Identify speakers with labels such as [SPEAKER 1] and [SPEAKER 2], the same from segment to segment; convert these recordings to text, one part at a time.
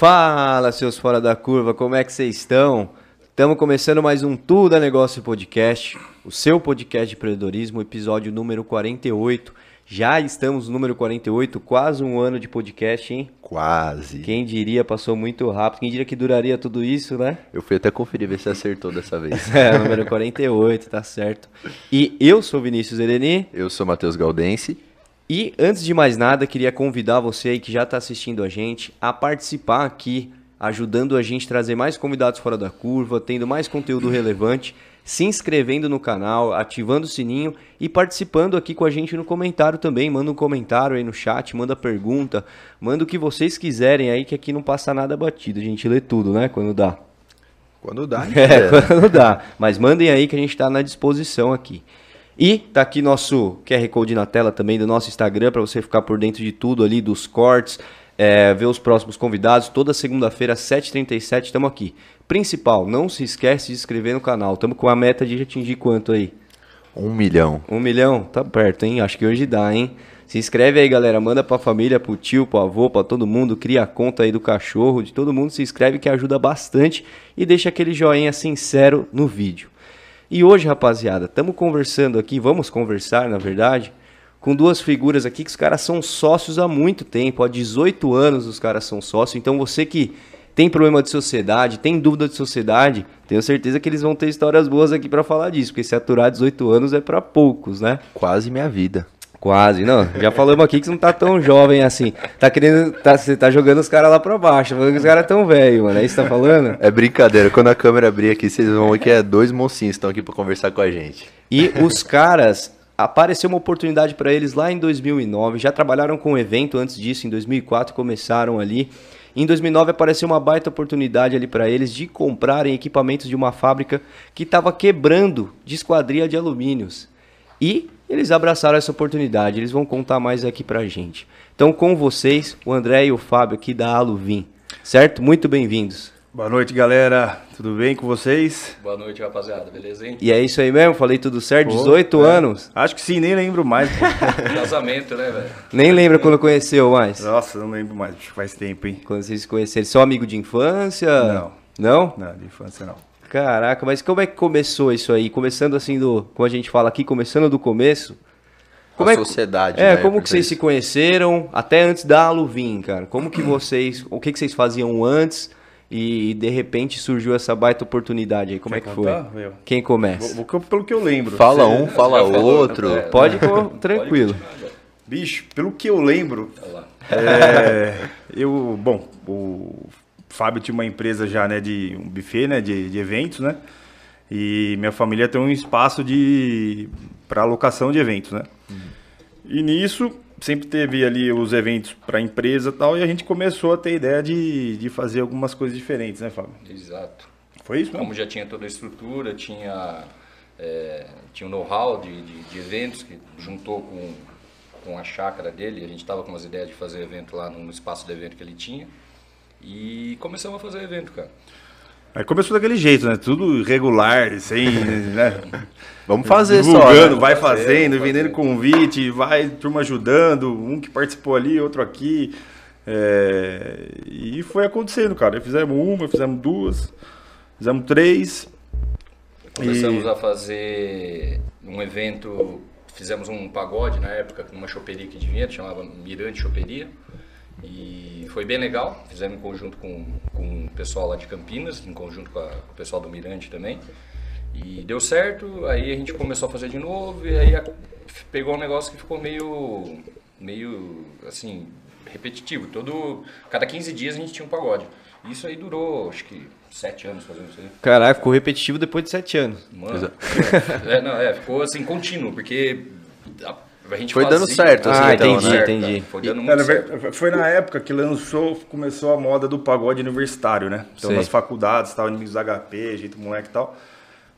[SPEAKER 1] Fala, seus fora da curva, como é que vocês estão? Estamos começando mais um Tudo é Negócio Podcast, o seu podcast de empreendedorismo, episódio número 48. Já estamos no número 48, quase um ano de podcast, hein?
[SPEAKER 2] Quase.
[SPEAKER 1] Quem diria, passou muito rápido. Quem diria que duraria tudo isso, né?
[SPEAKER 2] Eu fui até conferir ver se acertou dessa vez.
[SPEAKER 1] É, número 48, tá certo. E eu sou Vinícius Ereni.
[SPEAKER 2] Eu sou Matheus Galdense.
[SPEAKER 1] E antes de mais nada, queria convidar você aí que já está assistindo a gente a participar aqui, ajudando a gente a trazer mais convidados fora da curva, tendo mais conteúdo relevante, se inscrevendo no canal, ativando o sininho e participando aqui com a gente no comentário também. Manda um comentário aí no chat, manda pergunta, manda o que vocês quiserem aí, que aqui não passa nada batido. A gente lê tudo, né? Quando dá.
[SPEAKER 2] Quando dá,
[SPEAKER 1] É, quando dá. Mas mandem aí que a gente está na disposição aqui. E tá aqui nosso QR Code na tela também do nosso Instagram para você ficar por dentro de tudo ali, dos cortes, é, ver os próximos convidados. Toda segunda-feira, às 7h37, estamos aqui. Principal, não se esquece de se inscrever no canal. Estamos com a meta de atingir quanto aí?
[SPEAKER 2] Um milhão.
[SPEAKER 1] Um milhão? Tá perto, hein? Acho que hoje dá, hein? Se inscreve aí, galera. Manda pra família, pro tio, pro avô, pra todo mundo. Cria a conta aí do cachorro, de todo mundo. Se inscreve que ajuda bastante. E deixa aquele joinha sincero no vídeo. E hoje, rapaziada, estamos conversando aqui, vamos conversar, na verdade, com duas figuras aqui que os caras são sócios há muito tempo. Há 18 anos os caras são sócios. Então você que tem problema de sociedade, tem dúvida de sociedade, tenho certeza que eles vão ter histórias boas aqui para falar disso, porque se aturar 18 anos é para poucos, né?
[SPEAKER 2] Quase minha vida.
[SPEAKER 1] Quase, não. Já falamos aqui que você não tá tão jovem assim. Tá querendo. Tá, você tá jogando os caras lá pra baixo. Falando que os caras tão velhos, mano. É isso que tá falando?
[SPEAKER 2] É brincadeira. Quando a câmera abrir aqui, vocês vão ver que é dois mocinhos que estão aqui pra conversar com a gente.
[SPEAKER 1] E os caras. Apareceu uma oportunidade para eles lá em 2009. Já trabalharam com um evento antes disso, em 2004 começaram ali. Em 2009 apareceu uma baita oportunidade ali para eles de comprarem equipamentos de uma fábrica que estava quebrando de esquadria de alumínios. E eles abraçaram essa oportunidade, eles vão contar mais aqui pra gente. Então, com vocês, o André e o Fábio aqui da Aluvin, certo? Muito bem-vindos.
[SPEAKER 3] Boa noite, galera. Tudo bem com vocês?
[SPEAKER 4] Boa noite, rapaziada. Beleza, hein?
[SPEAKER 1] E é isso aí mesmo? Falei tudo certo?
[SPEAKER 3] Pô,
[SPEAKER 1] 18
[SPEAKER 3] é.
[SPEAKER 1] anos?
[SPEAKER 3] Acho que sim, nem lembro mais.
[SPEAKER 4] Casamento, né, velho?
[SPEAKER 1] Nem lembra quando conheceu mais?
[SPEAKER 3] Nossa, não lembro mais. Acho que faz tempo, hein?
[SPEAKER 1] Quando vocês se conheceram. São amigo de infância?
[SPEAKER 3] Não.
[SPEAKER 1] Não?
[SPEAKER 3] Não, de infância não.
[SPEAKER 1] Caraca, mas como é que começou isso aí? Começando assim do. Como a gente fala aqui, começando do começo. Como
[SPEAKER 2] a
[SPEAKER 1] é que-
[SPEAKER 2] sociedade.
[SPEAKER 1] É,
[SPEAKER 2] né,
[SPEAKER 1] como que vocês se conheceram até antes da Aluvin, cara? Como que vocês, o que que vocês faziam antes e de repente surgiu essa baita oportunidade aí? Como é
[SPEAKER 3] Quer
[SPEAKER 1] que foi?
[SPEAKER 3] contar? Eu.
[SPEAKER 1] Quem começa?
[SPEAKER 3] Vou- vou- pelo que eu lembro.
[SPEAKER 2] Fala
[SPEAKER 3] Cê-
[SPEAKER 2] um, fala outro.
[SPEAKER 4] é.
[SPEAKER 1] Pode pôr tranquilo.
[SPEAKER 3] Bicho, pelo que eu lembro, é, eu, bom, o Fábio tinha uma empresa já, né, de um buffet, né, de, de eventos, né? E minha família tem um espaço de para alocação de eventos, né? E nisso sempre teve ali os eventos para empresa e tal, e a gente começou a ter ideia de, de fazer algumas coisas diferentes, né, Fábio?
[SPEAKER 4] Exato.
[SPEAKER 3] Foi isso mesmo?
[SPEAKER 4] Como já tinha toda a estrutura, tinha, é, tinha um know-how de, de, de eventos que juntou com, com a chácara dele. A gente estava com umas ideias de fazer evento lá no espaço de evento que ele tinha. E começamos a fazer evento, cara.
[SPEAKER 3] Aí começou daquele jeito, né? Tudo irregular, sem, né?
[SPEAKER 2] Vamos fazer só. Né?
[SPEAKER 3] vai
[SPEAKER 4] Fazer,
[SPEAKER 3] fazendo,
[SPEAKER 4] fazer.
[SPEAKER 3] vendendo convite, vai turma ajudando, um que participou ali, outro aqui. É, E foi acontecendo, cara. Fizemos uma, fizemos duas, fizemos três.
[SPEAKER 4] Começamos
[SPEAKER 3] E-
[SPEAKER 4] a fazer um evento, fizemos um pagode na época numa choperia aqui de Vinhedo, chamava Mirante Choperia. E foi bem legal, fizemos em conjunto com, com o pessoal lá de Campinas, em conjunto com, a- com o pessoal do Mirante também. E deu certo, aí a gente começou a fazer de novo e aí a- pegou um negócio que ficou meio, meio assim, repetitivo. Todo, cada 15 dias a gente tinha um pagode. Isso aí durou, acho que, sete anos fazendo isso aí.
[SPEAKER 1] Caraca, ficou repetitivo depois de 7 anos.
[SPEAKER 4] Mano, é, não, é, ficou assim contínuo, porque a, a gente
[SPEAKER 2] Foi dando
[SPEAKER 4] fazia-
[SPEAKER 2] certo, assim,
[SPEAKER 1] Ah,
[SPEAKER 2] então,
[SPEAKER 1] entendi,
[SPEAKER 2] né?
[SPEAKER 1] entendi.
[SPEAKER 4] Foi dando
[SPEAKER 3] É,
[SPEAKER 4] muito
[SPEAKER 3] na
[SPEAKER 4] certo.
[SPEAKER 3] foi na época que lançou, começou a moda do pagode universitário, né? Então
[SPEAKER 1] Sei.
[SPEAKER 3] nas faculdades, tal, inimigos da HP, jeito moleque e tal.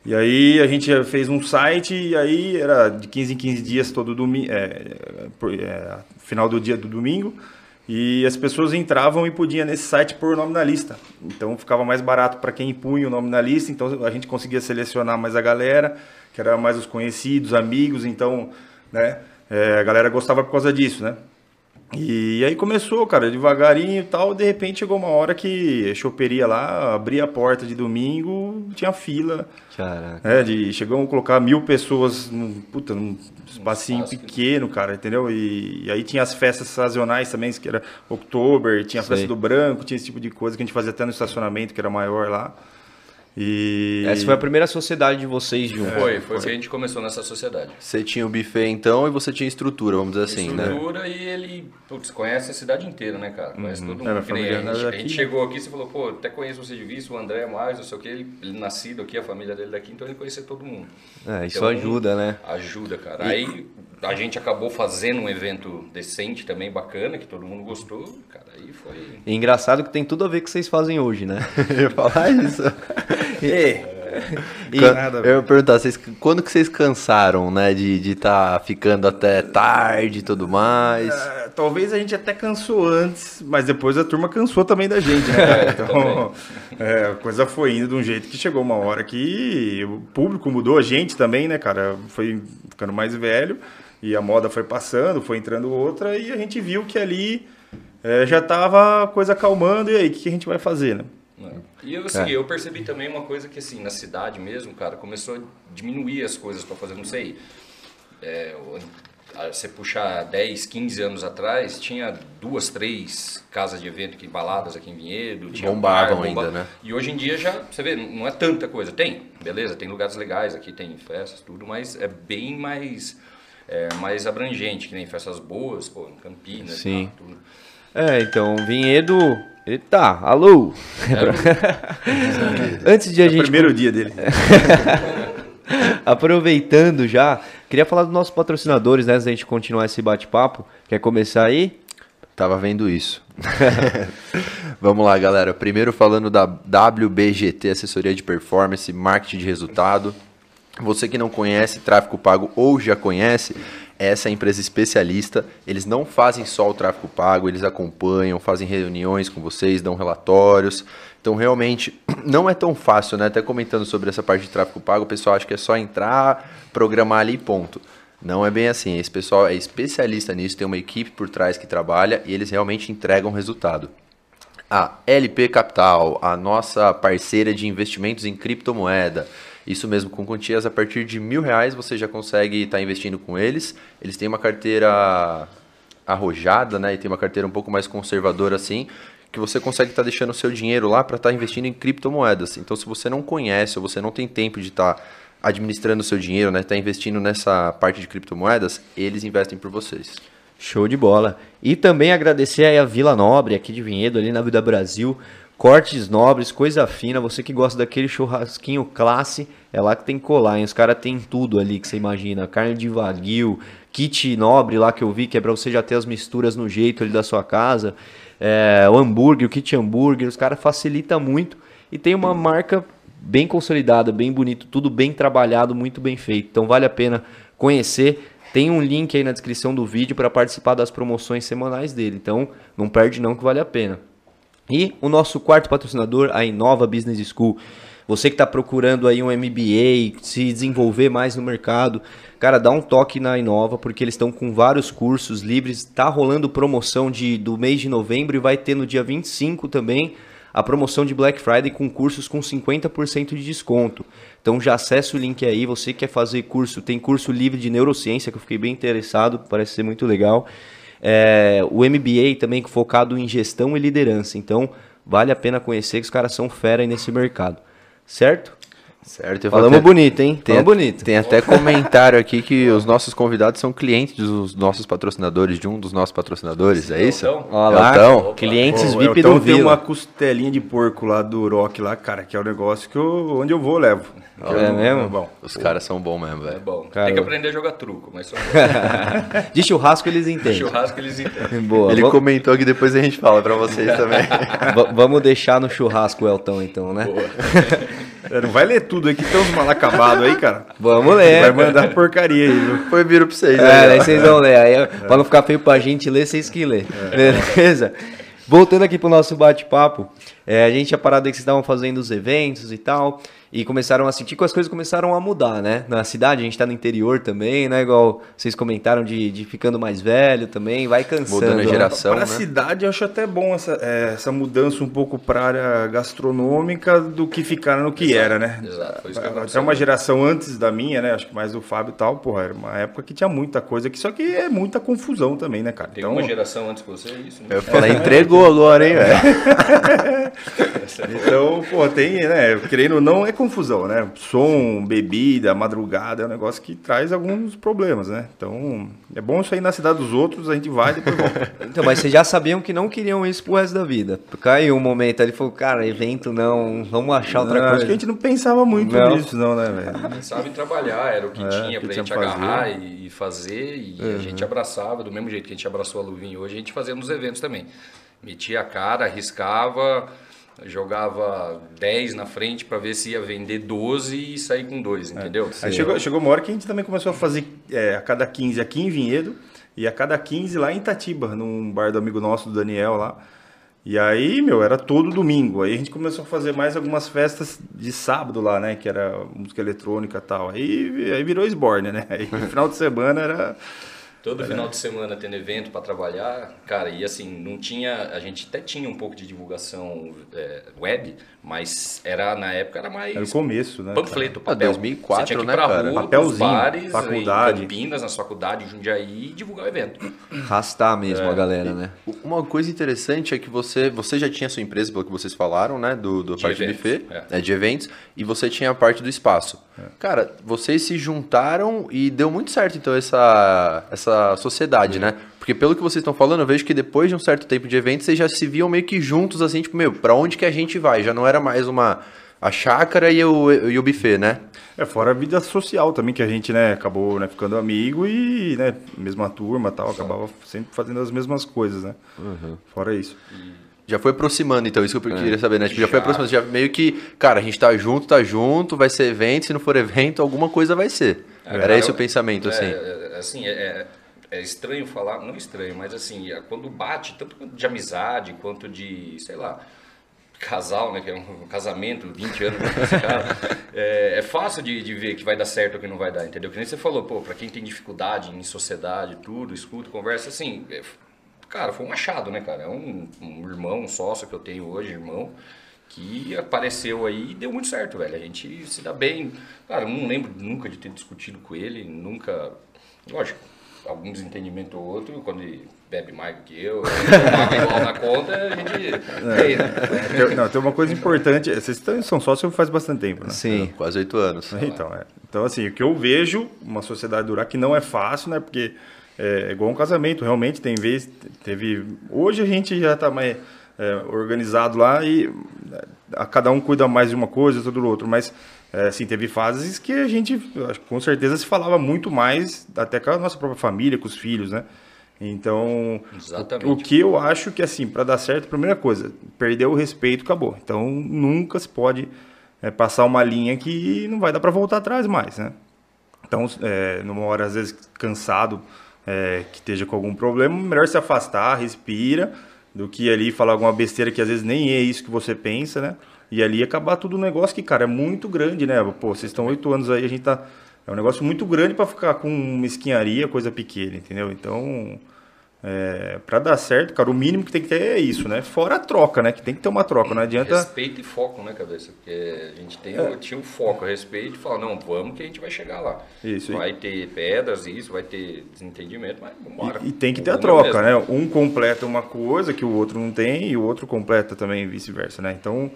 [SPEAKER 3] E aí a gente fez um site e aí era de 15 em 15 dias todo domingo, final do dia do domingo. E as pessoas entravam e podiam nesse site pôr o nome na lista. Então ficava mais barato para quem punha o nome na lista. Então a gente conseguia selecionar mais a galera, que era mais os conhecidos, amigos. Então, né, é, a galera gostava por causa disso, né? E aí começou, cara, devagarinho e tal. De repente chegou uma hora que a choperia lá, abria a porta de domingo, tinha fila.
[SPEAKER 1] Caraca.
[SPEAKER 3] É, de, chegamos a colocar mil pessoas num, puta, num espacinho
[SPEAKER 4] espaço
[SPEAKER 3] pequeno, cara, entendeu? E, e aí tinha as festas sazonais também, que era Oktober, tinha a festa do branco, tinha esse tipo de coisa que a gente fazia até no estacionamento, que era maior lá. E.
[SPEAKER 1] Essa foi a primeira sociedade de vocês juntos.
[SPEAKER 4] Foi, foi que a gente começou nessa sociedade.
[SPEAKER 2] Você tinha o buffet então e você tinha estrutura, vamos dizer assim, né?
[SPEAKER 4] estrutura e ele, putz, conhece a cidade inteira, né, cara? Conhece todo mundo.
[SPEAKER 3] É, minha
[SPEAKER 4] que nem a, gente,
[SPEAKER 3] é
[SPEAKER 4] a gente
[SPEAKER 3] né?
[SPEAKER 4] chegou aqui e você falou, pô, até conheço você de vista, o André mais, não sei o que, ele, ele nascido aqui, a família dele daqui, então ele conhecia todo mundo.
[SPEAKER 1] É, isso
[SPEAKER 4] Então,
[SPEAKER 1] ajuda, né?
[SPEAKER 4] Ajuda, cara. Aí a gente acabou fazendo um evento decente também, bacana, que todo mundo gostou, cara, foi...
[SPEAKER 1] E engraçado que tem tudo a ver com o que vocês fazem hoje, né?
[SPEAKER 2] Eu ia falar isso.
[SPEAKER 1] E-
[SPEAKER 2] Quan-
[SPEAKER 3] nada,
[SPEAKER 2] eu ia perguntar, vocês, quando que vocês cansaram, né, de estar de tá ficando até tarde e tudo mais?
[SPEAKER 3] É, talvez a gente até cansou antes, mas depois a turma cansou também da gente, né? Então, é, a coisa foi indo de um jeito que chegou uma hora que o público mudou, a gente também, né, cara? Foi ficando mais velho e a moda foi passando, foi entrando outra e a gente viu que ali é, já tava a coisa acalmando e aí, o que, que a gente vai fazer, né?
[SPEAKER 4] né? E eu, assim, eu percebi também uma coisa que, assim, na cidade mesmo, cara, começou a diminuir as coisas pra fazer, não sei. É, você puxar 10, 15 anos atrás, tinha duas, três casas de evento aqui, baladas aqui em Vinhedo. Tinha
[SPEAKER 2] Bombavam
[SPEAKER 4] bar,
[SPEAKER 2] ainda, né?
[SPEAKER 4] E hoje em dia já, você vê, não é tanta coisa. Tem, beleza, tem lugares legais aqui, tem festas, tudo, mas é bem mais, é, mais abrangente, que nem festas boas, pô, em Campinas,
[SPEAKER 1] Sim.
[SPEAKER 4] tá, tudo.
[SPEAKER 1] É, então, Vinhedo. Eita, alô! Antes de a
[SPEAKER 3] É o
[SPEAKER 1] gente.
[SPEAKER 3] primeiro dia dele.
[SPEAKER 1] Aproveitando já, queria falar dos nossos patrocinadores, né? Antes da gente continuar esse bate-papo. Quer começar aí?
[SPEAKER 2] Tava vendo isso. Vamos lá, galera. Primeiro falando da WBGT, assessoria de performance, marketing de resultado. Você que não conhece tráfego pago ou já conhece, essa é empresa especialista. Eles não fazem só o tráfego pago, eles acompanham, fazem reuniões com vocês, dão relatórios. Então, realmente, não é tão fácil, né? Até comentando sobre essa parte de tráfego pago, o pessoal acha que é só entrar, programar ali e ponto. Não é bem assim. Esse pessoal é especialista nisso, tem uma equipe por trás que trabalha e eles realmente entregam resultado. A LP Capital, a nossa parceira de investimentos em criptomoeda. Isso mesmo, com quantias a partir de mil reais você já consegue estar investindo com eles. Eles têm uma carteira arrojada, né? E tem uma carteira um pouco mais conservadora assim, que você consegue estar deixando o seu dinheiro lá para estar investindo em criptomoedas. Então, se você não conhece ou você não tem tempo de estar administrando o seu dinheiro, né? Estar investindo nessa parte de criptomoedas, eles investem por vocês.
[SPEAKER 1] Show de bola. E também agradecer a Vila Nobre, aqui de Vinhedo, ali na Vida Brasil. Cortes nobres, coisa fina. Você que gosta daquele churrasquinho classe, é lá que tem que colar, hein? Os caras tem tudo ali que você imagina. Carne de wagyu, kit nobre lá que eu vi, que é pra você já ter as misturas no jeito ali da sua casa. É, o hambúrguer, o kit hambúrguer, os caras facilita muito. E tem uma marca bem consolidada, bem bonito, tudo bem trabalhado, muito bem feito. Então vale a pena conhecer. Tem um link aí na descrição do vídeo para participar das promoções semanais dele. Então não perde não que vale a pena. E o nosso quarto patrocinador, a Inova Business School. Você que está procurando aí um MBA, se desenvolver mais no mercado, cara, dá um toque na Inova, porque eles estão com vários cursos livres. Está rolando promoção de, do mês de novembro e vai ter no dia 25 também a promoção de Black Friday com cursos com 50% de desconto. Então já acessa o link aí, você quer fazer curso, tem curso livre de neurociência que eu fiquei bem interessado, parece ser muito legal. É, o MBA também focado em gestão e liderança. Então vale a pena conhecer que os caras são fera aí nesse mercado. Certo?
[SPEAKER 2] Certo?
[SPEAKER 1] Falamos
[SPEAKER 2] até-
[SPEAKER 1] bonito, hein?
[SPEAKER 2] Tem,
[SPEAKER 1] Falamos bonito.
[SPEAKER 2] tem até comentário aqui que os nossos convidados são clientes dos nossos patrocinadores, de um dos nossos patrocinadores, é isso?
[SPEAKER 1] Olha lá, clientes
[SPEAKER 3] Pô,
[SPEAKER 1] VIP
[SPEAKER 3] então
[SPEAKER 1] do
[SPEAKER 3] tem
[SPEAKER 1] Vila.
[SPEAKER 3] uma costelinha de porco lá do Rock lá, cara, que é o negócio que eu, onde eu vou eu levo.
[SPEAKER 1] É
[SPEAKER 3] eu-
[SPEAKER 1] mesmo?
[SPEAKER 3] Bom,
[SPEAKER 2] Os caras são bons mesmo,
[SPEAKER 4] É
[SPEAKER 2] velho.
[SPEAKER 4] bom.
[SPEAKER 1] Cara,
[SPEAKER 4] Tem que aprender a jogar truco, mas só
[SPEAKER 1] De churrasco eles entendem.
[SPEAKER 4] churrasco eles entendem.
[SPEAKER 1] Boa.
[SPEAKER 2] Ele
[SPEAKER 1] va-
[SPEAKER 2] comentou que depois a gente fala pra vocês também.
[SPEAKER 1] va- vamos deixar no churrasco o Elton, então, né?
[SPEAKER 3] é, não vai ler tudo aí que tem uns mal acabados aí, cara.
[SPEAKER 1] Vamos
[SPEAKER 3] Vai
[SPEAKER 1] ler.
[SPEAKER 3] mandar porcaria aí, viu?
[SPEAKER 2] Foi viro pra vocês
[SPEAKER 1] É,
[SPEAKER 2] aí,
[SPEAKER 1] daí
[SPEAKER 2] ó.
[SPEAKER 1] vocês vão ler. Aí, pra não ficar feio pra gente ler, vocês que lê. Beleza? Voltando aqui pro nosso bate-papo, é, a gente tinha parado aí que vocês estavam fazendo os eventos e tal. E começaram a sentir que as coisas começaram a mudar, né? Na cidade, a gente tá no interior também, né? Igual vocês comentaram de, de ficando mais velho também, vai cansando.
[SPEAKER 2] Mudando a
[SPEAKER 1] né?
[SPEAKER 2] geração.
[SPEAKER 3] Para a
[SPEAKER 2] né?
[SPEAKER 3] cidade, eu acho até bom essa, é, essa mudança um pouco para a área gastronômica do que ficar no que era, né?
[SPEAKER 4] Exato, foi isso que
[SPEAKER 3] Até uma geração antes da minha, né? Acho que mais do Fábio e tal, porra, era uma época que tinha muita coisa aqui, só que é muita confusão também, né, cara?
[SPEAKER 4] Tem
[SPEAKER 3] Então,
[SPEAKER 4] uma geração antes que você, é isso, né?
[SPEAKER 2] Eu falei, entregou agora, hein, velho?
[SPEAKER 3] então, pô, tem, né? Querendo ou não, é confusão, né? Som, bebida, madrugada, é um negócio que traz alguns problemas, né? Então, é bom isso aí na cidade dos outros, a gente vai e depois volta.
[SPEAKER 1] Então, mas vocês já sabiam que não queriam isso pro resto da vida. Caiu um momento ali e falou, cara, evento não, vamos achar outra
[SPEAKER 3] Não,
[SPEAKER 1] coisa.
[SPEAKER 3] acho que a gente não pensava muito
[SPEAKER 1] Não.
[SPEAKER 3] nisso, não, né, velho?
[SPEAKER 4] Sabe trabalhar, era o que
[SPEAKER 3] É,
[SPEAKER 4] tinha
[SPEAKER 3] que
[SPEAKER 4] pra
[SPEAKER 3] tinha
[SPEAKER 4] gente
[SPEAKER 3] pra
[SPEAKER 4] agarrar e, e fazer, e a gente abraçava, do mesmo jeito que a gente abraçou a luvinha hoje, a gente fazia nos eventos também. Metia a cara, arriscava, jogava 10 na frente pra ver se ia vender 12 e sair com dois, entendeu?
[SPEAKER 3] Aí chegou, chegou uma hora que a gente também começou a fazer é, a cada 15 aqui em Vinhedo e a cada 15 lá em Itatiba, num bar do amigo nosso, do Daniel lá. E aí, meu, era todo domingo. Aí a gente começou a fazer mais algumas festas de sábado lá, né? Que era música eletrônica e tal. Aí, aí virou esborne, né? Aí no final de semana era.
[SPEAKER 4] Todo final de semana tendo evento para trabalhar, cara, e assim, não tinha, a gente até tinha um pouco de divulgação é, web, mas era, na época, era mais
[SPEAKER 3] Era o começo, né?
[SPEAKER 4] panfleto,
[SPEAKER 2] Ah,
[SPEAKER 4] papel.
[SPEAKER 2] 2004,
[SPEAKER 4] Você tinha que ir
[SPEAKER 2] né,
[SPEAKER 4] pra
[SPEAKER 2] cara?
[SPEAKER 4] rua,
[SPEAKER 3] Papelzinho,
[SPEAKER 4] pros bares,
[SPEAKER 3] faculdade.
[SPEAKER 4] em Campinas, na sua faculdade, em Jundiaí, e divulgar o evento.
[SPEAKER 1] Arrastar mesmo a galera, né?
[SPEAKER 2] Uma coisa interessante é que você, você já tinha sua empresa, pelo que vocês falaram, né? Do, do
[SPEAKER 4] De
[SPEAKER 2] parte do
[SPEAKER 4] eventos,
[SPEAKER 2] buffet,
[SPEAKER 4] é.
[SPEAKER 2] é, de eventos, e você tinha a parte do espaço. Cara, vocês se juntaram e deu muito certo, então, essa, essa sociedade, né? Porque pelo que vocês estão falando, eu vejo que depois de um certo tempo de evento, vocês já se viam meio que juntos, assim, tipo, meu, pra onde que a gente vai? Já não era mais uma... A chácara e o, e o buffet, né?
[SPEAKER 3] É, fora a vida social também, que a gente, né, acabou né, ficando amigo e, né, mesma turma e tal, acabava sempre fazendo as mesmas coisas, né? Fora isso.
[SPEAKER 2] Já foi aproximando, então, isso que eu queria saber, né? Tipo, já foi
[SPEAKER 4] Já.
[SPEAKER 2] aproximando, já meio que, cara, a gente tá junto, tá junto, vai ser evento, se não for evento, alguma coisa vai ser. Era
[SPEAKER 4] cara,
[SPEAKER 2] esse
[SPEAKER 4] eu-
[SPEAKER 2] o pensamento,
[SPEAKER 4] é,
[SPEAKER 2] assim.
[SPEAKER 4] É, assim, é, é- é estranho falar, não estranho, mas assim, é quando bate, tanto de amizade quanto de, sei lá, casal, né, que é um casamento, 20 anos com esse cara, é, é fácil de, de ver que vai dar certo ou que não vai dar, entendeu? Que nem você falou, pô, pra quem tem dificuldade em sociedade, tudo, escuta, conversa, assim, é, cara, foi um achado, né, cara? É um, um irmão, um sócio que eu tenho hoje, irmão, que apareceu aí e deu muito certo, velho. A gente se dá bem. Cara, eu não lembro nunca de ter discutido com ele, nunca. Lógico, algum desentendimento ou outro, quando ele bebe mais do que eu, paga igual na conta, a gente. tem, né?
[SPEAKER 3] Tem- Não, tem uma coisa importante, vocês estão- são sócios faz bastante tempo, né?
[SPEAKER 1] Sim.
[SPEAKER 2] Quase oito anos.
[SPEAKER 3] Então, é. então, assim, o que eu vejo, uma sociedade durar que não é fácil, né? Porque é igual um casamento, realmente tem vez, teve. Hoje a gente já está mais é, organizado lá e é, a cada um cuida mais de uma coisa, outro do outro, mas é, assim, teve fases que a gente, com certeza, se falava muito mais, até com a nossa própria família, com os filhos, né? Então,
[SPEAKER 4] Exatamente.
[SPEAKER 3] o, o que eu acho que, assim, para dar certo, primeira coisa, perder o respeito, acabou. Então, nunca se pode é, passar uma linha que não vai dar para voltar atrás mais, né? Então, é, numa hora, às vezes, cansado, é, que esteja com algum problema, melhor se afastar, respira, do que ali falar alguma besteira que às vezes nem é isso que você pensa, né? E ali acabar tudo um negócio que, cara, é muito grande, né? Pô, vocês estão oito anos aí, a gente tá. É um negócio muito grande para ficar com mesquinharia, coisa pequena, entendeu? Então, é, para dar certo, cara, o mínimo que tem que ter é isso, né? Fora a troca, né? Que tem que ter uma troca, não adianta.
[SPEAKER 4] Respeito e foco, né, cabeça? Porque a gente tem, tinha um foco, respeito e fala, não, vamos que a gente vai chegar lá.
[SPEAKER 3] Isso,
[SPEAKER 4] Vai ter pedras, isso, vai ter desentendimento, mas vambora.
[SPEAKER 3] E, e tem que ter a troca,
[SPEAKER 4] mesmo.
[SPEAKER 3] né? Um completa uma coisa que o outro não tem e o outro completa também vice-versa, né? Então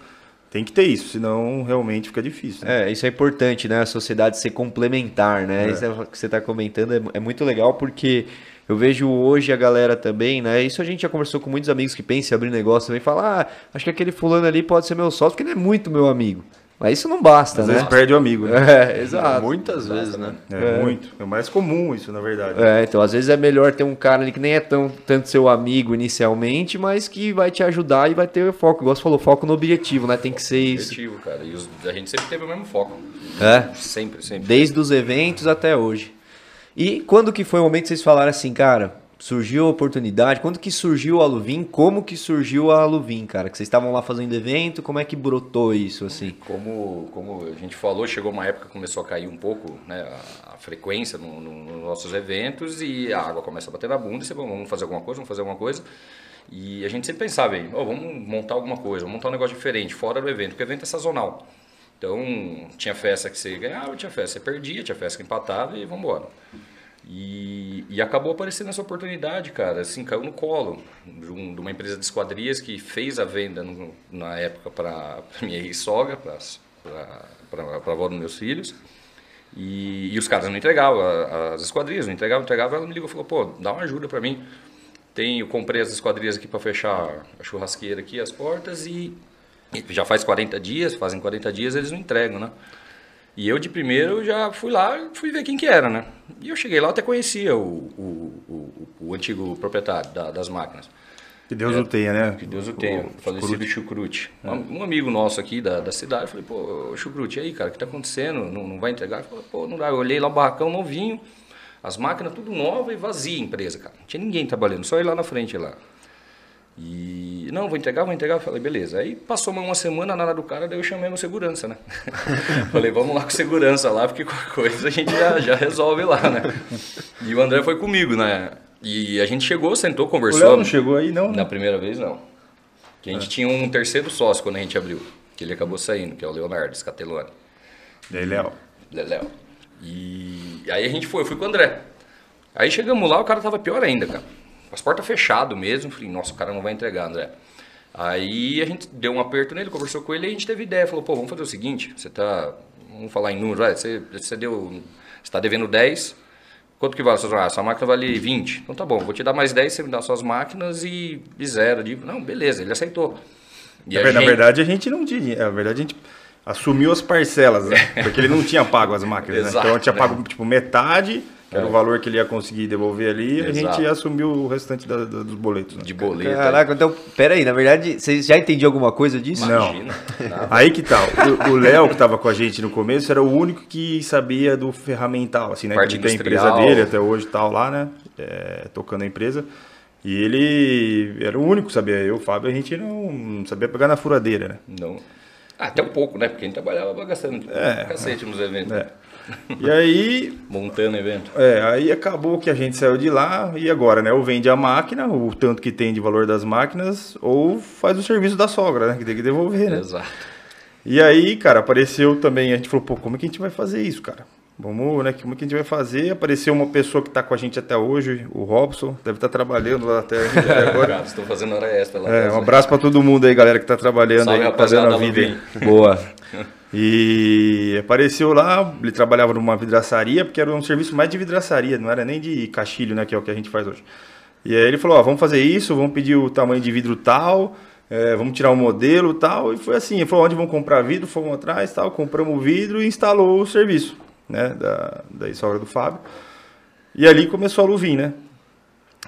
[SPEAKER 3] tem que ter isso, senão realmente fica difícil. Né?
[SPEAKER 1] É, isso é importante, né? A sociedade ser complementar, né?
[SPEAKER 3] É.
[SPEAKER 1] Isso é que você está comentando é, é muito legal porque eu vejo hoje a galera também, né? Isso a gente já conversou com muitos amigos que pensam em abrir negócio também, fala, ah, acho que aquele fulano ali pode ser meu sócio, porque ele é muito meu amigo. Mas isso não basta,
[SPEAKER 3] Às
[SPEAKER 1] né?
[SPEAKER 3] vezes perde o amigo, né?
[SPEAKER 1] É, exato.
[SPEAKER 2] Muitas vezes, né?
[SPEAKER 3] É, muito. É mais comum isso, na verdade.
[SPEAKER 1] É, então às vezes é melhor ter um cara ali que nem é tão tanto seu amigo inicialmente, mas que vai te ajudar e vai ter foco. Igual você falou, foco no objetivo, né? Tem que ser isso.
[SPEAKER 4] Objetivo, cara. E os- a gente sempre teve o mesmo foco.
[SPEAKER 1] É.
[SPEAKER 4] Sempre, sempre.
[SPEAKER 1] Desde os eventos até hoje. E quando que foi o momento que vocês falaram assim, cara, surgiu a oportunidade? Quando que surgiu a Luvin? Como que surgiu a Luvin, cara? Que vocês estavam lá fazendo evento, como é que brotou isso, assim?
[SPEAKER 4] Como, como a gente falou, chegou uma época que começou a cair um pouco né, a, a frequência no, no, nos nossos eventos e a água começa a bater na bunda e você, vamos fazer alguma coisa, vamos fazer alguma coisa. E a gente sempre pensava, oh, vamos montar alguma coisa, vamos montar um negócio diferente, fora do evento, porque o evento é sazonal. Então, tinha festa que você ganhava, tinha festa que você perdia, tinha festa que empatava e vamos embora. E, e, acabou aparecendo essa oportunidade, cara, assim, caiu no colo de, um, de uma empresa de esquadrias que fez a venda no, na época para minha ex-sogra, para a avó dos meus filhos. E, e, os caras não entregavam, as esquadrias não entregavam, entregavam. Ela me ligou e falou: pô, dá uma ajuda para mim. Tem, eu comprei as esquadrias aqui para fechar a churrasqueira aqui, as portas, e, e já faz 40 dias, fazem 40 dias eles não entregam, né? E eu de primeiro já fui lá fui ver quem que era, né? E eu cheguei lá, até conhecia o, o, o, o antigo proprietário da, das máquinas.
[SPEAKER 3] Que Deus é, o tenha, né?
[SPEAKER 4] Que Deus o tenha. O falecido Chucrute. É. Um, um, amigo nosso aqui da, da cidade, eu falei, pô, Chucrute, e aí, cara, o que tá acontecendo? Não, não vai entregar? Ele falou, pô, não dá. Eu olhei lá o barracão novinho, as máquinas tudo nova e vazia a empresa, cara. Não tinha ninguém trabalhando, só ele lá na frente lá. E não, vou entregar, vou entregar. Falei, beleza. Aí passou uma semana, nada do cara, daí eu chamei meu segurança, né? Falei, vamos lá com segurança lá, porque qualquer coisa a gente já, já resolve lá, né? E o André foi comigo, né? E a gente chegou, sentou, conversou. O
[SPEAKER 3] Léo não chegou aí, não?
[SPEAKER 4] Né? Na primeira vez, não. Que a gente é. tinha um terceiro sócio quando a gente abriu, que ele acabou saindo, que é o Leonardo Scatelone.
[SPEAKER 3] Léo.
[SPEAKER 4] Léo. E aí a gente foi, eu fui com o André. Aí chegamos lá, o cara tava pior ainda, cara as portas fechadas mesmo. Falei, nossa, o cara não vai entregar, André. Aí a gente deu um aperto nele, conversou com ele e a gente teve ideia. Falou, pô, vamos fazer o seguinte, você tá. Vamos falar em número, vai, você, você deu. Você tá devendo 10. Quanto que vale? Ah, sua máquina vale 20. Então tá bom, vou te dar mais 10, você me dá suas máquinas e, e zero. Digo, não, beleza, ele aceitou.
[SPEAKER 3] E na, gente... verdade, a gente não tinha. Na verdade, a gente assumiu as parcelas, né? Porque ele não tinha pago as máquinas, né? Então tinha pago tipo metade que era o valor que ele ia conseguir devolver ali, Exato. a gente assumiu o restante da, da, dos boletos. Né?
[SPEAKER 4] De boleto.
[SPEAKER 1] Caraca, então, peraí, na verdade, vocês já entendiam alguma coisa disso?
[SPEAKER 3] Imagina. Não. Aí que tal? O Léo, que estava com a gente no começo, era o único que sabia do ferramental, assim, né? Parte que tem a empresa dele até hoje tal lá, né? É, tocando a empresa. E ele era o único que sabia. Eu, o Fábio, a gente não sabia pegar na furadeira, né?
[SPEAKER 4] Não. Ah, até um pouco, né? Porque a gente trabalhava gastando é, cacete nos eventos. É.
[SPEAKER 3] E aí.
[SPEAKER 4] Montando evento.
[SPEAKER 3] É, aí acabou que a gente saiu de lá e agora, né? Ou vende a máquina, o tanto que tem de valor das máquinas, ou faz o serviço da sogra, né? Que tem que devolver, né?
[SPEAKER 4] Exato.
[SPEAKER 3] E aí, cara, apareceu também, a gente falou, pô, como é que a gente vai fazer isso, cara? Vamos, né? Como é que a gente vai fazer? Apareceu uma pessoa que está com a gente até hoje, o Robson, deve estar tá trabalhando lá até, até agora.
[SPEAKER 4] Estou fazendo hora extra lá.
[SPEAKER 3] É, um abraço para todo mundo aí, galera, que está trabalhando Salve, aí, fazendo a vida. Boa. E apareceu lá, ele trabalhava numa vidraçaria, porque era um serviço mais de vidraçaria, não era nem de caixilho, né, que é o que a gente faz hoje. E aí ele falou, ó, vamos fazer isso, vamos pedir o tamanho de vidro tal, é, vamos tirar o um modelo tal, e foi assim, ele falou, onde vão comprar vidro, fomos atrás tal, compramos o vidro e instalou o serviço, né, da, da sogra do Fábio. E ali começou a Luvin, né?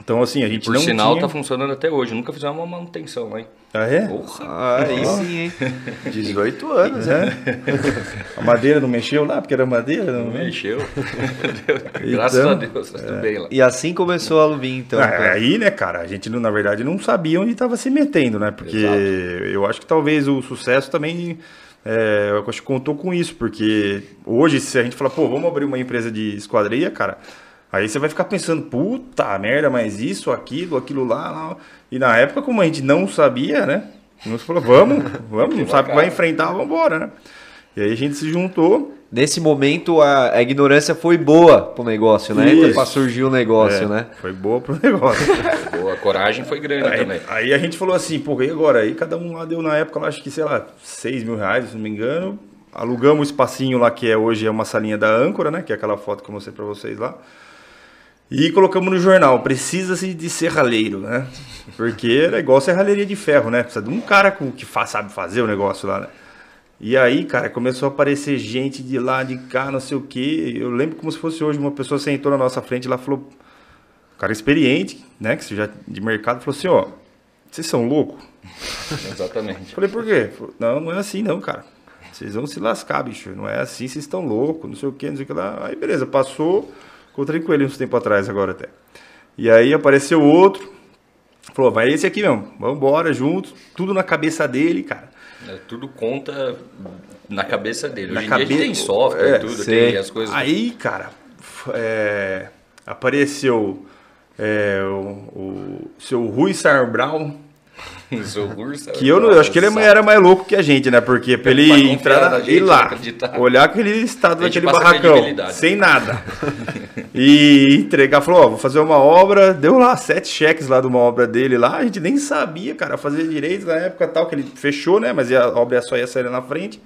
[SPEAKER 3] Então, assim, a gente
[SPEAKER 4] por
[SPEAKER 3] não
[SPEAKER 4] sinal,
[SPEAKER 3] tinha...
[SPEAKER 4] tá funcionando até hoje. Nunca fizemos uma manutenção, hein?
[SPEAKER 3] Ah, é?
[SPEAKER 1] Porra. Aí sim, hein?
[SPEAKER 3] 18 anos, é. A madeira não mexeu lá, porque era madeira?
[SPEAKER 4] Não, não mexeu. Graças então, a Deus, tá tudo é. bem lá.
[SPEAKER 1] E assim começou a Luvin, então.
[SPEAKER 3] Ah, aí, né, cara, a gente, na verdade, não sabia onde estava se metendo, né? Porque Exato. eu acho que talvez o sucesso também... É, eu acho que contou com isso, porque hoje, se a gente falar, pô, vamos abrir uma empresa de esquadria, cara Aí você vai ficar pensando, puta merda, mas isso, aquilo, aquilo lá, lá. E na época, como a gente não sabia, né? Nós falou, vamos, vamos, não sabe o que vai enfrentar, vamos embora, né? E aí a gente se juntou.
[SPEAKER 1] Nesse momento a, a ignorância foi boa pro negócio, né? Isso. Pra surgir o negócio, é, né?
[SPEAKER 3] Foi boa pro negócio.
[SPEAKER 4] boa, a coragem foi grande
[SPEAKER 3] aí,
[SPEAKER 4] também.
[SPEAKER 3] Aí a gente falou assim, pô, e agora? Aí cada um lá deu na época, acho que, sei lá, 6 mil reais, se não me engano. Alugamos o espacinho lá que é hoje é uma salinha da âncora, né? Que é aquela foto que eu mostrei pra vocês lá. E colocamos no jornal, precisa-se de serralheiro, né? Porque é igual serralheria de ferro, né? Precisa de um cara que faz, sabe fazer o negócio lá, né? E aí, cara, começou a aparecer gente de lá, de cá, não sei o quê. Eu lembro como se fosse hoje, uma pessoa sentou na nossa frente lá falou, um cara experiente, né? Que já de mercado, falou assim, ó, vocês são loucos?
[SPEAKER 4] Exatamente.
[SPEAKER 3] Falei, por quê? Falei, não, não é assim não, cara. Vocês vão se lascar, bicho. Não é assim, vocês estão loucos, não sei o quê, não sei o que lá. Aí, beleza, passou... Encontrei com ele uns tempo atrás agora até. E aí apareceu outro, falou, vai esse aqui mesmo, vamos embora juntos, tudo na cabeça dele, cara.
[SPEAKER 4] É, tudo conta na cabeça dele.
[SPEAKER 3] Na
[SPEAKER 4] Hoje em dia a gente
[SPEAKER 3] cabe-
[SPEAKER 4] tem software,
[SPEAKER 3] É,
[SPEAKER 4] tudo,
[SPEAKER 1] sei.
[SPEAKER 4] tem as coisas.
[SPEAKER 3] Aí, cara, é, apareceu é, o, o seu Rui
[SPEAKER 4] curso,
[SPEAKER 3] que eu, não, eu acho que ele era mais louco que a gente, né? Porque pra ele
[SPEAKER 4] Pra
[SPEAKER 3] entrar
[SPEAKER 4] gente,
[SPEAKER 3] ir lá,
[SPEAKER 4] acreditar.
[SPEAKER 3] olhar aquele estado daquele barracão, sem nada, e entregar, falou, ó, vou fazer uma obra, deu lá sete cheques lá de uma obra dele lá, a gente nem sabia, cara, fazer direito na época tal, que ele fechou, né? Mas a obra só ia sair na frente.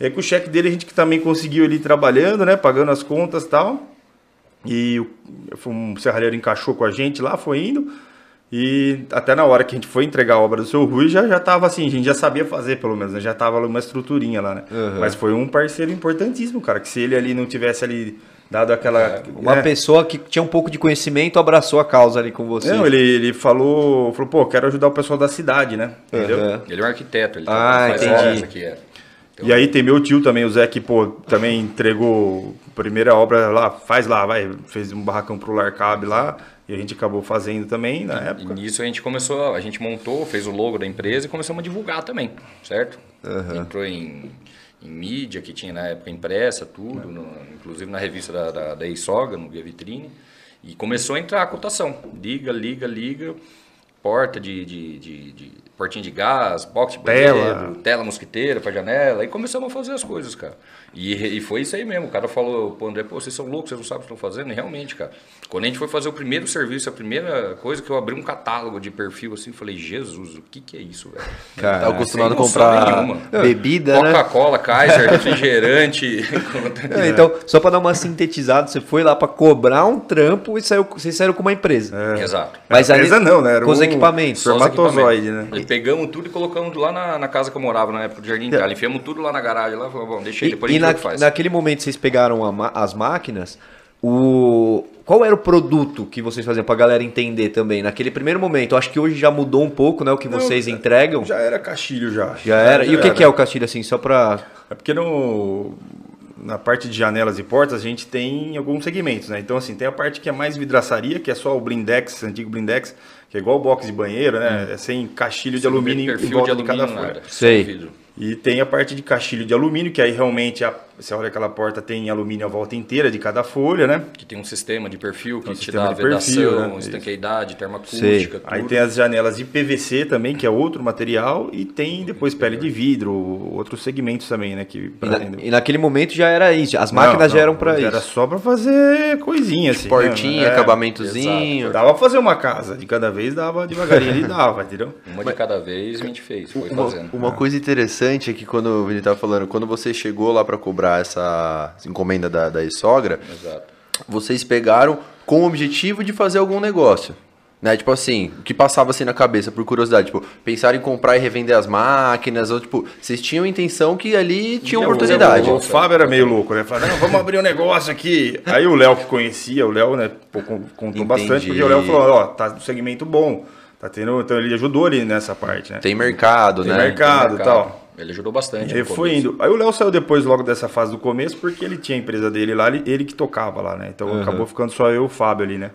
[SPEAKER 3] E aí com o cheque dele a gente que também conseguiu ele ir trabalhando, né? Pagando as contas e tal. E o, um serralheiro encaixou com a gente lá, foi indo. E até na hora que a gente foi entregar a obra do seu Rui, já, já tava assim, a gente já sabia fazer pelo menos, né? Já tava uma estruturinha lá, né?
[SPEAKER 1] Uhum.
[SPEAKER 3] Mas foi um parceiro importantíssimo, cara, que se ele ali não tivesse ali dado aquela...
[SPEAKER 1] Uma
[SPEAKER 3] né?
[SPEAKER 1] pessoa que tinha um pouco de conhecimento abraçou a causa ali com você.
[SPEAKER 3] Não, ele, ele falou, falou, pô, quero ajudar o pessoal da cidade, né? Entendeu?
[SPEAKER 1] Aham.
[SPEAKER 4] Ele é um arquiteto, ele
[SPEAKER 1] Ah,
[SPEAKER 4] faz
[SPEAKER 1] entendi.
[SPEAKER 4] obras aqui. É. Então,
[SPEAKER 3] E aí tem meu tio também, o Zé, que, pô, também entregou a primeira obra lá, faz lá, vai, fez um barracão pro Larcab lá, e a gente acabou fazendo também na
[SPEAKER 4] E
[SPEAKER 3] época.
[SPEAKER 4] nisso a gente começou, a gente montou, fez o logo da empresa e começamos a divulgar também, certo? Entrou em, em mídia, que tinha na época impressa, tudo, no- inclusive na revista da, da, da Eisoga, no Via Vitrine, e começou a entrar a cotação. Liga, liga, liga, porta de, de, de, de- portinha de gás, box de
[SPEAKER 3] Tela.
[SPEAKER 4] banheiro, tela mosquiteira pra janela, e começamos a fazer as coisas, cara. E, e foi isso aí mesmo, o cara falou pro André, pô, vocês são loucos, vocês não sabem o que estão fazendo, e realmente, cara. Quando a gente foi fazer o primeiro serviço, a primeira coisa que eu abri um catálogo de perfil assim, eu falei, Jesus, o que que é isso, velho?
[SPEAKER 1] Cara,
[SPEAKER 2] Tá acostumado a comprar
[SPEAKER 4] nenhuma.
[SPEAKER 2] bebida, né?
[SPEAKER 4] Coca-Cola, Kaiser, refrigerante.
[SPEAKER 1] É, então, só pra dar uma sintetizada, você foi lá pra cobrar um trampo e saiu, vocês saíram com uma empresa.
[SPEAKER 4] Exato.
[SPEAKER 1] Mas
[SPEAKER 3] Empresa
[SPEAKER 1] ali,
[SPEAKER 3] não, né? Era
[SPEAKER 1] com os
[SPEAKER 3] um
[SPEAKER 1] equipamentos.
[SPEAKER 4] Só os
[SPEAKER 3] Espermatozoide, né?
[SPEAKER 4] E pegamos tudo e colocamos lá na, na casa que eu morava na época do Jardim Itália. Enfiamos tudo lá na garagem lá, falamos, bom, deixa aí,
[SPEAKER 1] E,
[SPEAKER 4] depois a
[SPEAKER 1] e na- naquele momento vocês pegaram a as máquinas, o qual era o produto que vocês faziam pra galera entender também? Naquele primeiro momento, eu acho que hoje já mudou um pouco, né, o que
[SPEAKER 3] Não,
[SPEAKER 1] vocês
[SPEAKER 3] já-
[SPEAKER 1] entregam. Já,
[SPEAKER 3] Já era caixilho já.
[SPEAKER 1] era. E o que, que é o castilho assim, só pra
[SPEAKER 3] É porque no, na parte de janelas e portas a gente tem alguns segmentos, né? Então, assim, tem a parte que é mais vidraçaria, que é só o blindex, antigo blindex, que é igual o box de banheiro, né? É sem caixilho de alumínio em
[SPEAKER 4] perfil
[SPEAKER 3] volta
[SPEAKER 4] de
[SPEAKER 3] de, cada folha.
[SPEAKER 1] Sei.
[SPEAKER 3] E tem a parte de caixilho de alumínio, que aí realmente, a, você olha aquela porta, tem alumínio a volta inteira de cada folha, né?
[SPEAKER 4] Que tem um sistema de perfil que
[SPEAKER 3] um
[SPEAKER 4] te
[SPEAKER 3] sistema
[SPEAKER 4] dá
[SPEAKER 3] de perfil,
[SPEAKER 4] vedação,
[SPEAKER 3] né?
[SPEAKER 4] estanqueidade,
[SPEAKER 1] Sei.
[SPEAKER 4] termoacústica,
[SPEAKER 3] Aí tem as janelas de PVC também, que é outro material, e tem depois pele de vidro, outros segmentos também, né? Que,
[SPEAKER 1] e, na- e naquele momento já era isso. As máquinas
[SPEAKER 3] Não,
[SPEAKER 1] já eram pra
[SPEAKER 3] Era
[SPEAKER 1] isso.
[SPEAKER 3] só pra fazer coisinha, assim.
[SPEAKER 2] Portinha,
[SPEAKER 3] né? É,
[SPEAKER 2] acabamentozinho.
[SPEAKER 3] Dava pra fazer uma casa, de cada vez dava devagarinho, ele dava, entendeu?
[SPEAKER 4] Uma de cada vez a gente fez, foi
[SPEAKER 2] Uma,
[SPEAKER 4] fazendo.
[SPEAKER 2] uma coisa interessante é que quando o Vini tava falando, quando você chegou lá pra cobrar essa encomenda da, da sogra,
[SPEAKER 4] Exato.
[SPEAKER 2] vocês pegaram com o objetivo de fazer algum negócio. Né? Tipo assim, o que passava assim na cabeça, por curiosidade, tipo, pensar em comprar e revender as máquinas, ou tipo, vocês tinham a intenção que ali tinha oportunidade.
[SPEAKER 3] O, o Fábio era meio louco, né? Falava, não, vamos abrir um negócio aqui. Aí o Léo que conhecia, o Léo, né, contou
[SPEAKER 2] Entendi.
[SPEAKER 3] bastante, porque o Léo falou, ó, tá no segmento bom, tá tendo, então ele ajudou ali nessa parte, né?
[SPEAKER 2] Tem mercado,
[SPEAKER 3] Tem
[SPEAKER 2] né?
[SPEAKER 3] mercado. e tal.
[SPEAKER 4] Ele ajudou bastante.
[SPEAKER 3] E
[SPEAKER 4] no
[SPEAKER 3] foi indo. Aí o Léo saiu depois, logo dessa fase do começo, porque ele tinha a empresa dele lá, ele, ele que tocava lá, né? Então acabou ficando só eu e o Fábio ali, né?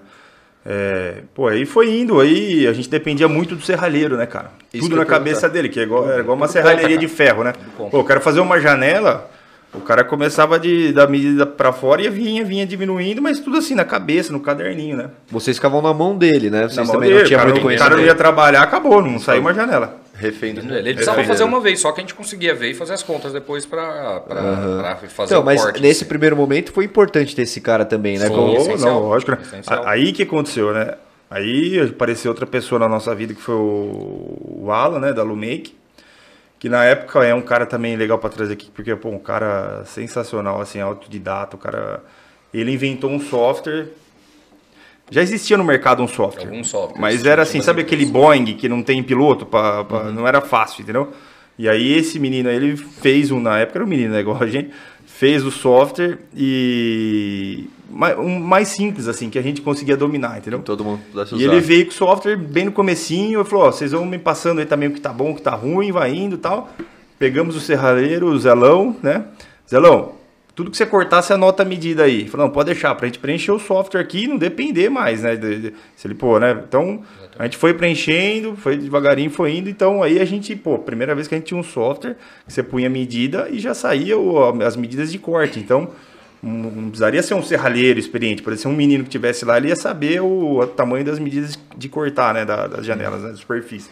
[SPEAKER 3] É, pô, aí foi indo, aí a gente dependia muito do serralheiro, né, cara?
[SPEAKER 2] Isso
[SPEAKER 3] Tudo na cabeça
[SPEAKER 2] perguntar.
[SPEAKER 3] dele, que é igual, era igual uma
[SPEAKER 4] Tudo
[SPEAKER 3] serralheria
[SPEAKER 4] conta,
[SPEAKER 3] de ferro, né? Pô, eu quero fazer uma janela, o cara começava de, da medida pra fora e vinha, vinha diminuindo, mas tudo assim, na cabeça, no caderninho, né?
[SPEAKER 1] Vocês ficavam na mão dele, né? Vocês
[SPEAKER 3] Na mão
[SPEAKER 1] também
[SPEAKER 3] dele,
[SPEAKER 1] não tinham
[SPEAKER 3] o cara,
[SPEAKER 1] muito
[SPEAKER 3] não- o cara
[SPEAKER 1] conhecimento.
[SPEAKER 3] não ia trabalhar, acabou, não saiu uma janela.
[SPEAKER 2] Refém do...
[SPEAKER 4] Ele precisava fazer uma vez, só que a gente conseguia ver e fazer as contas depois pra, pra, pra fazer
[SPEAKER 1] Então,
[SPEAKER 4] o
[SPEAKER 1] mas
[SPEAKER 4] corte.
[SPEAKER 1] nesse
[SPEAKER 4] assim.
[SPEAKER 1] primeiro momento foi importante ter esse cara também, né?
[SPEAKER 4] Sim.
[SPEAKER 1] Como-
[SPEAKER 4] essencial.
[SPEAKER 3] não, lógico, né?
[SPEAKER 4] Essencial.
[SPEAKER 3] Aí que aconteceu, né? Aí apareceu outra pessoa na nossa vida que foi o, o Alan, né, da Lumake, que na época é um cara também legal para trazer aqui, porque pô, um cara sensacional, assim, autodidata, o cara ele inventou um software já existia no mercado um software.
[SPEAKER 4] Algum software,
[SPEAKER 3] Mas
[SPEAKER 4] sim,
[SPEAKER 3] era assim, sabe aquele. Boeing que não tem piloto? Pra, pra-
[SPEAKER 4] Uhum.
[SPEAKER 3] Não era fácil, entendeu? E aí esse menino, ele fez um, na época era um menino, né, igual a gente, fez o software e... Um mais simples, assim, que a gente conseguia dominar, entendeu?
[SPEAKER 2] Todo mundo pudesse
[SPEAKER 3] E
[SPEAKER 2] usar.
[SPEAKER 3] ele veio com o software bem no comecinho e falou, ó, vocês vão me passando aí também o que tá bom, o que tá ruim, vai indo e tal. Pegamos o serralheiro, o Zelão, né? Zelão, tudo que você cortar, você anota a medida aí. Falou, não, pode deixar, pra gente preencher o software aqui e não depender mais, né? De, de, se ele pô, né? Então, a gente foi preenchendo, foi devagarinho, foi indo. Então, aí a gente, pô, primeira vez que a gente tinha um software, você punha a medida e já saía o, as medidas de corte. Então, não precisaria ser um serralheiro experiente, poderia ser um menino que tivesse lá, ele ia saber o, o tamanho das medidas de cortar, né? Da, das janelas, né, da superfície.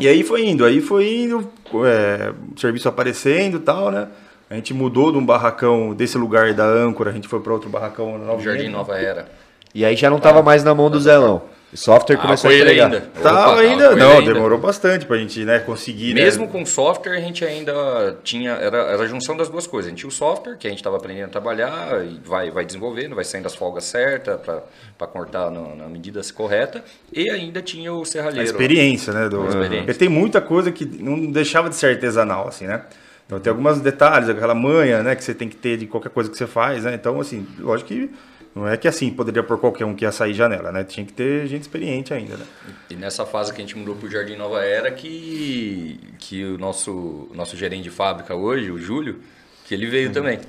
[SPEAKER 3] E aí foi indo, aí foi indo, é, o serviço aparecendo e tal, né? A gente mudou de um barracão desse lugar da âncora, a gente foi para outro barracão na Nova
[SPEAKER 4] Jardim Nova Era.
[SPEAKER 1] E aí já não estava mais na mão do Zelão. O software
[SPEAKER 4] Ah,
[SPEAKER 1] começou
[SPEAKER 4] com
[SPEAKER 1] a
[SPEAKER 4] ele
[SPEAKER 1] entregar.
[SPEAKER 4] ainda.
[SPEAKER 3] Tá
[SPEAKER 4] Opa,
[SPEAKER 3] ainda, não,
[SPEAKER 4] ainda.
[SPEAKER 3] demorou bastante pra gente, né, conseguir, né?
[SPEAKER 4] Mesmo com software, a gente ainda tinha. Era, era a junção das duas coisas. A gente tinha o software, que a gente estava aprendendo a trabalhar, e vai, vai desenvolvendo, vai saindo as folgas certas para cortar no- na medida correta. E ainda tinha o
[SPEAKER 3] a
[SPEAKER 4] serralheiro.
[SPEAKER 3] experiência, né? Do,
[SPEAKER 4] A experiência.
[SPEAKER 3] Tem muita coisa que não deixava de ser artesanal, assim, né? Então tem alguns detalhes, aquela manha, né, que você tem que ter de qualquer coisa que você faz, né? Então, assim, lógico que não é que assim poderia por qualquer um que ia sair janela, né? Tinha que ter gente experiente ainda, né?
[SPEAKER 4] E nessa fase que a gente mudou para o Jardim Nova Era, que, que o nosso, nosso gerente de fábrica hoje, o Júlio, que ele
[SPEAKER 3] Uhum.
[SPEAKER 4] veio também.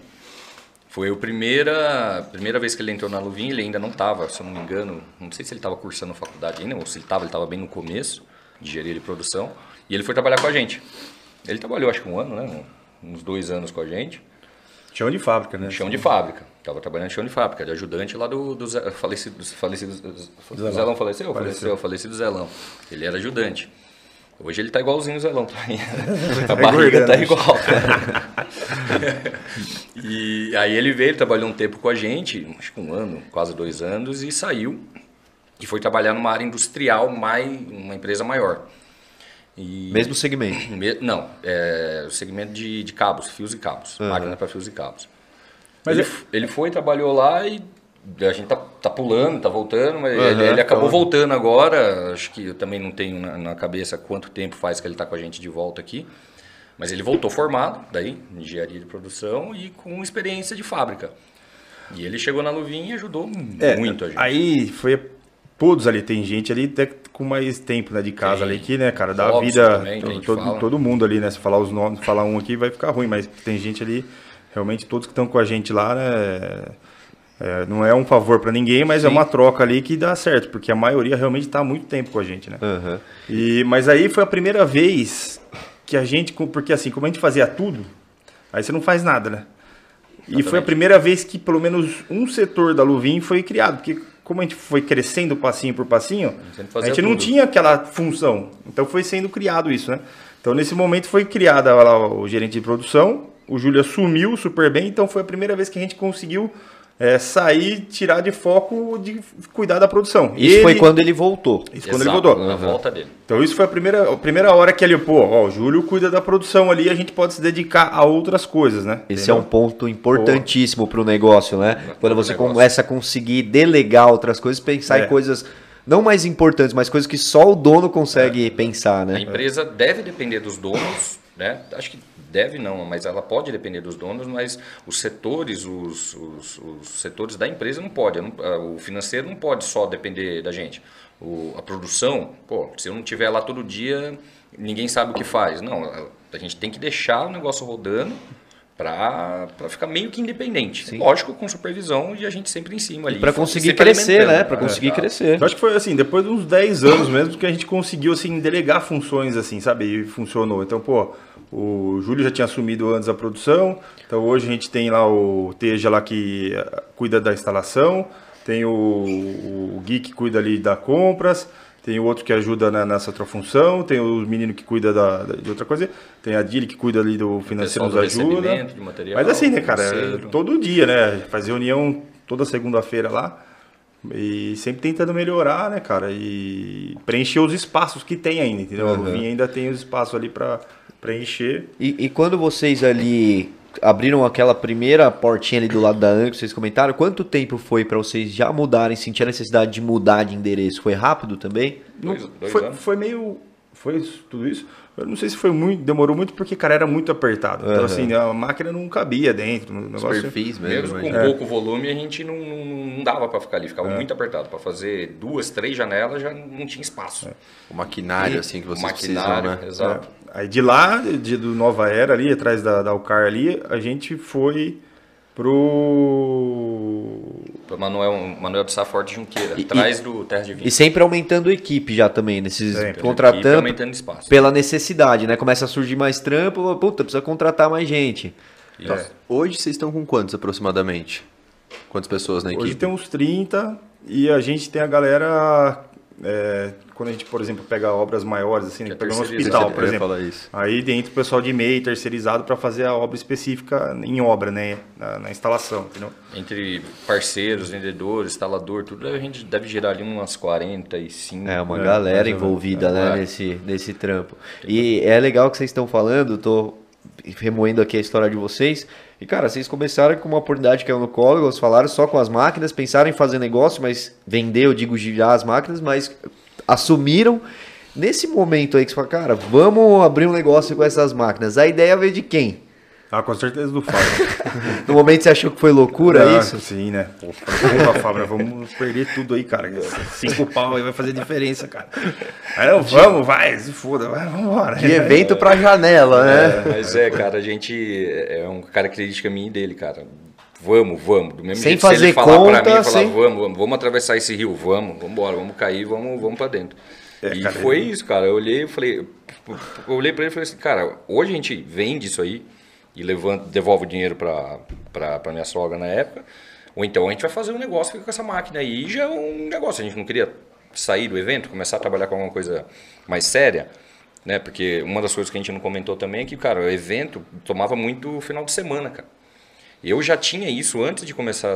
[SPEAKER 4] Foi a primeira, primeira vez que ele entrou na Luvinha, ele ainda não estava, se eu não me engano, não sei se ele estava cursando faculdade ainda, ou se ele estava, ele estava bem no começo de engenharia de produção, e ele foi trabalhar com a gente. Ele trabalhou acho que um ano, né? Uns dois anos com a gente.
[SPEAKER 3] Chão de fábrica, né?
[SPEAKER 4] Chão de fábrica. Estava trabalhando em chão de fábrica, de ajudante lá do, do Zé- falecido, falecido,
[SPEAKER 3] Zelão.
[SPEAKER 4] Zelão faleceu?
[SPEAKER 3] Faleceu.
[SPEAKER 4] Faleceu, falecido Zelão. Ele era ajudante. Hoje ele tá igualzinho o Zelão. Tá a
[SPEAKER 3] Tá
[SPEAKER 4] barriga tá
[SPEAKER 3] engordando.
[SPEAKER 4] igual. e aí ele veio, trabalhou um tempo com a gente, acho que um ano, quase dois anos, e saiu. E foi trabalhar numa área industrial, mais, uma empresa maior. E-
[SPEAKER 1] Mesmo segmento.
[SPEAKER 4] me- Não, é o segmento de, de cabos, fios e cabos. Máquina para fios e cabos.
[SPEAKER 3] Mas
[SPEAKER 4] ele,
[SPEAKER 3] é-
[SPEAKER 4] ele foi, trabalhou lá e a gente tá, tá pulando, tá voltando, mas
[SPEAKER 1] Aham,
[SPEAKER 4] ele, ele acabou
[SPEAKER 1] tá.
[SPEAKER 4] voltando agora. Acho que eu também não tenho na, na cabeça quanto tempo faz que ele tá com a gente de volta aqui. Mas ele voltou formado, daí, em engenharia de produção e com experiência de fábrica. E ele chegou na Luvinha e ajudou
[SPEAKER 3] É,
[SPEAKER 4] muito a gente.
[SPEAKER 3] Aí foi todos ali, tem gente ali até com mais tempo, né, de casa
[SPEAKER 4] Tem.
[SPEAKER 3] ali que, né, cara, dá vida
[SPEAKER 4] também,
[SPEAKER 3] todo,
[SPEAKER 4] fala.
[SPEAKER 3] todo mundo ali, né, se falar os nomes, falar um aqui vai ficar ruim, mas tem gente ali, realmente todos que estão com a gente lá, né, é, não é um favor pra ninguém, mas é uma troca ali que dá certo, porque a maioria realmente tá há muito tempo com a gente, né.
[SPEAKER 1] Aham.
[SPEAKER 3] E, mas aí foi a primeira vez que a gente, porque assim, como a gente fazia tudo, aí você não faz nada, né? E foi a primeira vez que pelo menos um setor da Luvin foi criado, porque como a gente foi crescendo passinho por passinho, a gente não
[SPEAKER 4] tudo.
[SPEAKER 3] tinha aquela função. Então foi sendo criado isso, né? Então nesse momento foi criada lá o gerente de produção, o Júlio assumiu super bem, então foi a primeira vez que a gente conseguiu é, sair, tirar de foco de cuidar da produção.
[SPEAKER 1] Isso foi
[SPEAKER 3] Ele-
[SPEAKER 1] quando ele voltou.
[SPEAKER 3] Isso quando ele
[SPEAKER 4] Exato,
[SPEAKER 3] voltou.
[SPEAKER 4] Na volta dele.
[SPEAKER 3] Então isso foi a primeira, a primeira hora que ele, pô, ó, o Júlio cuida da produção ali, a gente pode se dedicar a outras coisas, né?
[SPEAKER 1] Esse é um
[SPEAKER 3] Entendeu?
[SPEAKER 1] ponto importantíssimo para o negócio, né? Quando você
[SPEAKER 4] negócio.
[SPEAKER 1] começa a conseguir delegar outras coisas, pensar
[SPEAKER 3] É.
[SPEAKER 1] em coisas não mais importantes, mas coisas que só o dono consegue pensar,
[SPEAKER 4] A
[SPEAKER 1] né?
[SPEAKER 4] empresa deve depender dos donos, né? Acho que deve não, mas ela pode depender dos donos, mas os setores, os, os, os setores da empresa não pode. não- ah, o financeiro não pode só depender da gente. O- a produção, pô, se eu não estiver lá todo dia, ninguém sabe o que faz. Não, a, a gente tem que deixar o negócio rodando para ficar meio que independente. Lógico, com supervisão e a gente sempre em cima ali.
[SPEAKER 1] Para conseguir crescer, né? Para conseguir
[SPEAKER 4] Exato.
[SPEAKER 1] crescer.
[SPEAKER 3] Eu acho que foi assim, depois de uns 10 anos mesmo que a gente conseguiu assim delegar funções assim, sabe? E funcionou. Então, pô, o Júlio já tinha assumido antes a produção. Então hoje a gente tem lá o Teja lá que eh, cuida da instalação, tem o, o Gui que cuida ali da compras, tem o outro que ajuda na, nessa outra função, tem o menino que cuida da, de outra coisa, tem a Dili que cuida ali do financeiro, nos ajuda.
[SPEAKER 4] de material,
[SPEAKER 3] Mas assim, né, cara,
[SPEAKER 4] financeiro.
[SPEAKER 3] todo dia, né? Faz reunião toda segunda-feira lá. E sempre tentando melhorar, né, cara? E preencher os espaços que tem ainda, entendeu?
[SPEAKER 1] Uhum.
[SPEAKER 3] Luvinha ainda tem os espaços ali pra preencher.
[SPEAKER 1] E, e quando vocês ali abriram aquela primeira portinha ali do lado da Anco, vocês comentaram, quanto tempo foi para vocês já mudarem, sentir a necessidade de mudar de endereço? Foi rápido também?
[SPEAKER 3] Não-
[SPEAKER 4] Dois- dois
[SPEAKER 3] foi,
[SPEAKER 4] anos.
[SPEAKER 3] foi meio. foi isso- tudo isso. Eu não sei se foi muito, demorou muito porque, cara, era muito apertado. Então,
[SPEAKER 1] Aham.
[SPEAKER 3] assim, a máquina não cabia dentro. O
[SPEAKER 2] Os
[SPEAKER 3] negócio...
[SPEAKER 2] perfis mesmo.
[SPEAKER 4] Mesmo com
[SPEAKER 2] imagina.
[SPEAKER 4] pouco volume, a gente não, não, não dava para ficar ali, ficava muito apertado. Para fazer duas, três janelas já não tinha espaço.
[SPEAKER 2] O maquinário, assim, que
[SPEAKER 4] O
[SPEAKER 2] precisam,
[SPEAKER 4] maquinário,
[SPEAKER 2] né?
[SPEAKER 4] exato.
[SPEAKER 3] Aí de lá, de, do Nova Era ali, atrás da, da Alcar ali, a gente foi pro.
[SPEAKER 4] Pro Manuel, Manuel de Sá Forte Junqueira,
[SPEAKER 1] E-
[SPEAKER 4] atrás do Terra de Vinho.
[SPEAKER 1] E sempre aumentando a equipe já também, nesses
[SPEAKER 3] Sempre.
[SPEAKER 4] Equipe
[SPEAKER 1] contratando
[SPEAKER 4] aumentando espaço.
[SPEAKER 1] pela necessidade, né? Começa a surgir mais trampo, puta, precisa contratar mais gente.
[SPEAKER 4] Isso.
[SPEAKER 3] É.
[SPEAKER 2] Hoje vocês estão com quantos aproximadamente? Quantas pessoas na
[SPEAKER 3] Hoje
[SPEAKER 2] equipe?
[SPEAKER 3] tem uns 30 e a gente tem a galera. É, quando a gente, por exemplo, pega obras maiores, assim, né,
[SPEAKER 4] Que é
[SPEAKER 3] pega um hospital, por exemplo.
[SPEAKER 2] falar isso.
[SPEAKER 3] Aí dentro o pessoal de MEI terceirizado para fazer a obra específica em obra, né? Na, na instalação, entendeu?
[SPEAKER 4] Entre parceiros, vendedores, instalador, tudo, a gente deve girar ali umas 45.
[SPEAKER 1] É, uma
[SPEAKER 3] É,
[SPEAKER 1] galera envolvida, né,
[SPEAKER 4] É.
[SPEAKER 1] nesse, nesse trampo. E é legal que vocês estão falando, tô remoendo aqui a história de vocês. E, cara, vocês começaram com uma oportunidade que é no vocês falaram só com as máquinas, pensaram em fazer negócio, mas vender, eu digo girar as máquinas, mas assumiram. Nesse momento aí que você fala, cara, vamos abrir um negócio com essas máquinas. A ideia veio de quem?
[SPEAKER 3] Ah, com certeza do Fábio.
[SPEAKER 1] No momento você achou que foi loucura
[SPEAKER 3] Ah,
[SPEAKER 1] isso?
[SPEAKER 3] Sim, né? Pô, Fábio, vamos perder tudo aí, cara. Cinco pau aí vai fazer diferença, cara. Aí não, vamos, vai, se foda, vai, vambora.
[SPEAKER 2] De evento pra janela, né?
[SPEAKER 4] Mas é, cara, a gente. É uma característica minha e dele, cara. Vamos, vamos. Do mesmo
[SPEAKER 1] Sem
[SPEAKER 4] jeito, se
[SPEAKER 1] fazer
[SPEAKER 4] ele falar pra
[SPEAKER 1] conta,
[SPEAKER 4] mim, falar,
[SPEAKER 1] sem-
[SPEAKER 4] vamos, vamos, vamos atravessar esse rio, vamos, vamos embora, vamos cair, vamos, vamos pra dentro.
[SPEAKER 3] É,
[SPEAKER 4] e
[SPEAKER 3] cara,
[SPEAKER 4] foi
[SPEAKER 3] ele-
[SPEAKER 4] isso, cara. Eu olhei e falei, eu olhei pra ele e falei assim, cara, hoje a gente vende isso aí e levanta, devolve o dinheiro pra minha sogra na época, ou então a gente vai fazer um negócio com essa máquina aí, e já é um negócio. A gente não queria sair do evento, começar a trabalhar com alguma coisa mais séria, né? Porque uma das coisas que a gente não comentou também é que, cara, o evento tomava muito final de semana, cara. Eu já tinha isso antes de começar,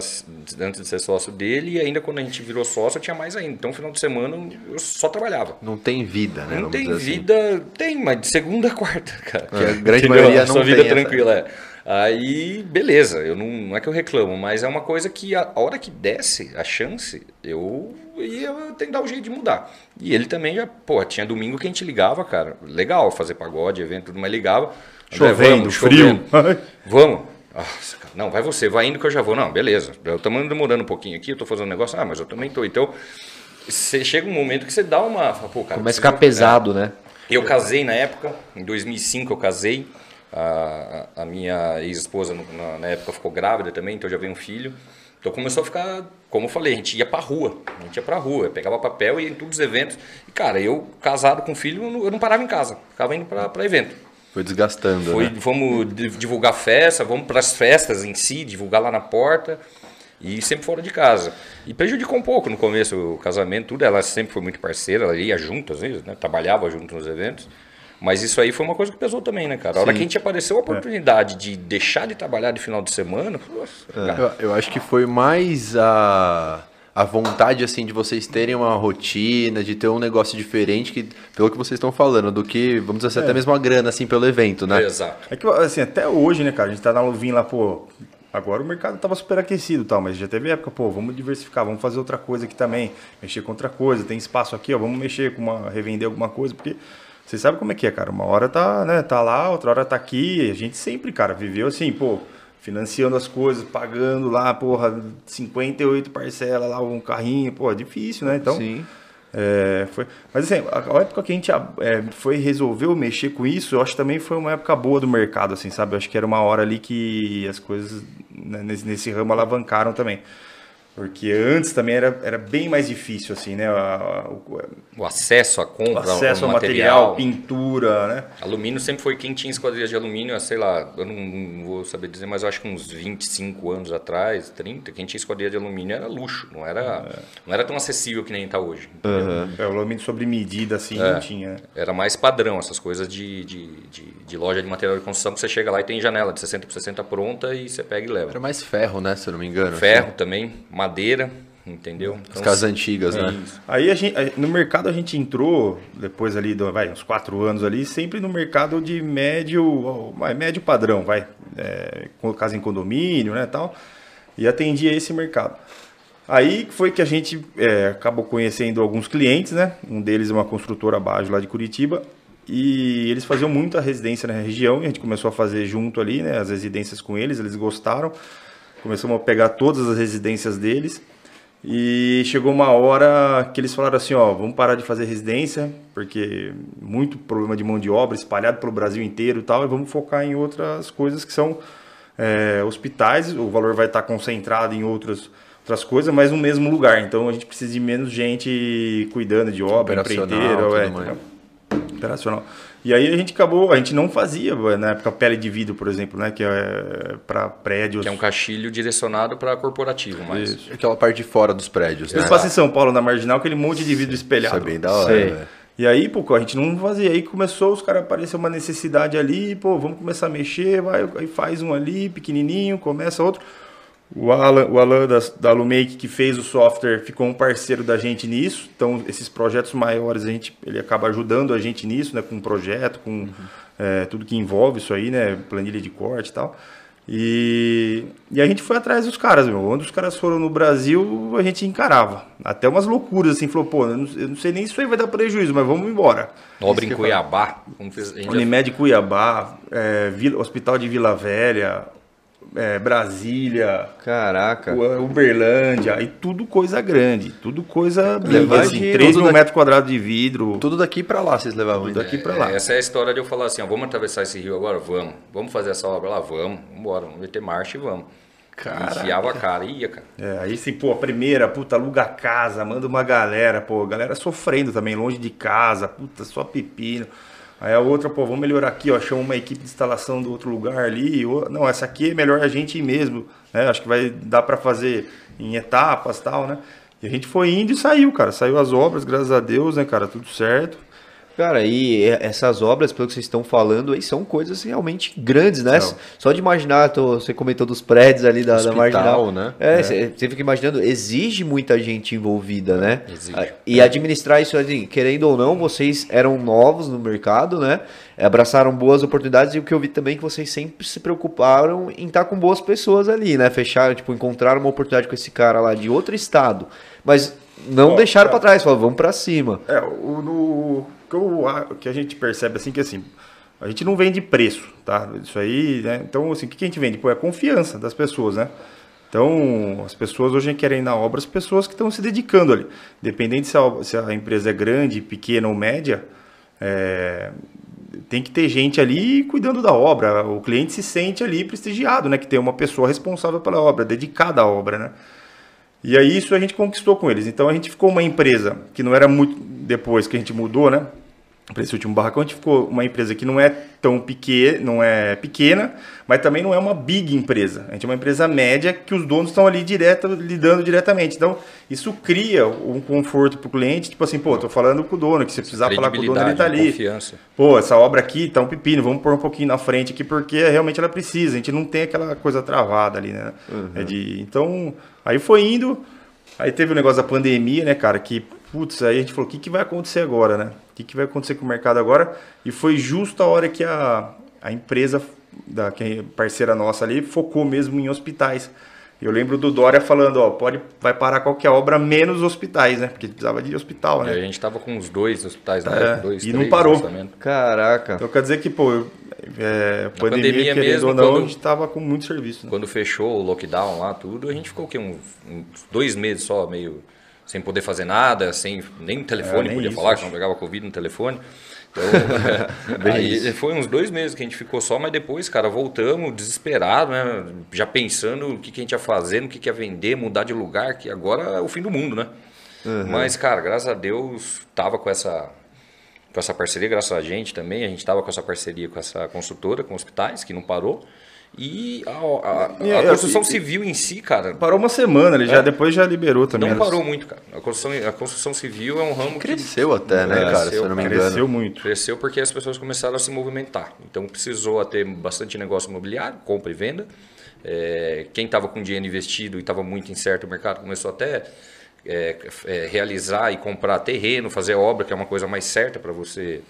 [SPEAKER 4] antes de ser sócio dele, e ainda quando a gente virou sócio, eu tinha mais ainda. Então, final de semana, eu só trabalhava.
[SPEAKER 2] Não tem vida, né?
[SPEAKER 4] Não tem
[SPEAKER 2] assim.
[SPEAKER 4] vida, tem, mas de segunda a quarta, cara.
[SPEAKER 2] A grande
[SPEAKER 4] Entendeu?
[SPEAKER 2] maioria
[SPEAKER 4] A
[SPEAKER 2] não
[SPEAKER 4] sua vida
[SPEAKER 2] tem essa-
[SPEAKER 4] tranquila, é. Aí, beleza, eu não, não é que eu reclamo, mas é uma coisa que a hora que desce a chance, eu ia que dar um jeito de mudar. E ele também já, pô, tinha domingo que a gente ligava, cara. Legal fazer pagode, evento, tudo, mas ligava.
[SPEAKER 3] Chovendo,
[SPEAKER 4] vamos,
[SPEAKER 3] frio.
[SPEAKER 4] Vamos. Nossa. Não, vai você, vai indo que eu já vou. Não, beleza. Eu também demorando um pouquinho aqui, eu tô fazendo um negócio. Ah, mas eu também tô. Então, você chega um momento que você dá uma. fala, Pô, cara,
[SPEAKER 1] Começa a ficar pesado, né?
[SPEAKER 4] eu casei na época, em 2005 eu casei. A, a minha ex-esposa na, na época ficou grávida também, então já veio um filho. Então começou a ficar, como eu falei, a gente ia pra rua. A gente ia pra rua, pegava papel e ia em todos os eventos. E cara, eu casado com filho, eu não, eu não parava em casa, ficava indo pra, pra evento.
[SPEAKER 2] Foi desgastando,
[SPEAKER 4] Foi,
[SPEAKER 2] né?
[SPEAKER 4] vamos di- divulgar festa, vamos para as festas em si, divulgar lá na porta e sempre fora de casa. E prejudicou um pouco no começo o casamento, tudo. Ela sempre foi muito parceira, ela ia junto às vezes, né? trabalhava junto nos eventos. Mas isso aí foi uma coisa que pesou também, né, cara? A hora que a gente apareceu a oportunidade de deixar de trabalhar de final de semana, nossa, cara,
[SPEAKER 2] Eu, eu acho que foi mais a, a vontade, assim, de vocês terem uma rotina, de ter um negócio diferente, que, pelo que vocês estão falando, do que, vamos dizer assim, até mesmo a grana, assim, pelo evento, né?
[SPEAKER 4] exato.
[SPEAKER 3] É que, assim, até hoje, né, cara, a gente tá na luvinha lá, pô, agora o mercado tava super aquecido e tal, mas já teve época, pô, vamos diversificar, vamos fazer outra coisa aqui também, mexer com outra coisa, tem espaço aqui, ó, vamos mexer com uma, revender alguma coisa, porque você sabe como é que é, cara, uma hora tá, né, tá lá, outra hora tá aqui, a gente sempre, cara, viveu assim, pô, financiando as coisas, pagando lá, porra, 58 parcelas lá, um carrinho, é difícil, né, então...
[SPEAKER 1] Sim.
[SPEAKER 3] É, foi, mas assim, a, a época que a gente é, foi resolveu mexer com isso, eu acho que também foi uma época boa do mercado, assim, sabe? Eu acho que era uma hora ali que as coisas né, nesse, nesse ramo alavancaram também. Porque antes também era, era bem mais difícil, assim, né? O,
[SPEAKER 4] O acesso à
[SPEAKER 3] o
[SPEAKER 4] compra,
[SPEAKER 3] acesso
[SPEAKER 4] ao
[SPEAKER 3] ao material, pintura, né?
[SPEAKER 4] Alumínio sempre foi quem tinha esquadrias de alumínio, sei lá, eu não, não vou saber dizer, mas eu acho que uns 25 anos atrás, 30, quem tinha esquadria de alumínio era luxo, não era, não era tão acessível que nem está hoje. entendeu?
[SPEAKER 3] É, o alumínio sobre medida, assim, não tinha.
[SPEAKER 4] Era mais padrão, essas coisas de, de, de, de loja de material de construção que você chega lá e tem janela de 60 por 60 pronta e você pega e leva.
[SPEAKER 2] Era mais ferro, né, se eu não me engano.
[SPEAKER 4] Ferro também, madeira, entendeu?
[SPEAKER 2] As
[SPEAKER 4] Então,
[SPEAKER 2] casas antigas, né?
[SPEAKER 4] isso.
[SPEAKER 3] Aí a gente, no mercado a gente entrou, depois ali, do, vai, uns quatro anos ali, sempre no mercado de médio, vai, médio padrão, vai, é, casa em condomínio, né, tal, e atendia esse mercado. Aí foi que a gente é, acabou conhecendo alguns clientes, né? Um deles é uma construtora abaixo lá de Curitiba. E eles faziam muita residência na região e a gente começou a fazer junto ali, né? As residências com eles, eles gostaram. Começamos a pegar todas as residências deles. E chegou uma hora que eles falaram assim, ó, vamos parar de fazer residência, porque muito problema de mão de obra espalhado pelo Brasil inteiro e tal, e vamos focar em outras coisas que são é, hospitais, o valor vai estar concentrado em outras, outras coisas, mas no mesmo lugar. Então a gente precisa de menos gente cuidando de obra, empreiteiro, é, operacional. E aí a gente acabou, a gente não fazia na época pele de vidro, por exemplo, né, que é para prédios.
[SPEAKER 4] Que é um caixilho direcionado para corporativo, mas
[SPEAKER 2] Isso. aquela parte de fora dos prédios,
[SPEAKER 3] né? Eu passo em São Paulo na marginal, aquele monte de vidro espelhado.
[SPEAKER 2] Isso é bem da hora, velho.
[SPEAKER 3] E aí, pô, a gente não fazia. Aí começou, os caras apareceu uma necessidade ali, pô, vamos começar a mexer, vai, aí faz um ali, pequenininho, começa outro. O Alan, o Alan da, da Lumake, que fez o software, ficou um parceiro da gente nisso. Então, esses projetos maiores, a gente, ele acaba ajudando a gente nisso, né? Com um projeto, com uhum. é, tudo que envolve isso aí, né? Planilha de corte e tal. E, e a gente foi atrás dos caras, meu. Onde os caras foram no Brasil, a gente encarava. Até umas loucuras, assim. Falou, pô, eu não, eu não sei nem se isso aí vai dar prejuízo, mas vamos embora.
[SPEAKER 4] Nobre em Cuiabá.
[SPEAKER 3] Unimed Cuiabá, é, Vila, Hospital de Vila Velha, é, Brasília,
[SPEAKER 1] caraca,
[SPEAKER 3] Uberlândia, e tudo coisa grande, tudo coisa levar assim, 3 mil daqui, metros quadrados de vidro.
[SPEAKER 2] Tudo daqui para lá vocês levavam.
[SPEAKER 3] Tudo daqui para lá.
[SPEAKER 4] É, essa é a história de eu falar assim, ó, vamos atravessar esse rio agora? Vamos. Vamos fazer essa obra lá? Vamos. Vamos embora, vamos meter marcha e vamos. Caraca. Enfiava a cara, ia, cara.
[SPEAKER 3] É, aí sim, pô, a primeira, puta, aluga casa, manda uma galera, pô, galera sofrendo também, longe de casa, puta, só pepino. Aí a outra, pô, vamos melhorar aqui, ó, chama uma equipe de instalação do outro lugar ali. Ou, não, essa aqui é melhor a gente ir mesmo, né? Acho que vai dar para fazer em etapas tal, né? E a gente foi indo e saiu, cara. Saiu as obras, graças a Deus, né, cara? Tudo certo.
[SPEAKER 1] Cara, e essas obras, pelo que vocês estão falando, aí são coisas realmente grandes, né? Não. Só de imaginar, tô, você comentou dos prédios ali da, Hospital, da marginal.
[SPEAKER 2] né?
[SPEAKER 1] É, é. Você, você fica imaginando, exige muita gente envolvida, né?
[SPEAKER 4] Exige.
[SPEAKER 1] Ah, e administrar isso, assim, querendo ou não, vocês eram novos no mercado, né? Abraçaram boas oportunidades e o que eu vi também é que vocês sempre se preocuparam em estar com boas pessoas ali, né? Fecharam, tipo, encontraram uma oportunidade com esse cara lá de outro estado, mas não deixaram é. para trás, falaram, vamos para cima.
[SPEAKER 3] É, o, no que, eu, que a gente percebe assim que assim, a gente não vende preço, tá? Isso aí, né? Então, assim, o que a gente vende? Pô, é a confiança das pessoas, né? Então, as pessoas hoje querem na obra as pessoas que estão se dedicando ali. Dependendo se a, se a empresa é grande, pequena ou média, é, tem que ter gente ali cuidando da obra. O cliente se sente ali prestigiado, né? Que tem uma pessoa responsável pela obra, dedicada à obra, né? E aí isso a gente conquistou com eles. Então a gente ficou uma empresa que não era muito depois que a gente mudou, né? Para esse último barracão, a gente ficou uma empresa que não é tão pequena, não é pequena, mas também não é uma big empresa. A gente é uma empresa média que os donos estão ali direto, lidando diretamente. Então, isso cria um conforto para o cliente, tipo assim, pô, tô falando com o dono, que se precisar falar com o dono, ele tá ali.
[SPEAKER 4] Confiança.
[SPEAKER 3] Pô, essa obra aqui tá um pepino, vamos pôr um pouquinho na frente aqui, porque realmente ela precisa. A gente não tem aquela coisa travada ali, né? Uhum. É de, então, aí foi indo, aí teve o negócio da pandemia, né, cara, que putz, aí a gente falou, o que, que vai acontecer agora, né? O que, que vai acontecer com o mercado agora? E foi justo a hora que a, a empresa, da, que é parceira nossa ali, focou mesmo em hospitais. Eu lembro do Dória falando, ó, pode, vai parar qualquer obra, menos hospitais, né? Porque precisava de hospital, né?
[SPEAKER 4] E a gente tava com uns dois hospitais, né?
[SPEAKER 3] É,
[SPEAKER 4] dois,
[SPEAKER 3] e não parou.
[SPEAKER 1] Caraca.
[SPEAKER 3] Então quer dizer que, pô, é, pandemia, pandemia mesmo, ou não, quando, a gente tava com muito serviço. Né?
[SPEAKER 4] Quando fechou o lockdown lá, tudo, a gente ficou o quê? Uns, uns dois meses só, meio sem poder fazer nada, sem nem telefone é, nem podia isso, falar, que não pegava Covid no telefone. Então, aí foi uns dois meses que a gente ficou só, mas depois, cara, voltamos desesperado, né? Já pensando o que, que a gente ia fazer, no que, que ia vender, mudar de lugar, que agora é o fim do mundo, né? Uhum. Mas, cara, graças a Deus, tava com essa, com essa parceria, graças a gente também, a gente tava com essa parceria com essa construtora, com hospitais, que não parou. E a, a, a, a construção civil em si, cara.
[SPEAKER 3] Parou uma semana, ele é. já depois já liberou também.
[SPEAKER 4] Não parou muito, cara. A construção, a construção civil é um ramo
[SPEAKER 2] cresceu que, até, né, cara? se eu não me engano.
[SPEAKER 3] Cresceu muito.
[SPEAKER 4] Cresceu porque as pessoas começaram a se movimentar. Então precisou ter bastante negócio imobiliário, compra e venda. É, quem estava com dinheiro investido e estava muito incerto o mercado começou até é, é, realizar e comprar terreno, fazer obra, que é uma coisa mais certa para você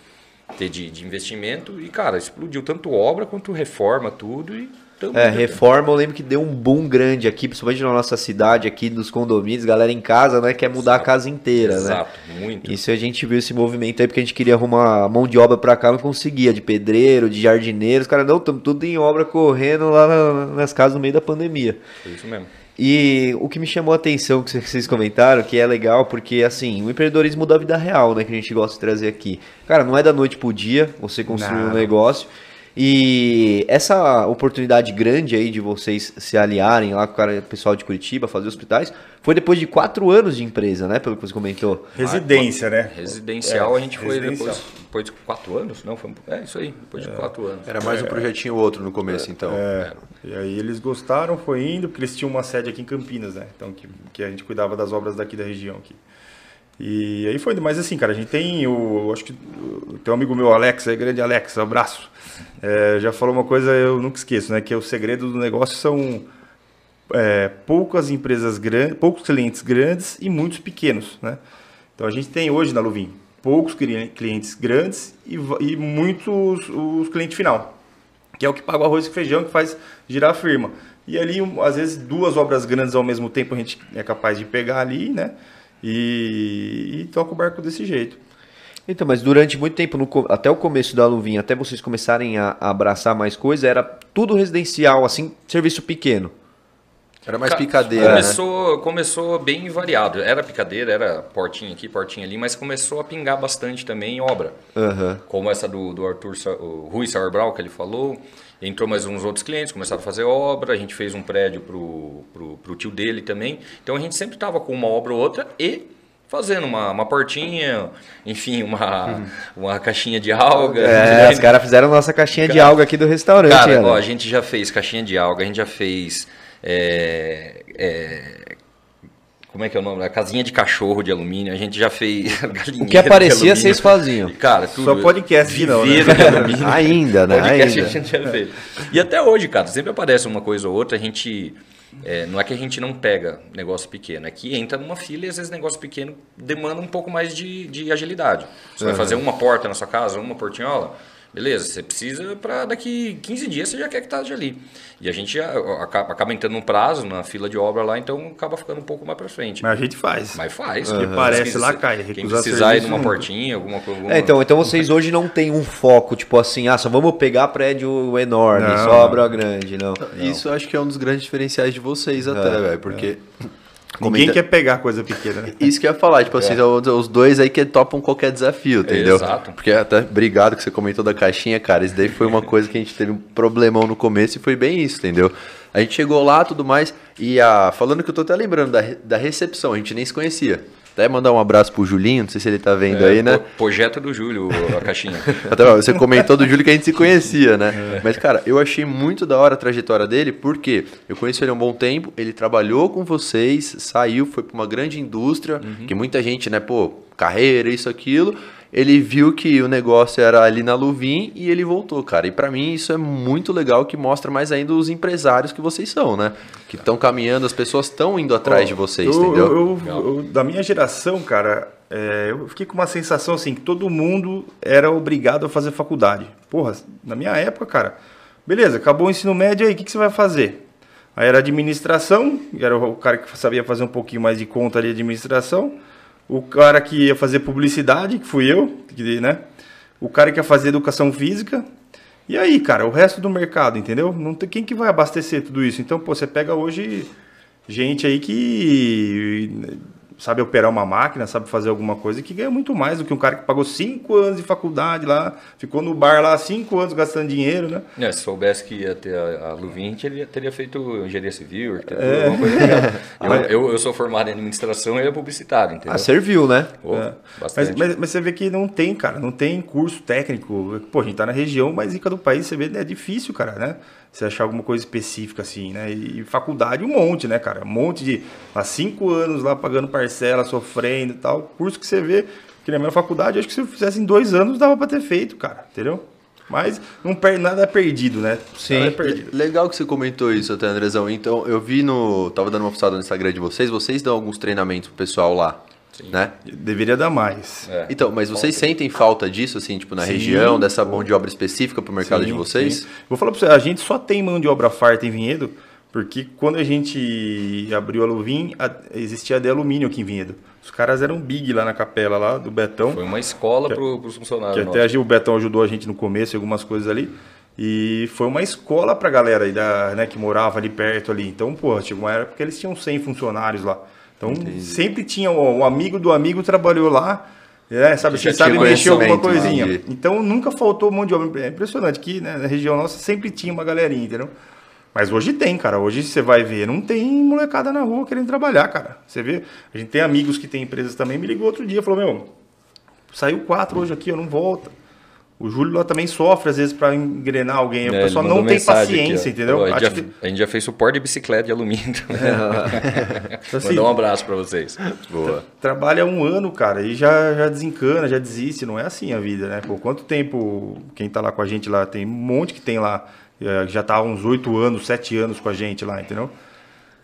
[SPEAKER 4] ter de, de investimento. E, cara, explodiu tanto obra quanto reforma, tudo. E
[SPEAKER 1] É,
[SPEAKER 4] indo.
[SPEAKER 1] reforma, eu lembro que deu um boom grande aqui, principalmente na nossa cidade, aqui dos condomínios, galera em casa, né, quer mudar a casa inteira, né?
[SPEAKER 4] Exato, muito.
[SPEAKER 1] Isso a gente viu esse movimento aí, porque a gente queria arrumar mão de obra pra cá, não conseguia, de pedreiro, de jardineiro, os caras, não, estamos tudo em obra correndo lá na- nas casas no meio da pandemia.
[SPEAKER 4] Foi isso mesmo.
[SPEAKER 1] E o que me chamou a atenção que vocês comentaram, que é legal, porque assim, o empreendedorismo da vida real, né, que a gente gosta de trazer aqui. Cara, não é da noite pro dia você construir um negócio. E essa oportunidade grande aí de vocês se aliarem lá com o cara- pessoal de Curitiba, fazer hospitais, foi depois de quatro anos de empresa, né? Pelo que você comentou.
[SPEAKER 3] Residência, né?
[SPEAKER 4] Residencial
[SPEAKER 3] É,
[SPEAKER 4] a gente foi depois, depois de quatro anos? Não, foi é isso aí, depois de quatro anos.
[SPEAKER 2] Era mais um projetinho ou outro no começo, então.
[SPEAKER 3] É, e aí eles gostaram, foi indo, porque eles tinham uma sede aqui em Campinas, né? Então, que, que a gente cuidava das obras daqui da região aqui. E aí foi, mas assim, cara, a gente tem o, acho que tem um amigo meu, Alex, aí, grande Alex, abraço. É, já falou uma coisa, eu nunca esqueço, né? Que o segredo do negócio são é, poucas empresas grandes, poucos clientes grandes e muitos pequenos, né? Então a gente tem hoje na Luvin poucos cli- clientes grandes e, e muitos os clientes final, que é o que paga o arroz e feijão que faz girar a firma. E ali, às vezes, duas obras grandes ao mesmo tempo a gente é capaz de pegar ali, né? E, e toca o barco desse jeito.
[SPEAKER 1] Então, mas durante muito tempo, no até o começo da Luvinha, até vocês começarem a, a abraçar mais coisa, era tudo residencial, assim, serviço pequeno.
[SPEAKER 2] Era mais
[SPEAKER 4] Ca-
[SPEAKER 2] picadeira, né?
[SPEAKER 4] começou, começou bem variado. Era picadeira, era portinha aqui, portinha ali, mas começou a pingar bastante também em obra.
[SPEAKER 1] Aham.
[SPEAKER 4] Como essa do, do Arthur Sa- o Rui Sauerbrau, que ele falou. Entrou mais uns outros clientes, começaram a fazer obra. A gente fez um prédio pro, pro, pro tio dele também. Então a gente sempre estava com uma obra ou outra e fazendo uma, uma portinha, enfim, uma, uma caixinha de alga.
[SPEAKER 1] É, os caras fizeram nossa caixinha de alga aqui do restaurante,
[SPEAKER 4] Cara, ó, a gente já fez caixinha de alga, a gente já fez. é, é, como é que é o nome? A casinha de cachorro de alumínio, a gente já fez.
[SPEAKER 1] O que aparecia, vocês faziam.
[SPEAKER 4] Cara, tudo.
[SPEAKER 3] Só podcast que não, né?
[SPEAKER 4] de alumínio.
[SPEAKER 1] Ainda, né?
[SPEAKER 4] Podcast
[SPEAKER 1] Ainda.
[SPEAKER 4] a gente já fez. E até hoje, cara, sempre aparece uma coisa ou outra, a gente. é, não é que a gente não pega negócio pequeno, é que entra numa fila e às vezes negócio pequeno demanda um pouco mais de, de agilidade. Você vai fazer uma porta na sua casa, uma portinhola, beleza, você precisa para daqui 15 dias você já quer que esteja ali. E a gente já acaba, acaba entrando num prazo na fila de obra lá, então acaba ficando um pouco mais para frente.
[SPEAKER 3] Mas a gente faz.
[SPEAKER 4] Mas faz.
[SPEAKER 3] Porque
[SPEAKER 4] Quem
[SPEAKER 3] parece lá, cai.
[SPEAKER 4] Quem precisar ir
[SPEAKER 3] serviço
[SPEAKER 4] numa
[SPEAKER 3] nunca.
[SPEAKER 4] portinha, alguma coisa.
[SPEAKER 1] É, então, então vocês hoje não tem um foco, tipo assim, ah, só vamos pegar prédio enorme,
[SPEAKER 3] Não,
[SPEAKER 1] só obra grande, não.
[SPEAKER 2] Isso eu acho que é um dos grandes diferenciais de vocês até,
[SPEAKER 1] É,
[SPEAKER 2] velho. Porque.
[SPEAKER 3] Ninguém
[SPEAKER 2] comenta-
[SPEAKER 3] quer pegar coisa pequena. né?
[SPEAKER 2] Isso que eu ia falar, tipo assim, os, os dois aí que topam qualquer desafio, entendeu?
[SPEAKER 4] Exato.
[SPEAKER 2] Porque até, obrigado que você comentou da caixinha, cara, isso daí foi uma coisa que a gente teve um problemão no começo e foi bem isso, entendeu? A gente chegou lá, tudo mais, e a, falando que eu tô até lembrando da, da recepção, a gente nem se conhecia. Até mandar um abraço pro Julinho, não sei se ele tá vendo aí, né?
[SPEAKER 4] É, Projeto do Júlio, a caixinha.
[SPEAKER 2] Até, você comentou do Júlio que a gente se conhecia, né? Mas, cara, eu achei muito da hora a trajetória dele, porque eu conheci ele há um bom tempo, ele trabalhou com vocês, saiu, foi para uma grande indústria, que muita gente, né, pô, carreira, isso, aquilo. Ele viu que o negócio era ali na Luvim e ele voltou, cara. E pra mim isso é muito legal, que mostra mais ainda os empresários que vocês são, né? Que estão caminhando, as pessoas estão indo atrás de vocês,
[SPEAKER 3] eu,
[SPEAKER 2] entendeu?
[SPEAKER 3] eu- eu- eu- da minha geração, cara, é, eu fiquei com uma sensação assim que todo mundo era obrigado a fazer faculdade. Porra, na minha época, cara, beleza, acabou o ensino médio aí, o que, que você vai fazer? Aí era administração, era o cara que sabia fazer um pouquinho mais de conta ali, administração. O cara que ia fazer publicidade, que fui eu, que, né? O cara que ia fazer educação física. E aí, cara, o resto do mercado, entendeu? Não tem quem que vai abastecer tudo isso. Então, pô, você pega hoje gente aí que sabe operar uma máquina, sabe fazer alguma coisa que ganha muito mais do que um cara que pagou cinco anos de faculdade lá, ficou no bar lá cinco anos gastando dinheiro, né?
[SPEAKER 4] É, se soubesse que ia ter a, a Luvin, teria, teria feito engenharia civil,
[SPEAKER 3] É.
[SPEAKER 4] alguma coisa ligada. eu, eu, eu sou formado em administração e ele é publicitário, entendeu?
[SPEAKER 1] Ah, serviu, né?
[SPEAKER 4] Pô,
[SPEAKER 3] É.
[SPEAKER 4] bastante.
[SPEAKER 3] Mas, mas, mas você vê que não tem, cara, não tem curso técnico. Pô, a gente tá na região mais rica do país, você vê, é difícil, cara, né? Você achar alguma coisa específica assim, né? E faculdade, um monte, né, cara? Um monte de. Há cinco anos lá pagando parcela, sofrendo e tal. Curso que você vê, que na minha faculdade, acho que se eu fizesse em dois anos dava pra ter feito, cara, entendeu? Mas não perde nada é perdido, né?
[SPEAKER 1] Sim.
[SPEAKER 3] Nada é perdido.
[SPEAKER 2] Legal que você comentou isso até, Andrezão. Então, eu vi no. Tava dando uma fuçada no Instagram de vocês, vocês dão alguns treinamentos pro pessoal lá. Né?
[SPEAKER 3] Deveria dar mais.
[SPEAKER 4] É.
[SPEAKER 2] Então, mas vocês sentem falta disso, assim, tipo, na região, dessa mão de obra específica para o mercado
[SPEAKER 3] Sim,
[SPEAKER 2] de vocês?
[SPEAKER 3] sim. Vou falar pra você, a gente só tem mão de obra farta em Vinhedo, porque quando a gente abriu a Luvim, a- existia a de alumínio aqui em Vinhedo. Os caras eram big lá na capela lá do Betão.
[SPEAKER 4] Foi uma escola para os funcionários.
[SPEAKER 3] Que até a- o Betão ajudou a gente no começo, algumas coisas ali. E foi uma escola pra galera aí da, né, que morava ali perto ali. Então, pô, chegou uma época que eles tinham 100 funcionários lá. Então, sempre tinha o, o amigo do amigo trabalhou lá, né, sabe, você sabe mexer alguma coisinha.
[SPEAKER 2] entendi.
[SPEAKER 3] Então, nunca faltou mão de obra. É impressionante que né, na região nossa sempre tinha uma galerinha, entendeu? Mas hoje tem, cara. Hoje você vai ver, não tem molecada na rua querendo trabalhar, cara. Você vê, a gente tem amigos que têm empresas também, me ligou outro dia, falou, meu, Saiu quatro hoje aqui, eu não volta. O Júlio lá também sofre, às vezes, para engrenar alguém.
[SPEAKER 4] É,
[SPEAKER 3] o
[SPEAKER 4] ele
[SPEAKER 3] pessoal não tem
[SPEAKER 4] aqui,
[SPEAKER 3] paciência,
[SPEAKER 4] ó.
[SPEAKER 3] entendeu?
[SPEAKER 4] Ó, A gente, já,
[SPEAKER 3] que,
[SPEAKER 4] a gente já fez suporte de bicicleta de alumínio. também.
[SPEAKER 3] então, assim,
[SPEAKER 4] Mandar um abraço para vocês.
[SPEAKER 2] Boa.
[SPEAKER 3] trabalha um ano, cara, e já, já desencana, já desiste. Não é assim a vida, né? Pô, quanto tempo quem tá lá com a gente lá, tem um monte que tem lá, eh, já tá há uns oito anos, sete anos com a gente lá, entendeu?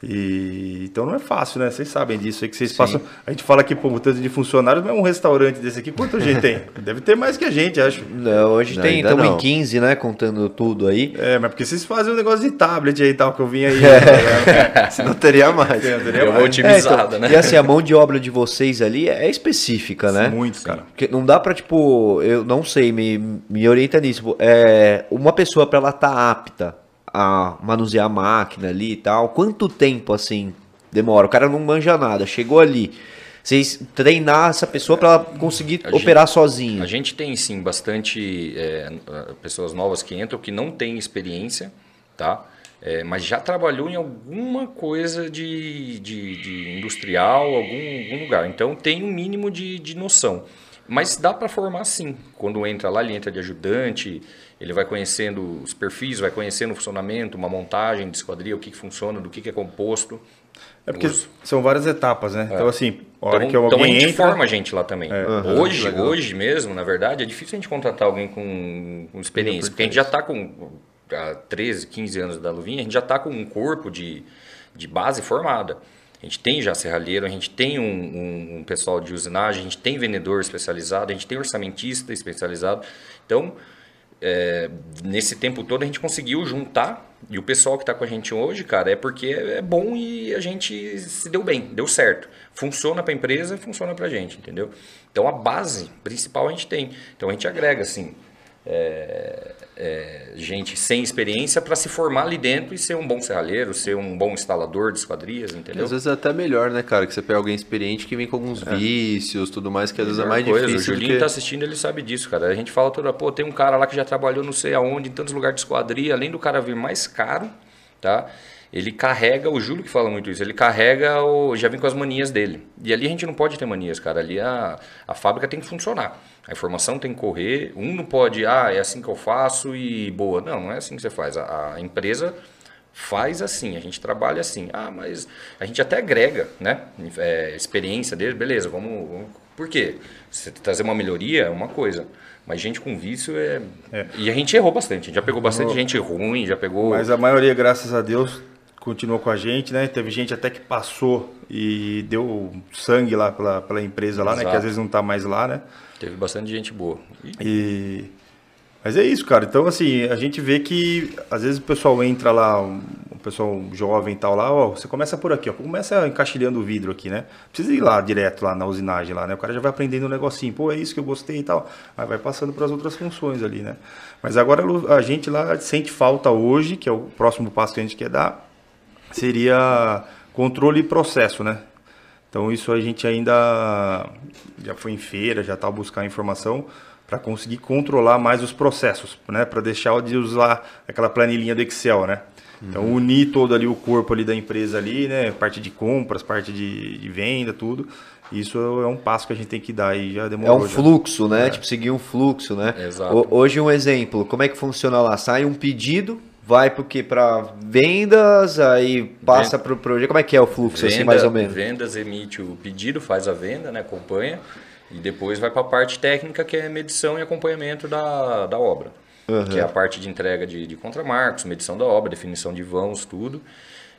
[SPEAKER 3] E, então não é fácil, né? Vocês sabem disso aí que vocês passam. A gente fala que, pô, o tanto de funcionários, mas um restaurante desse aqui, quanta gente tem? Deve ter mais que a gente, acho.
[SPEAKER 1] Não, hoje
[SPEAKER 2] Não,
[SPEAKER 1] tem, estamos
[SPEAKER 2] não.
[SPEAKER 1] em 15, né? Contando tudo aí.
[SPEAKER 3] É, mas porque vocês fazem um negócio de tablet aí e tal, que eu vim aí.
[SPEAKER 1] É.
[SPEAKER 3] né?
[SPEAKER 2] Se não teria mais.
[SPEAKER 4] Deu uma
[SPEAKER 1] É,
[SPEAKER 4] otimizada,
[SPEAKER 1] então,
[SPEAKER 4] né?
[SPEAKER 1] E assim, a mão de obra de vocês ali é específica, né?
[SPEAKER 3] Muito, cara.
[SPEAKER 1] Porque não dá pra, tipo, eu não sei, me, me orienta nisso. É, uma pessoa pra ela estar apta a manusear a máquina ali e tal, quanto tempo, assim, demora? O cara não manja nada, chegou ali. Vocês treinar essa pessoa pra ela conseguir
[SPEAKER 4] A
[SPEAKER 1] operar sozinha.
[SPEAKER 4] A gente tem sim bastante é, pessoas novas que entram que não têm experiência, tá? É, mas já trabalhou em alguma coisa de, de, de industrial, algum, algum lugar. Então tem um mínimo de, de noção. Mas dá para formar sim. Quando entra lá, ele entra de ajudante, ele vai conhecendo os perfis, vai conhecendo o funcionamento, uma montagem de esquadria, o que, que funciona, do que, que é composto.
[SPEAKER 3] É porque
[SPEAKER 4] Os-
[SPEAKER 3] são várias etapas, né? Então, assim, a hora
[SPEAKER 4] então,
[SPEAKER 3] que alguém
[SPEAKER 4] então a gente
[SPEAKER 3] entra...
[SPEAKER 4] forma a gente lá também.
[SPEAKER 2] Aham,
[SPEAKER 4] hoje,
[SPEAKER 2] legal.
[SPEAKER 4] hoje mesmo, na verdade, é difícil a gente contratar alguém com, com experiência, porque a gente já está com há 13, 15 anos da Luvinha, a gente já está com um corpo de, de base formada. A gente tem já serralheiro, a gente tem um, um- um pessoal de usinagem, a gente tem vendedor especializado, a gente tem orçamentista especializado. Então, é, nesse tempo todo a gente conseguiu juntar e o pessoal que está com a gente hoje, cara, é porque é bom e a gente se deu bem, deu certo. Funciona para a empresa, funciona para a gente, entendeu? Então a base principal a gente tem. Então a gente agrega assim é, é, gente sem experiência para se formar ali dentro e ser um bom serralheiro, ser um bom instalador de esquadrias, entendeu?
[SPEAKER 2] às vezes é até melhor, né, cara? Que você pega alguém experiente que vem com alguns vícios, tudo mais, que às vezes é mais
[SPEAKER 4] coisa.
[SPEAKER 2] difícil.
[SPEAKER 4] O Julinho
[SPEAKER 2] que...
[SPEAKER 4] tá assistindo, ele sabe disso, cara. A gente fala toda, pô, tem um cara lá que já trabalhou não sei aonde, em tantos lugares de esquadria, além do cara vir mais caro, tá? Ele carrega, o Júlio que fala muito isso, ele carrega, o, já vem com as manias dele. E ali a gente não pode ter manias, cara. Ali a, a fábrica tem que funcionar. A informação tem que correr. Um não pode, ah, é assim que eu faço e boa. Não, não é assim que você faz. A, a empresa faz assim, a gente trabalha assim. Ah, mas a gente até agrega, né? É, experiência dele, beleza, vamos, vamos. Por quê? Você trazer uma melhoria é uma coisa. Mas gente com vício é... E a gente errou bastante. A gente já pegou bastante gente ruim, já pegou.
[SPEAKER 3] Mas a maioria, graças a Deus, continuou com a gente, né? Teve gente até que passou e deu sangue lá pela, pela empresa lá, né? Que
[SPEAKER 4] Exato.
[SPEAKER 3] às vezes não tá mais lá, né?
[SPEAKER 4] Teve bastante gente boa. E.
[SPEAKER 3] Mas é isso, cara. Então, assim, a gente vê que às vezes o pessoal entra lá, o pessoal jovem e tal lá, ó, você começa por aqui, ó, começa encaixilhando o vidro aqui, né? Precisa ir lá direto lá na usinagem lá, né? O cara já vai aprendendo um negocinho, pô, é isso que eu gostei e tal. Aí vai passando para as outras funções ali, né? Mas agora a gente lá sente falta hoje, que é o próximo passo que a gente quer dar, seria controle e processo, né? Então isso a gente ainda já foi em feira, já está buscando informação para conseguir controlar mais os processos, né? Para deixar de usar aquela planilhinha do Excel, né? Então unir todo ali o corpo ali da empresa ali, né? Parte de compras, parte de, de venda, tudo. Isso é um passo que a gente tem que dar e já
[SPEAKER 1] É
[SPEAKER 3] demorou.
[SPEAKER 1] um
[SPEAKER 3] já.
[SPEAKER 1] fluxo, né? Tipo, seguir um fluxo, né?
[SPEAKER 4] Exato.
[SPEAKER 1] Ho- Hoje um exemplo, como é que funciona lá? Sai um pedido, vai pro quê? Para vendas, aí passa
[SPEAKER 4] Ven-
[SPEAKER 1] pro projeto. Como é que é o fluxo, assim,
[SPEAKER 4] Venda-
[SPEAKER 1] mais ou menos?
[SPEAKER 4] Vendas emite o pedido, faz a venda, né, acompanha, e depois vai para a parte técnica, que é medição e acompanhamento da, da obra. que é a parte de entrega de, de contramarcos, medição da obra, definição de vãos, tudo.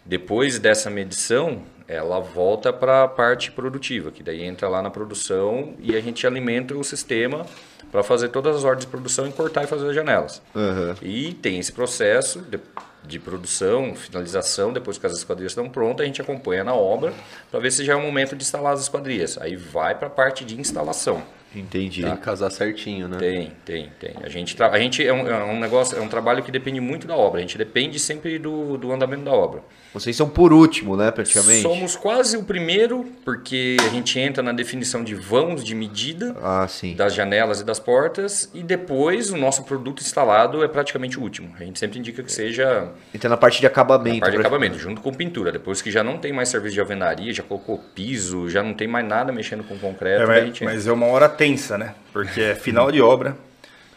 [SPEAKER 4] Depois dessa medição, ela volta para a parte produtiva, que daí entra lá na produção e a gente alimenta o sistema para fazer todas as ordens de produção e cortar e fazer as janelas.
[SPEAKER 1] Aham.
[SPEAKER 4] E tem esse processo de, de produção, finalização, depois que as esquadrias estão prontas, a gente acompanha na obra para ver se já é o momento de instalar as esquadrias. Aí vai para a parte de instalação.
[SPEAKER 1] Entendi.
[SPEAKER 2] Tem que casar certinho, né?
[SPEAKER 4] Tem, tem, tem. A gente, a gente é, um, é um negócio, é um trabalho que depende muito da obra. A gente depende sempre do, do andamento da obra.
[SPEAKER 1] Vocês são por último, né, praticamente?
[SPEAKER 4] Somos quase o primeiro, porque a gente entra na definição de vãos de medida
[SPEAKER 1] Ah, sim.
[SPEAKER 4] das janelas e das portas e depois o nosso produto instalado é praticamente o último. A gente sempre indica que seja
[SPEAKER 1] Entra na parte de acabamento.
[SPEAKER 4] parte de acabamento, junto com pintura. Depois que já não tem mais serviço de alvenaria, já colocou piso, já não tem mais nada mexendo com concreto,
[SPEAKER 3] É, mas,
[SPEAKER 4] gente
[SPEAKER 3] mas é uma hora tensa, né? Porque é final de obra.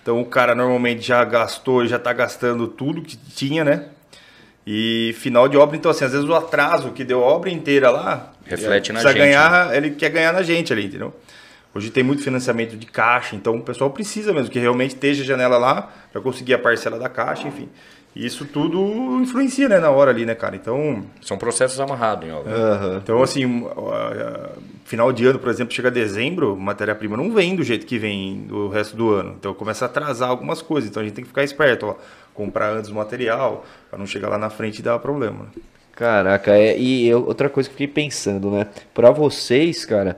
[SPEAKER 3] Então o cara normalmente já gastou, já tá gastando tudo que tinha, né? E final de obra, então assim, às vezes o atraso que deu a obra inteira lá
[SPEAKER 4] Reflete na gente,
[SPEAKER 3] ganhar, ele quer ganhar na gente ali, entendeu? Hoje tem muito financiamento de caixa, então o pessoal precisa mesmo que realmente esteja a janela lá para conseguir a parcela da caixa, enfim. E isso tudo influencia, né, na hora ali, né, cara? Então,
[SPEAKER 4] são processos amarrados em obra.
[SPEAKER 1] Aham.
[SPEAKER 3] então, assim, uh, uh, final de ano, por exemplo, chega dezembro, matéria-prima não vem do jeito que vem do resto do ano. Então começa a atrasar algumas coisas. Então a gente tem que ficar esperto, ó, comprar antes o material, para não chegar lá na frente e dar problema.
[SPEAKER 1] Caraca, é, e eu- outra coisa que eu fiquei pensando, né? Pra vocês, cara,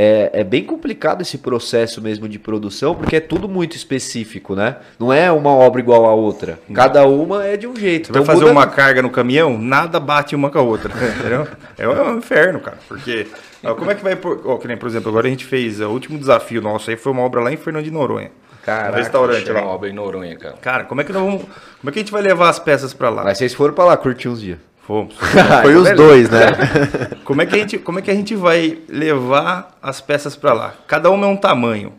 [SPEAKER 1] é, é bem complicado esse processo mesmo de produção, porque é tudo muito específico, né? Não é uma obra igual a outra. Cada uma é de um jeito.
[SPEAKER 3] Você vai
[SPEAKER 1] Então
[SPEAKER 3] fazer
[SPEAKER 1] muda-
[SPEAKER 3] uma carga no caminhão, nada bate uma com a outra, entendeu? É um, é um inferno, cara. Porque, como é que vai... Por, ó, que nem, por exemplo, agora a gente fez, o último desafio nosso aí foi uma obra lá em Fernando de Noronha.
[SPEAKER 1] Caraca,
[SPEAKER 3] um restaurante
[SPEAKER 4] Chega uma
[SPEAKER 3] lá.
[SPEAKER 4] obra em Noronha, cara.
[SPEAKER 3] Cara, como é que nós vamos... Como é que a gente vai levar as peças para lá?
[SPEAKER 1] Mas vocês foram pra lá curtir uns dias.
[SPEAKER 3] Fomos.
[SPEAKER 2] Foi os dois, né?
[SPEAKER 3] Como é que a gente, como é que a gente vai levar as peças para lá? Cada uma é um tamanho.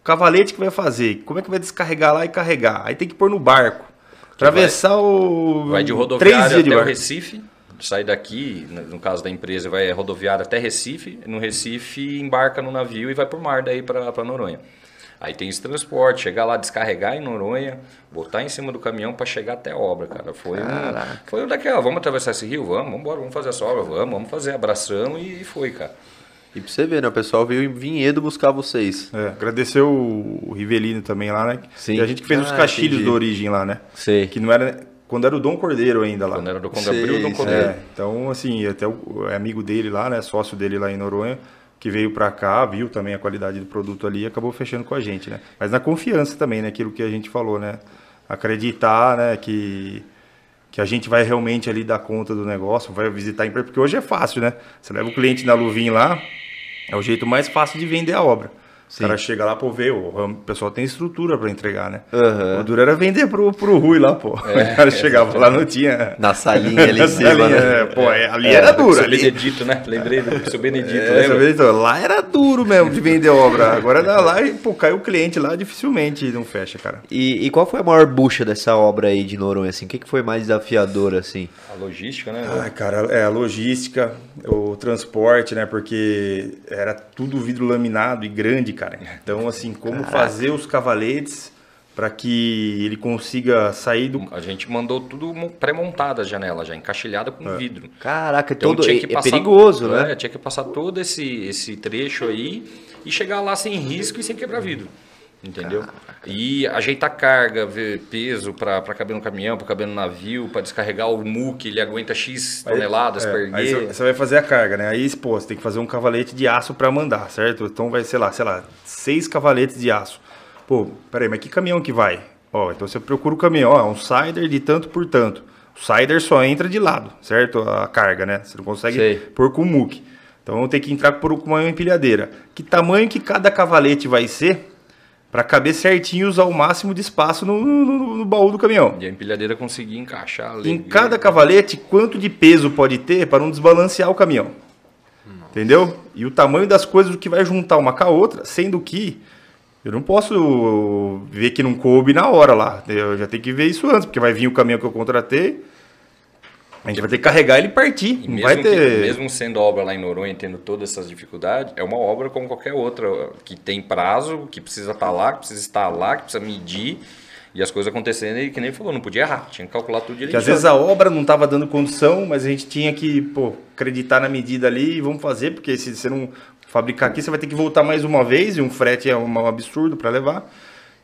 [SPEAKER 3] O cavalete que vai fazer, como é que vai descarregar lá e carregar? Aí tem que pôr no barco. Atravessar o
[SPEAKER 4] Vai de rodoviária
[SPEAKER 3] dias de
[SPEAKER 4] até o. Recife, sai daqui, no no caso da empresa, vai rodoviária até Recife, no Recife embarca no navio e vai por mar daí para Noronha. Aí tem esse transporte, chegar lá, descarregar em Noronha, botar em cima do caminhão para chegar até a obra, cara. Foi um, foi um daquela, vamos atravessar esse rio? Vamos, vamos embora, vamos fazer essa obra, vamos, vamos fazer, abraçamos e foi, cara.
[SPEAKER 2] E pra você ver, né? O pessoal veio em Vinhedo buscar vocês.
[SPEAKER 3] É, agradecer o Rivelino também lá, né?
[SPEAKER 1] Sim.
[SPEAKER 3] E a gente que fez os
[SPEAKER 2] Ah,
[SPEAKER 3] castilhos
[SPEAKER 2] entendi.
[SPEAKER 3] da origem lá, né?
[SPEAKER 1] Sei.
[SPEAKER 3] Que não era. Quando era o Dom Cordeiro ainda lá.
[SPEAKER 4] Quando era do quando
[SPEAKER 2] Sei,
[SPEAKER 4] abriu do
[SPEAKER 2] sei.
[SPEAKER 4] Cordeiro.
[SPEAKER 3] É, então, assim, até o é amigo dele lá, né? Sócio dele lá em Noronha, que veio pra cá, viu também a qualidade do produto ali e acabou fechando com a gente, né? Mas na confiança também, né? Aquilo que a gente falou, né? Acreditar, né? Que, que a gente vai realmente ali dar conta do negócio, vai visitar a empresa, porque hoje é fácil, né? Você leva o cliente na luvinha lá, é o jeito mais fácil de vender a obra. O cara chega lá, pô, vê, o pessoal tem estrutura pra entregar, né?
[SPEAKER 1] Aham.
[SPEAKER 3] O duro era vender pro, pro Rui lá, pô. o cara chegava lá, não tinha...
[SPEAKER 2] Na salinha ali em cima,
[SPEAKER 3] salinha,
[SPEAKER 2] né?
[SPEAKER 3] é, pô, é, ali era duro.
[SPEAKER 4] Seu
[SPEAKER 3] Ali,
[SPEAKER 4] Benedito, né? Lembrei do seu Benedito,
[SPEAKER 3] é,
[SPEAKER 4] lembra?
[SPEAKER 3] então, lá era duro mesmo de vender obra. Agora dá lá e, pô, cai o cliente lá, dificilmente não fecha, cara.
[SPEAKER 1] E, e qual foi a maior bucha dessa obra aí de Noronha, assim? O que, que foi mais desafiador, assim?
[SPEAKER 4] A logística, né?
[SPEAKER 3] Ai, cara, é a logística, o transporte, né? Porque era tudo vidro laminado e grande, cara. Então, assim, como fazer os cavaletes para que ele consiga sair do.
[SPEAKER 4] A gente mandou tudo mo- pré-montado as janelas já, encaixilhada
[SPEAKER 3] É.
[SPEAKER 4] com vidro.
[SPEAKER 1] Caraca,
[SPEAKER 4] Então
[SPEAKER 1] todo,
[SPEAKER 4] tinha
[SPEAKER 1] é,
[SPEAKER 4] que
[SPEAKER 1] é
[SPEAKER 4] passar,
[SPEAKER 1] perigoso,
[SPEAKER 4] é,
[SPEAKER 1] né?
[SPEAKER 4] Tinha que passar todo esse, esse trecho aí e chegar lá sem risco e sem quebrar vidro. Entendeu? E ajeitar carga, ver peso para caber no caminhão, para caber no navio, para descarregar o muque, ele aguenta X toneladas
[SPEAKER 3] É,
[SPEAKER 4] per
[SPEAKER 3] aí você vai fazer a carga, né? Aí, pô, você tem que fazer um cavalete de aço para mandar, certo? Então vai, sei lá, sei lá, seis cavaletes de aço. Pô, peraí, mas que caminhão que vai? Ó, então você procura o caminhão, ó, um cider de tanto por tanto. O cider só entra de lado, certo? A carga, né? Você não consegue
[SPEAKER 1] Sei.
[SPEAKER 3] pôr com muque. Então tem que entrar por uma empilhadeira. Que tamanho que cada cavalete vai ser para caber certinho e usar o máximo de espaço no, no- no baú do caminhão?
[SPEAKER 4] E a empilhadeira conseguir encaixar ali.
[SPEAKER 3] Em cada cavalete, quanto de peso pode ter para não desbalancear o caminhão? Entendeu? E o tamanho das coisas que vai juntar uma com a outra, sendo que eu não posso ver que não coube na hora lá. Eu já tenho que ver isso antes, porque vai vir o caminhão que eu contratei. A gente vai ter que carregar ele e partir.
[SPEAKER 4] E mesmo,
[SPEAKER 3] vai
[SPEAKER 4] que-
[SPEAKER 3] ter.
[SPEAKER 4] mesmo sendo obra lá em Noronha, tendo todas essas dificuldades, é uma obra como qualquer outra, que tem prazo, que precisa estar lá, que precisa estar lá, que precisa medir. E as coisas acontecendo e que nem falou, não podia errar, tinha que calcular tudo direitinho.
[SPEAKER 3] Que às vezes a obra não estava dando condição, mas a gente tinha que, pô, acreditar na medida ali e vamos fazer, porque se você não fabricar aqui, você vai ter que voltar mais uma vez e um frete é um absurdo para levar.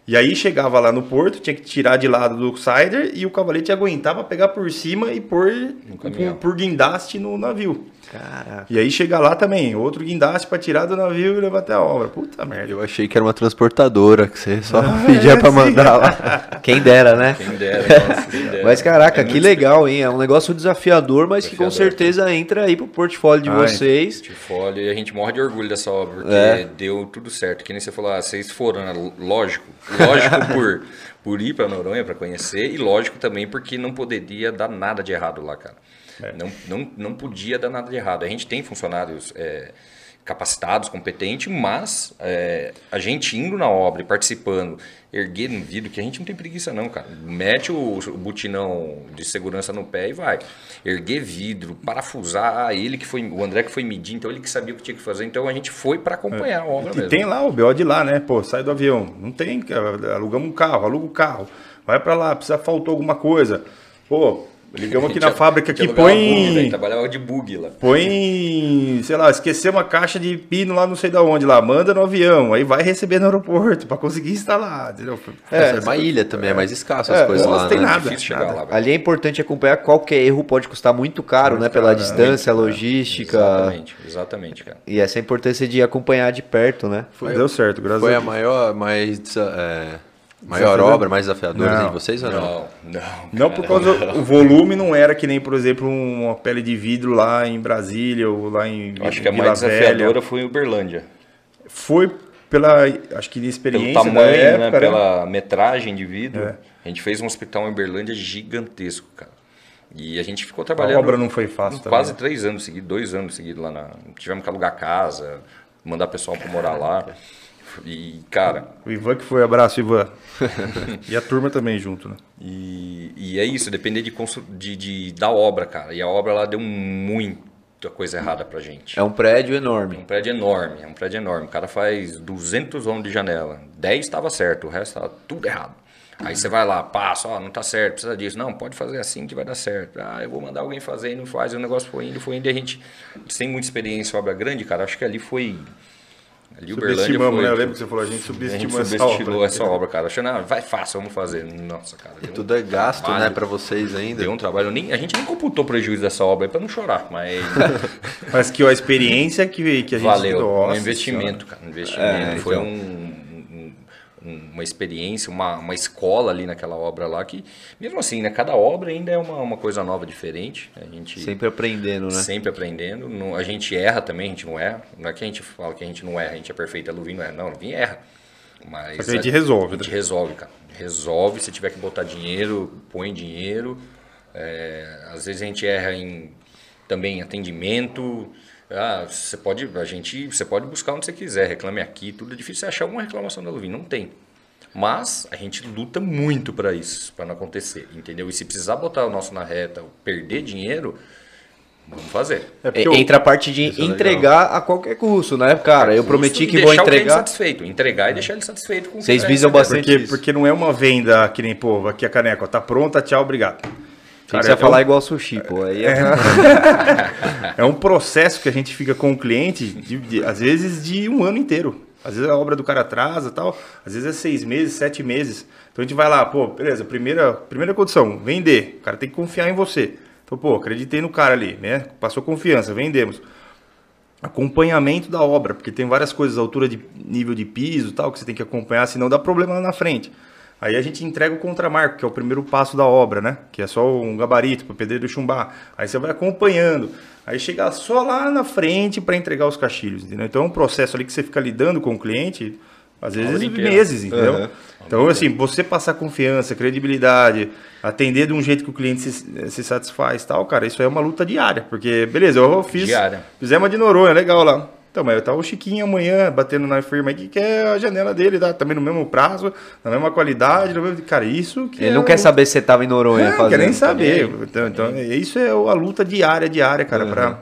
[SPEAKER 3] E aí chegava lá no porto, tinha que tirar de lado do cider e o cavalete aguentava pegar por cima e pôr por, por guindaste no navio.
[SPEAKER 1] Caraca.
[SPEAKER 3] E aí chega lá também, outro guindaste para tirar do navio e levar até a obra. Puta merda.
[SPEAKER 2] Eu achei que era uma transportadora, que você só pedia pra mandar lá.
[SPEAKER 1] Quem dera, né?
[SPEAKER 4] Quem dera, nossa, quem dera.
[SPEAKER 1] Mas caraca,
[SPEAKER 4] É
[SPEAKER 1] que legal, hein? É um negócio desafiador, mas que com
[SPEAKER 4] Desafiador.
[SPEAKER 1] certeza entra aí pro portfólio de
[SPEAKER 3] Ah,
[SPEAKER 1] vocês.
[SPEAKER 4] portfólio e a gente morre de orgulho dessa obra, porque
[SPEAKER 1] É.
[SPEAKER 4] deu tudo certo. Que nem você falou, ah, vocês foram, né? lógico. Lógico por, por ir para Noronha para conhecer e lógico também porque não poderia dar nada de errado lá, cara. Não, não, não podia dar nada de errado. A gente tem funcionários é, capacitados, competentes, mas é, a gente indo na obra e participando, erguer no vidro, que a gente não tem preguiça não, cara. Mete o, o butinão de segurança no pé e vai. Erguer vidro, parafusar, ah, ele que foi, o André que foi medir, então ele que sabia o que tinha que fazer, então a gente foi para acompanhar a obra
[SPEAKER 3] E
[SPEAKER 4] mesmo.
[SPEAKER 3] tem lá o BO de lá, né? Pô, sai do avião. Não tem, alugamos um carro, aluga o carro. Vai pra lá, precisa faltou alguma coisa. Pô, ligamos aqui na fábrica
[SPEAKER 4] Bug, velho,
[SPEAKER 3] põe.
[SPEAKER 4] trabalhava de bug lá.
[SPEAKER 3] Põe, sei lá, esqueceu uma caixa de pino lá não sei da onde lá, manda no avião, aí vai receber no aeroporto pra conseguir instalar, entendeu?
[SPEAKER 2] É, é uma ilha também, é mais escasso as
[SPEAKER 3] É,
[SPEAKER 2] coisas lá,
[SPEAKER 3] tem
[SPEAKER 2] né?
[SPEAKER 3] nada.
[SPEAKER 4] Difícil chegar lá, velho.
[SPEAKER 1] Ali é importante acompanhar qualquer erro pode custar muito caro, né? Pela
[SPEAKER 3] caro,
[SPEAKER 1] distância, logística.
[SPEAKER 4] Exatamente, exatamente, cara.
[SPEAKER 1] E essa é a importância de acompanhar de perto, né?
[SPEAKER 3] Foi, deu certo, graças
[SPEAKER 2] Foi
[SPEAKER 3] a
[SPEAKER 2] a
[SPEAKER 3] Deus.
[SPEAKER 2] maior, mais, desa- é, maior
[SPEAKER 3] Desafiador?
[SPEAKER 2] obra, mais desafiadora
[SPEAKER 3] Não.
[SPEAKER 2] de vocês ou não?
[SPEAKER 4] Não, não.
[SPEAKER 3] Não por causa o volume não era que nem, por exemplo, uma pele de vidro lá em Brasília ou lá em
[SPEAKER 4] Eu Acho que a
[SPEAKER 3] Vila
[SPEAKER 4] mais
[SPEAKER 3] Velha.
[SPEAKER 4] desafiadora foi Uberlândia.
[SPEAKER 3] Foi pela, acho que de
[SPEAKER 4] Pelo
[SPEAKER 3] experiência
[SPEAKER 4] tamanho,
[SPEAKER 3] da época,
[SPEAKER 4] né?
[SPEAKER 3] né?
[SPEAKER 4] Pela metragem de vidro.
[SPEAKER 3] É.
[SPEAKER 4] A gente fez um hospital em Uberlândia gigantesco, cara. E a gente ficou
[SPEAKER 3] A
[SPEAKER 4] trabalhando.
[SPEAKER 3] obra não foi fácil também.
[SPEAKER 4] Quase três anos seguidos, dois anos seguidos lá na. Tivemos que alugar casa, mandar pessoal para morar lá. E, cara,
[SPEAKER 3] O Ivan que foi, abraço, Ivan. e a turma também junto, né?
[SPEAKER 4] E, e é isso, depender de, de, de- da obra, cara. E a obra lá deu muita coisa errada pra gente.
[SPEAKER 1] É um prédio
[SPEAKER 4] É
[SPEAKER 1] enorme.
[SPEAKER 4] um prédio enorme, é um prédio enorme. O cara faz 200 anos de janela. 10 estava certo, o resto estava tudo errado. Aí você vai lá, passa, ó, não tá certo, precisa disso. Não, pode fazer assim que vai dar certo. Ah, eu vou mandar alguém fazer e não faz. E o negócio foi indo, foi indo. E a gente, sem muita experiência obra grande, cara, acho que ali foi... Ali Uberlândia
[SPEAKER 3] Subestimamos,
[SPEAKER 4] foi...
[SPEAKER 3] né? Eu lembro que você falou, a gente
[SPEAKER 4] A gente
[SPEAKER 3] subestimou essa
[SPEAKER 4] subestimou
[SPEAKER 3] obra.
[SPEAKER 4] essa obra, cara. Achando, ah, vai fácil, vamos fazer. Nossa, cara.
[SPEAKER 2] E tudo é gasto,
[SPEAKER 4] trabalho.
[SPEAKER 2] né, pra vocês ainda.
[SPEAKER 4] Deu um trabalho. Nem, a gente nem computou o prejuízo dessa obra aí pra não chorar, mas
[SPEAKER 3] Mas que a experiência que, que a gente...
[SPEAKER 4] valeu.
[SPEAKER 3] Nossa
[SPEAKER 4] um investimento, cara. Um investimento.
[SPEAKER 1] É,
[SPEAKER 4] Foi
[SPEAKER 1] então.
[SPEAKER 4] um- um- um- uma experiência, uma, uma escola ali naquela obra lá que, mesmo assim, né? Cada obra ainda é uma, uma coisa nova, diferente. A gente
[SPEAKER 1] Sempre aprendendo, né?
[SPEAKER 4] sempre aprendendo. Não- a gente erra também, a gente não erra. Não é que a gente fala que a gente não erra, a gente é perfeito, a Luvinho não erra. Não, a Luvinho erra. Mas
[SPEAKER 3] a gente resolve,
[SPEAKER 4] A gente
[SPEAKER 3] né?
[SPEAKER 4] resolve, cara. Resolve. Se tiver que botar dinheiro, põe dinheiro. É, às vezes a gente erra em também em atendimento. Ah, você pode, a gente, você pode buscar onde você quiser, reclame aqui, tudo é difícil você achar uma reclamação da Luvinho, não tem. Mas a gente luta muito para isso, para não acontecer, entendeu? E se precisar botar o nosso na reta, perder dinheiro, vamos fazer.
[SPEAKER 3] É
[SPEAKER 1] É,
[SPEAKER 3] o-
[SPEAKER 1] Entra a parte de
[SPEAKER 2] Isso é
[SPEAKER 1] entregar a qualquer custo, né? Cara, eu prometi que vou entregar.
[SPEAKER 4] satisfeito, entregar e deixar ele satisfeito com
[SPEAKER 1] Vocês visam bastante
[SPEAKER 3] Porque,
[SPEAKER 1] isso.
[SPEAKER 3] porque não é uma venda que nem, pô, aqui a caneca, ó, tá pronta, tchau, obrigado.
[SPEAKER 1] Que
[SPEAKER 3] Cara,
[SPEAKER 1] você
[SPEAKER 3] é
[SPEAKER 1] falar
[SPEAKER 3] um-
[SPEAKER 1] igual sushi, pô. Aí é...
[SPEAKER 3] É um processo que a gente fica com o cliente, de- de- às vezes, de um ano inteiro. Às vezes a obra do cara atrasa tal, às vezes é seis meses, sete meses. Então a gente vai lá, pô, beleza, primeira, primeira condição, vender. O cara tem que confiar em você. Então, pô, acreditei no cara ali, né? Passou confiança, vendemos. Acompanhamento da obra, porque tem várias coisas, altura de nível de piso tal, que você tem que acompanhar, senão dá problema lá na frente. Aí a gente entrega o contramarco, que é o primeiro passo da obra, né? Que é só um gabarito para o pedreiro chumbar. Aí você vai acompanhando. Aí chega só lá na frente para entregar os caixilhos, entendeu? Então é um processo ali que você fica lidando com o cliente, às vezes meses, entendeu?
[SPEAKER 1] Uhum.
[SPEAKER 3] Então, assim, você passar confiança, credibilidade, atender de um jeito que o cliente se, se satisfaz e tal, cara, isso é uma luta diária. Porque, beleza, eu fiz.
[SPEAKER 4] Diária.
[SPEAKER 3] Fizemos uma de Noronha, legal lá. Então, mas tá o Chiquinho amanhã batendo na firma aqui, que é a janela dele, tá? Também no mesmo prazo, na mesma qualidade. mesmo- Cara, isso que
[SPEAKER 1] Ele
[SPEAKER 3] é
[SPEAKER 1] não
[SPEAKER 3] a
[SPEAKER 1] quer saber se você tava em Noronha
[SPEAKER 3] É,
[SPEAKER 1] fazendo.
[SPEAKER 3] quer nem saber. Então, então, isso é a luta diária, diária, cara, pra,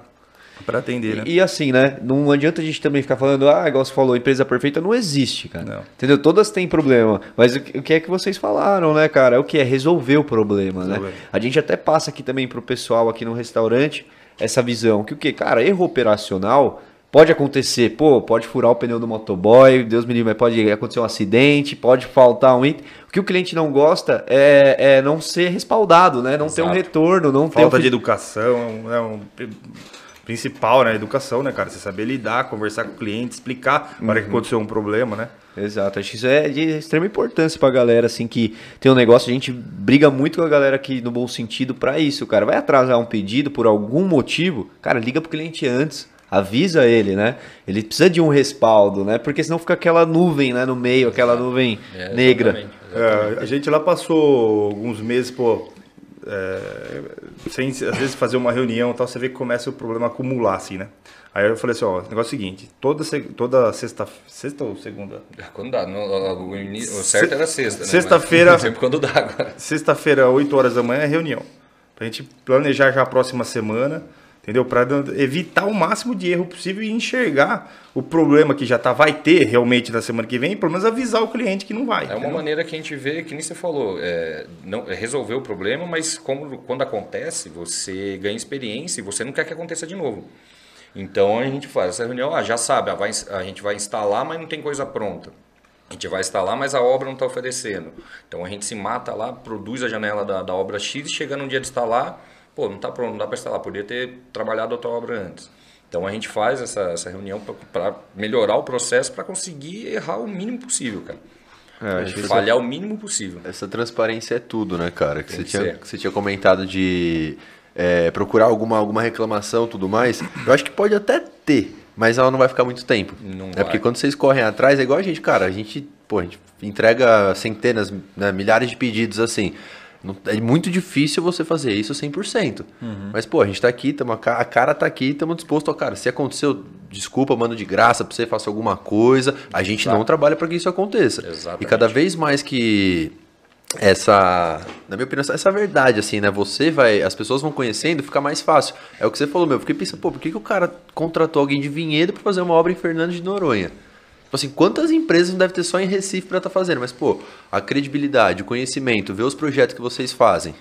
[SPEAKER 3] Pra atender, né?
[SPEAKER 1] E, e assim, né? Não adianta a gente também ficar falando, ah, igual você falou, empresa perfeita não existe, cara.
[SPEAKER 3] Não.
[SPEAKER 1] Entendeu? Todas têm problema. Mas o que o que é que vocês falaram, né, cara? É o que? É resolver o problema, né? A gente até passa aqui também pro pessoal aqui no restaurante essa visão. Que o que? Cara, erro operacional pode acontecer. Pô, pode furar o pneu do motoboy, Deus me livre, mas pode acontecer um acidente, pode faltar um item. O que o cliente não gosta é, é não ser respaldado, né? Não ter um
[SPEAKER 4] Exato.
[SPEAKER 1] retorno, não ter
[SPEAKER 3] Falta
[SPEAKER 1] um
[SPEAKER 3] de educação é um pri- principal, né? Educação, né, cara? Você saber lidar, conversar com o cliente, explicar na hora
[SPEAKER 1] Uhum.
[SPEAKER 3] que aconteceu um problema, né?
[SPEAKER 1] Exato, acho que isso é de extrema importância pra galera, assim, que tem um negócio, a gente briga muito com a galera aqui no bom sentido pra isso, cara. Vai atrasar um pedido por algum motivo, cara, liga pro cliente antes, avisa ele, né? Ele precisa de um respaldo, né? Porque senão fica aquela nuvem, né, no meio, aquela nuvem
[SPEAKER 4] É,
[SPEAKER 1] negra.
[SPEAKER 4] exatamente, exatamente.
[SPEAKER 3] É, a gente lá passou alguns meses, pô, é, sem às vezes fazer uma reunião e tal, você vê que começa o problema a acumular, assim, né? Aí eu falei assim, ó, o negócio é o seguinte, toda, toda sexta, sexta ou segunda?
[SPEAKER 4] Quando dá, no- o, o certo era sexta, né?
[SPEAKER 3] sexta-feira-
[SPEAKER 4] Sempre quando dá agora.
[SPEAKER 3] Sexta-feira, 8 horas da manhã, é reunião. Pra gente planejar já a próxima semana, entendeu? Não- evitar o máximo de erro possível e enxergar o problema que já tá, vai ter realmente na semana que vem, e pelo menos avisar o cliente que não vai.
[SPEAKER 4] É uma
[SPEAKER 3] entendeu?
[SPEAKER 4] maneira que a gente vê, que nem você falou, é, não, é resolver o problema, mas como, quando acontece, você ganha experiência e você não quer que aconteça de novo. Então a gente faz essa reunião, ah, já sabe, ah, vai a gente vai instalar, mas não tem coisa pronta. A gente vai instalar, mas a obra não está oferecendo. Então a gente se mata lá, produz a janela da, da obra X, chega no dia de instalar, pô, não está pronto, não dá para instalar, podia ter trabalhado outra obra antes. Então a gente faz essa, essa reunião para melhorar o processo, para conseguir errar o mínimo possível, cara.
[SPEAKER 1] É, que isso-
[SPEAKER 4] Falhar o mínimo possível.
[SPEAKER 2] Essa transparência é tudo, né, cara? Que você
[SPEAKER 4] que
[SPEAKER 2] tinha, que você tinha comentado de é, procurar alguma, alguma reclamação e tudo mais. Eu acho que pode até ter, mas ela não vai ficar muito tempo.
[SPEAKER 4] Não
[SPEAKER 2] é
[SPEAKER 4] vai.
[SPEAKER 2] porque quando vocês correm atrás, é igual a gente, cara. A gente, pô, a gente entrega centenas, né, milhares de pedidos assim. Não- É muito difícil você fazer isso 100%.
[SPEAKER 4] Uhum.
[SPEAKER 2] Mas, pô, a gente tá aqui, tamo, a ca- a cara tá aqui, estamos dispostos a, cara, se aconteceu, desculpa, mando de graça pra você, faça alguma coisa. A gente não trabalha para que isso aconteça.
[SPEAKER 4] Exatamente.
[SPEAKER 2] E cada vez mais que essa, na minha opinião, essa verdade, assim, né? Você vai, as pessoas vão conhecendo, fica mais fácil. É o que você falou, meu. Eu fiquei pensando, pô, por que, que o cara contratou alguém de Vinhedo pra fazer uma obra em Fernando de Noronha? Tipo assim, quantas empresas não deve ter só em Recife pra estar fazendo? Mas, pô, a credibilidade, o conhecimento, ver os projetos que vocês fazem.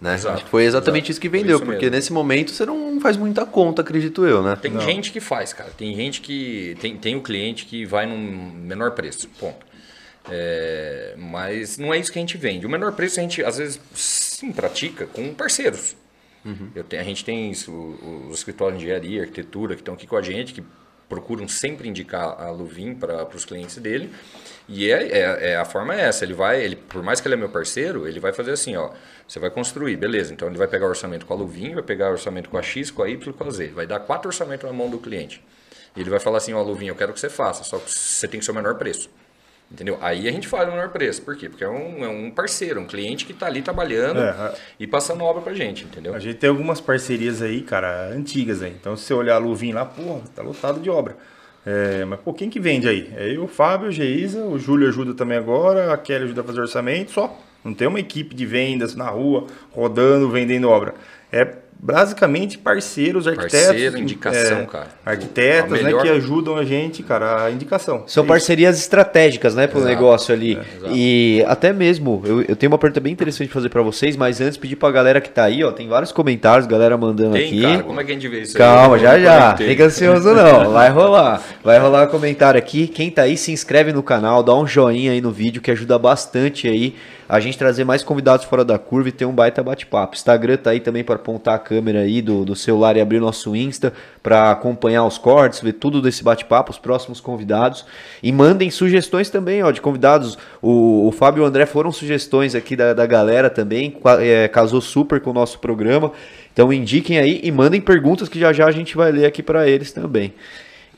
[SPEAKER 2] Né? Foi exatamente
[SPEAKER 4] exato.
[SPEAKER 2] isso que vendeu,
[SPEAKER 4] isso
[SPEAKER 2] porque
[SPEAKER 4] mesmo.
[SPEAKER 2] nesse momento você não faz muita conta, acredito eu, né?
[SPEAKER 4] Tem gente que faz, cara. Tem gente que. Tem, tem o cliente que vai num menor preço. Ponto. É, mas não é isso que a gente vende. O menor preço a gente, às vezes, sim, pratica com parceiros. Eu tenho- a gente tem isso, o- os escritórios de engenharia, arquitetura, que estão aqui com a gente, que procuram sempre indicar a Luvin para os clientes dele. E é, é, é- a forma é essa. Ele vai, ele, por mais que ele é meu parceiro, ele vai fazer assim, ó. Você vai construir, beleza. Então ele vai pegar o orçamento com a Luvin, vai pegar o orçamento com a X, com a Y, com a Z. Vai dar quatro orçamentos na mão do cliente. E ele vai falar assim, ó, Luvin, eu quero que você faça, só que você tem que ser o menor preço. Entendeu? Aí a gente fala o menor preço. Por quê? Porque é um, é um parceiro, um cliente que está ali trabalhando
[SPEAKER 3] É, a-
[SPEAKER 4] e passando obra pra gente, entendeu?
[SPEAKER 3] A gente tem algumas parcerias aí, cara, antigas aí. Então, se você olhar a Luvin lá, porra, tá lotado de obra. É, mas, pô, quem que vende aí? É eu, o Fábio, o Geisa, o Júlio ajuda também agora, a Kelly ajuda a fazer orçamento, só. Não tem uma equipe de vendas na rua, rodando, vendendo obra. É basicamente parceiros, arquitetos.
[SPEAKER 4] Parceiro, indicação,
[SPEAKER 3] é,
[SPEAKER 4] cara.
[SPEAKER 3] Arquitetos,
[SPEAKER 4] A
[SPEAKER 3] né,
[SPEAKER 4] melhor-
[SPEAKER 3] que ajudam a gente, cara, a indicação.
[SPEAKER 1] São
[SPEAKER 3] É
[SPEAKER 1] parcerias estratégicas, né, pro
[SPEAKER 4] Exato,
[SPEAKER 1] negócio ali.
[SPEAKER 4] é,
[SPEAKER 1] e até mesmo, eu, eu tenho uma pergunta bem interessante pra fazer pra vocês, mas antes pedir pra galera que tá aí, ó, tem vários comentários, galera mandando
[SPEAKER 4] Tem,
[SPEAKER 1] aqui.
[SPEAKER 4] cara, como é que a gente vê isso aí?
[SPEAKER 1] Calma,
[SPEAKER 4] Eu
[SPEAKER 1] já
[SPEAKER 4] não
[SPEAKER 1] já. Fica ansioso não. Vai rolar. Vai rolar comentário aqui. Quem tá aí, se inscreve no canal, dá um joinha aí no vídeo que ajuda bastante aí a gente trazer mais convidados fora da curva e ter um baita bate-papo. Instagram tá aí também para apontar a câmera aí do, do celular e abrir nosso Insta para acompanhar os cortes, ver tudo desse bate-papo, os próximos convidados. E mandem sugestões também, ó, de convidados. O, o Fábio e o André foram sugestões aqui da, da galera também. é, casou super com o nosso programa. Então indiquem aí e mandem perguntas que já já a gente vai ler aqui para eles também.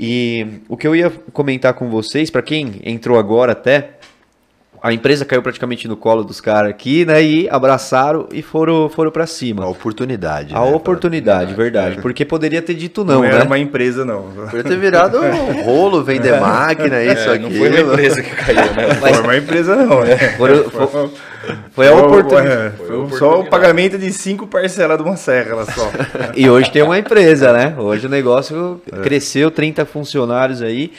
[SPEAKER 1] E o que eu ia comentar com vocês, para quem entrou agora até, a empresa caiu praticamente no colo dos caras aqui, né? E abraçaram e foram, foram para cima.
[SPEAKER 2] A oportunidade.
[SPEAKER 1] A
[SPEAKER 2] né?
[SPEAKER 1] oportunidade, verdade. Porque poderia ter dito não,
[SPEAKER 3] Não,
[SPEAKER 1] né?
[SPEAKER 3] era uma empresa, não.
[SPEAKER 2] Podia ter virado um rolo, vender máquina, isso
[SPEAKER 4] É,
[SPEAKER 2] aqui.
[SPEAKER 4] não foi uma empresa que caiu, né?
[SPEAKER 3] Não foi uma empresa, não. né?
[SPEAKER 1] Foram- foi, foi a
[SPEAKER 3] Foi-
[SPEAKER 1] oportunidade.
[SPEAKER 3] é,
[SPEAKER 4] Foi
[SPEAKER 3] Foi
[SPEAKER 4] a
[SPEAKER 3] só o
[SPEAKER 4] oportunidade.
[SPEAKER 3] pagamento de cinco parcelas de uma serra, ela só.
[SPEAKER 1] E hoje tem uma empresa, né? Hoje o negócio cresceu, 30 funcionários aí.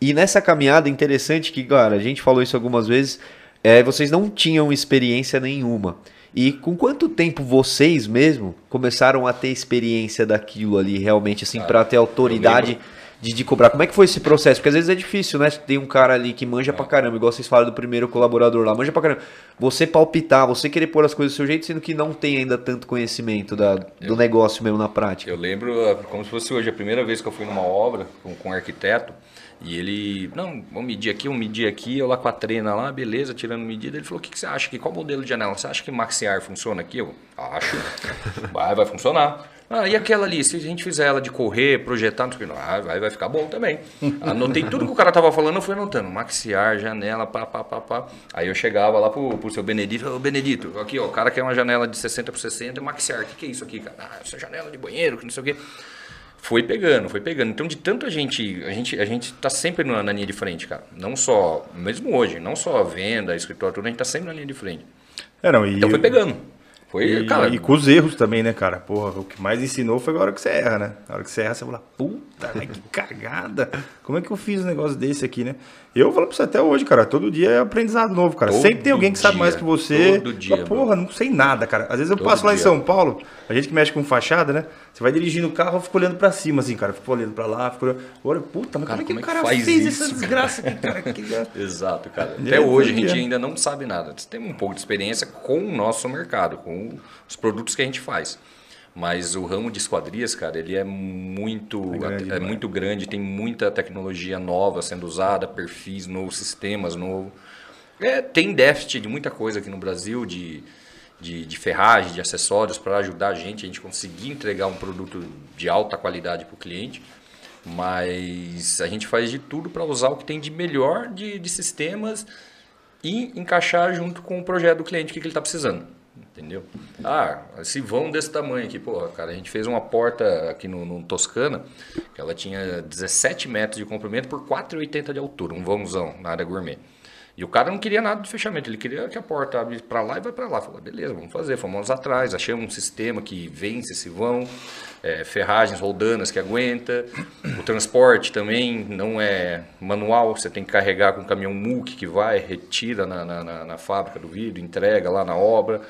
[SPEAKER 1] E nessa caminhada interessante que, cara, a gente falou isso algumas vezes, é, vocês não tinham experiência nenhuma. E com quanto tempo vocês mesmo começaram a ter experiência daquilo ali, realmente, assim, para ter autoridade de, de cobrar? Como é que foi esse processo? Porque às vezes é difícil, né? Tem um cara ali que manja pra caramba, igual vocês falaram do primeiro colaborador lá, manja pra caramba. Você palpitar, você querer pôr as coisas do seu jeito, sendo que não tem ainda tanto conhecimento da, do negócio mesmo na prática.
[SPEAKER 4] Eu lembro ah, como se fosse hoje a primeira vez que eu fui numa obra com, com um arquiteto e ele, não, vamos medir aqui, vamos medir aqui, eu lá com a trena lá, beleza, tirando medida. Ele falou: o que, que você acha que qual modelo de janela? Você acha que maxiar funciona aqui? Eu acho, vai, vai funcionar. Ah, e aquela ali, se a gente fizer ela de correr, projetar, não sei o que, ah, vai, vai ficar bom também. Anotei tudo que o cara tava falando, eu fui anotando. Maxiar, janela, pá, pá, pá, pá. Aí eu chegava lá pro, pro seu Benedito, ô Benedito, aqui ó, o cara quer uma janela de 60 por 60, maxiar, o que, que é isso aqui, cara? Ah, essa janela de banheiro, que não sei o que. Foi pegando, foi pegando. Então, de tanto a gente, a gente, a gente tá sempre na, na linha de frente, cara. Não só, mesmo hoje, não só a venda, a escritório, tudo, a gente tá sempre na linha de frente.
[SPEAKER 3] É, não, e,
[SPEAKER 4] Então foi pegando. Foi,
[SPEAKER 3] e,
[SPEAKER 4] cara,
[SPEAKER 3] e com os erros também, né, cara? Porra, o que mais ensinou foi a hora que você erra, né? A hora que você erra, você fala, puta, mas que cagada. Como é que eu fiz um negócio desse aqui, né? Eu falo pra você até hoje, cara, todo dia é aprendizado novo, cara.
[SPEAKER 4] Todo
[SPEAKER 3] Sempre tem alguém que sabe
[SPEAKER 4] dia,
[SPEAKER 3] mais que você.
[SPEAKER 4] todo dia,
[SPEAKER 3] Fala, Porra, não sei nada, cara. Às vezes eu
[SPEAKER 4] Todo
[SPEAKER 3] passo lá em
[SPEAKER 4] dia.
[SPEAKER 3] São Paulo, a gente que mexe com fachada, né? Você vai dirigindo o carro, eu fico olhando pra cima, assim, cara. Fico olhando pra lá, fico olhando. Olha, puta, mas
[SPEAKER 4] Cara,
[SPEAKER 3] como é que o
[SPEAKER 4] é
[SPEAKER 3] cara fez
[SPEAKER 4] isso,
[SPEAKER 3] essa desgraça aqui, cara? Que-
[SPEAKER 4] Exato, cara. Até
[SPEAKER 3] aí,
[SPEAKER 4] hoje a gente ainda não sabe nada. Tem um pouco de experiência com o nosso mercado, com os produtos que a gente faz. Mas o ramo de esquadrias, cara, ele é muito,
[SPEAKER 3] É grande
[SPEAKER 4] é muito grande, tem muita tecnologia nova sendo usada, perfis novos, sistemas novos. É, tem déficit de muita coisa aqui no Brasil, de, de, de ferragem, de acessórios, para ajudar a gente, a gente conseguir entregar um produto de alta qualidade para o cliente. Mas a gente faz de tudo para usar o que tem de melhor de, de sistemas e encaixar junto com o projeto do cliente, o que, que ele está precisando. Entendeu? Ah, esse vão desse tamanho aqui, porra, cara, a gente fez uma porta aqui no, no Toscana, que ela tinha 17 metros de comprimento por 4,80 de altura, um vãozão na área gourmet. E o cara não queria nada de fechamento, ele queria que a porta abre para lá e vai para lá. Falei, beleza, vamos fazer. Fomos atrás, achamos um sistema que vence esse vão, é, ferragens roldanas que aguenta. O transporte também não é manual, você tem que carregar com um caminhão MUC que vai, retira na, na, na- na fábrica do vidro, entrega lá na obra.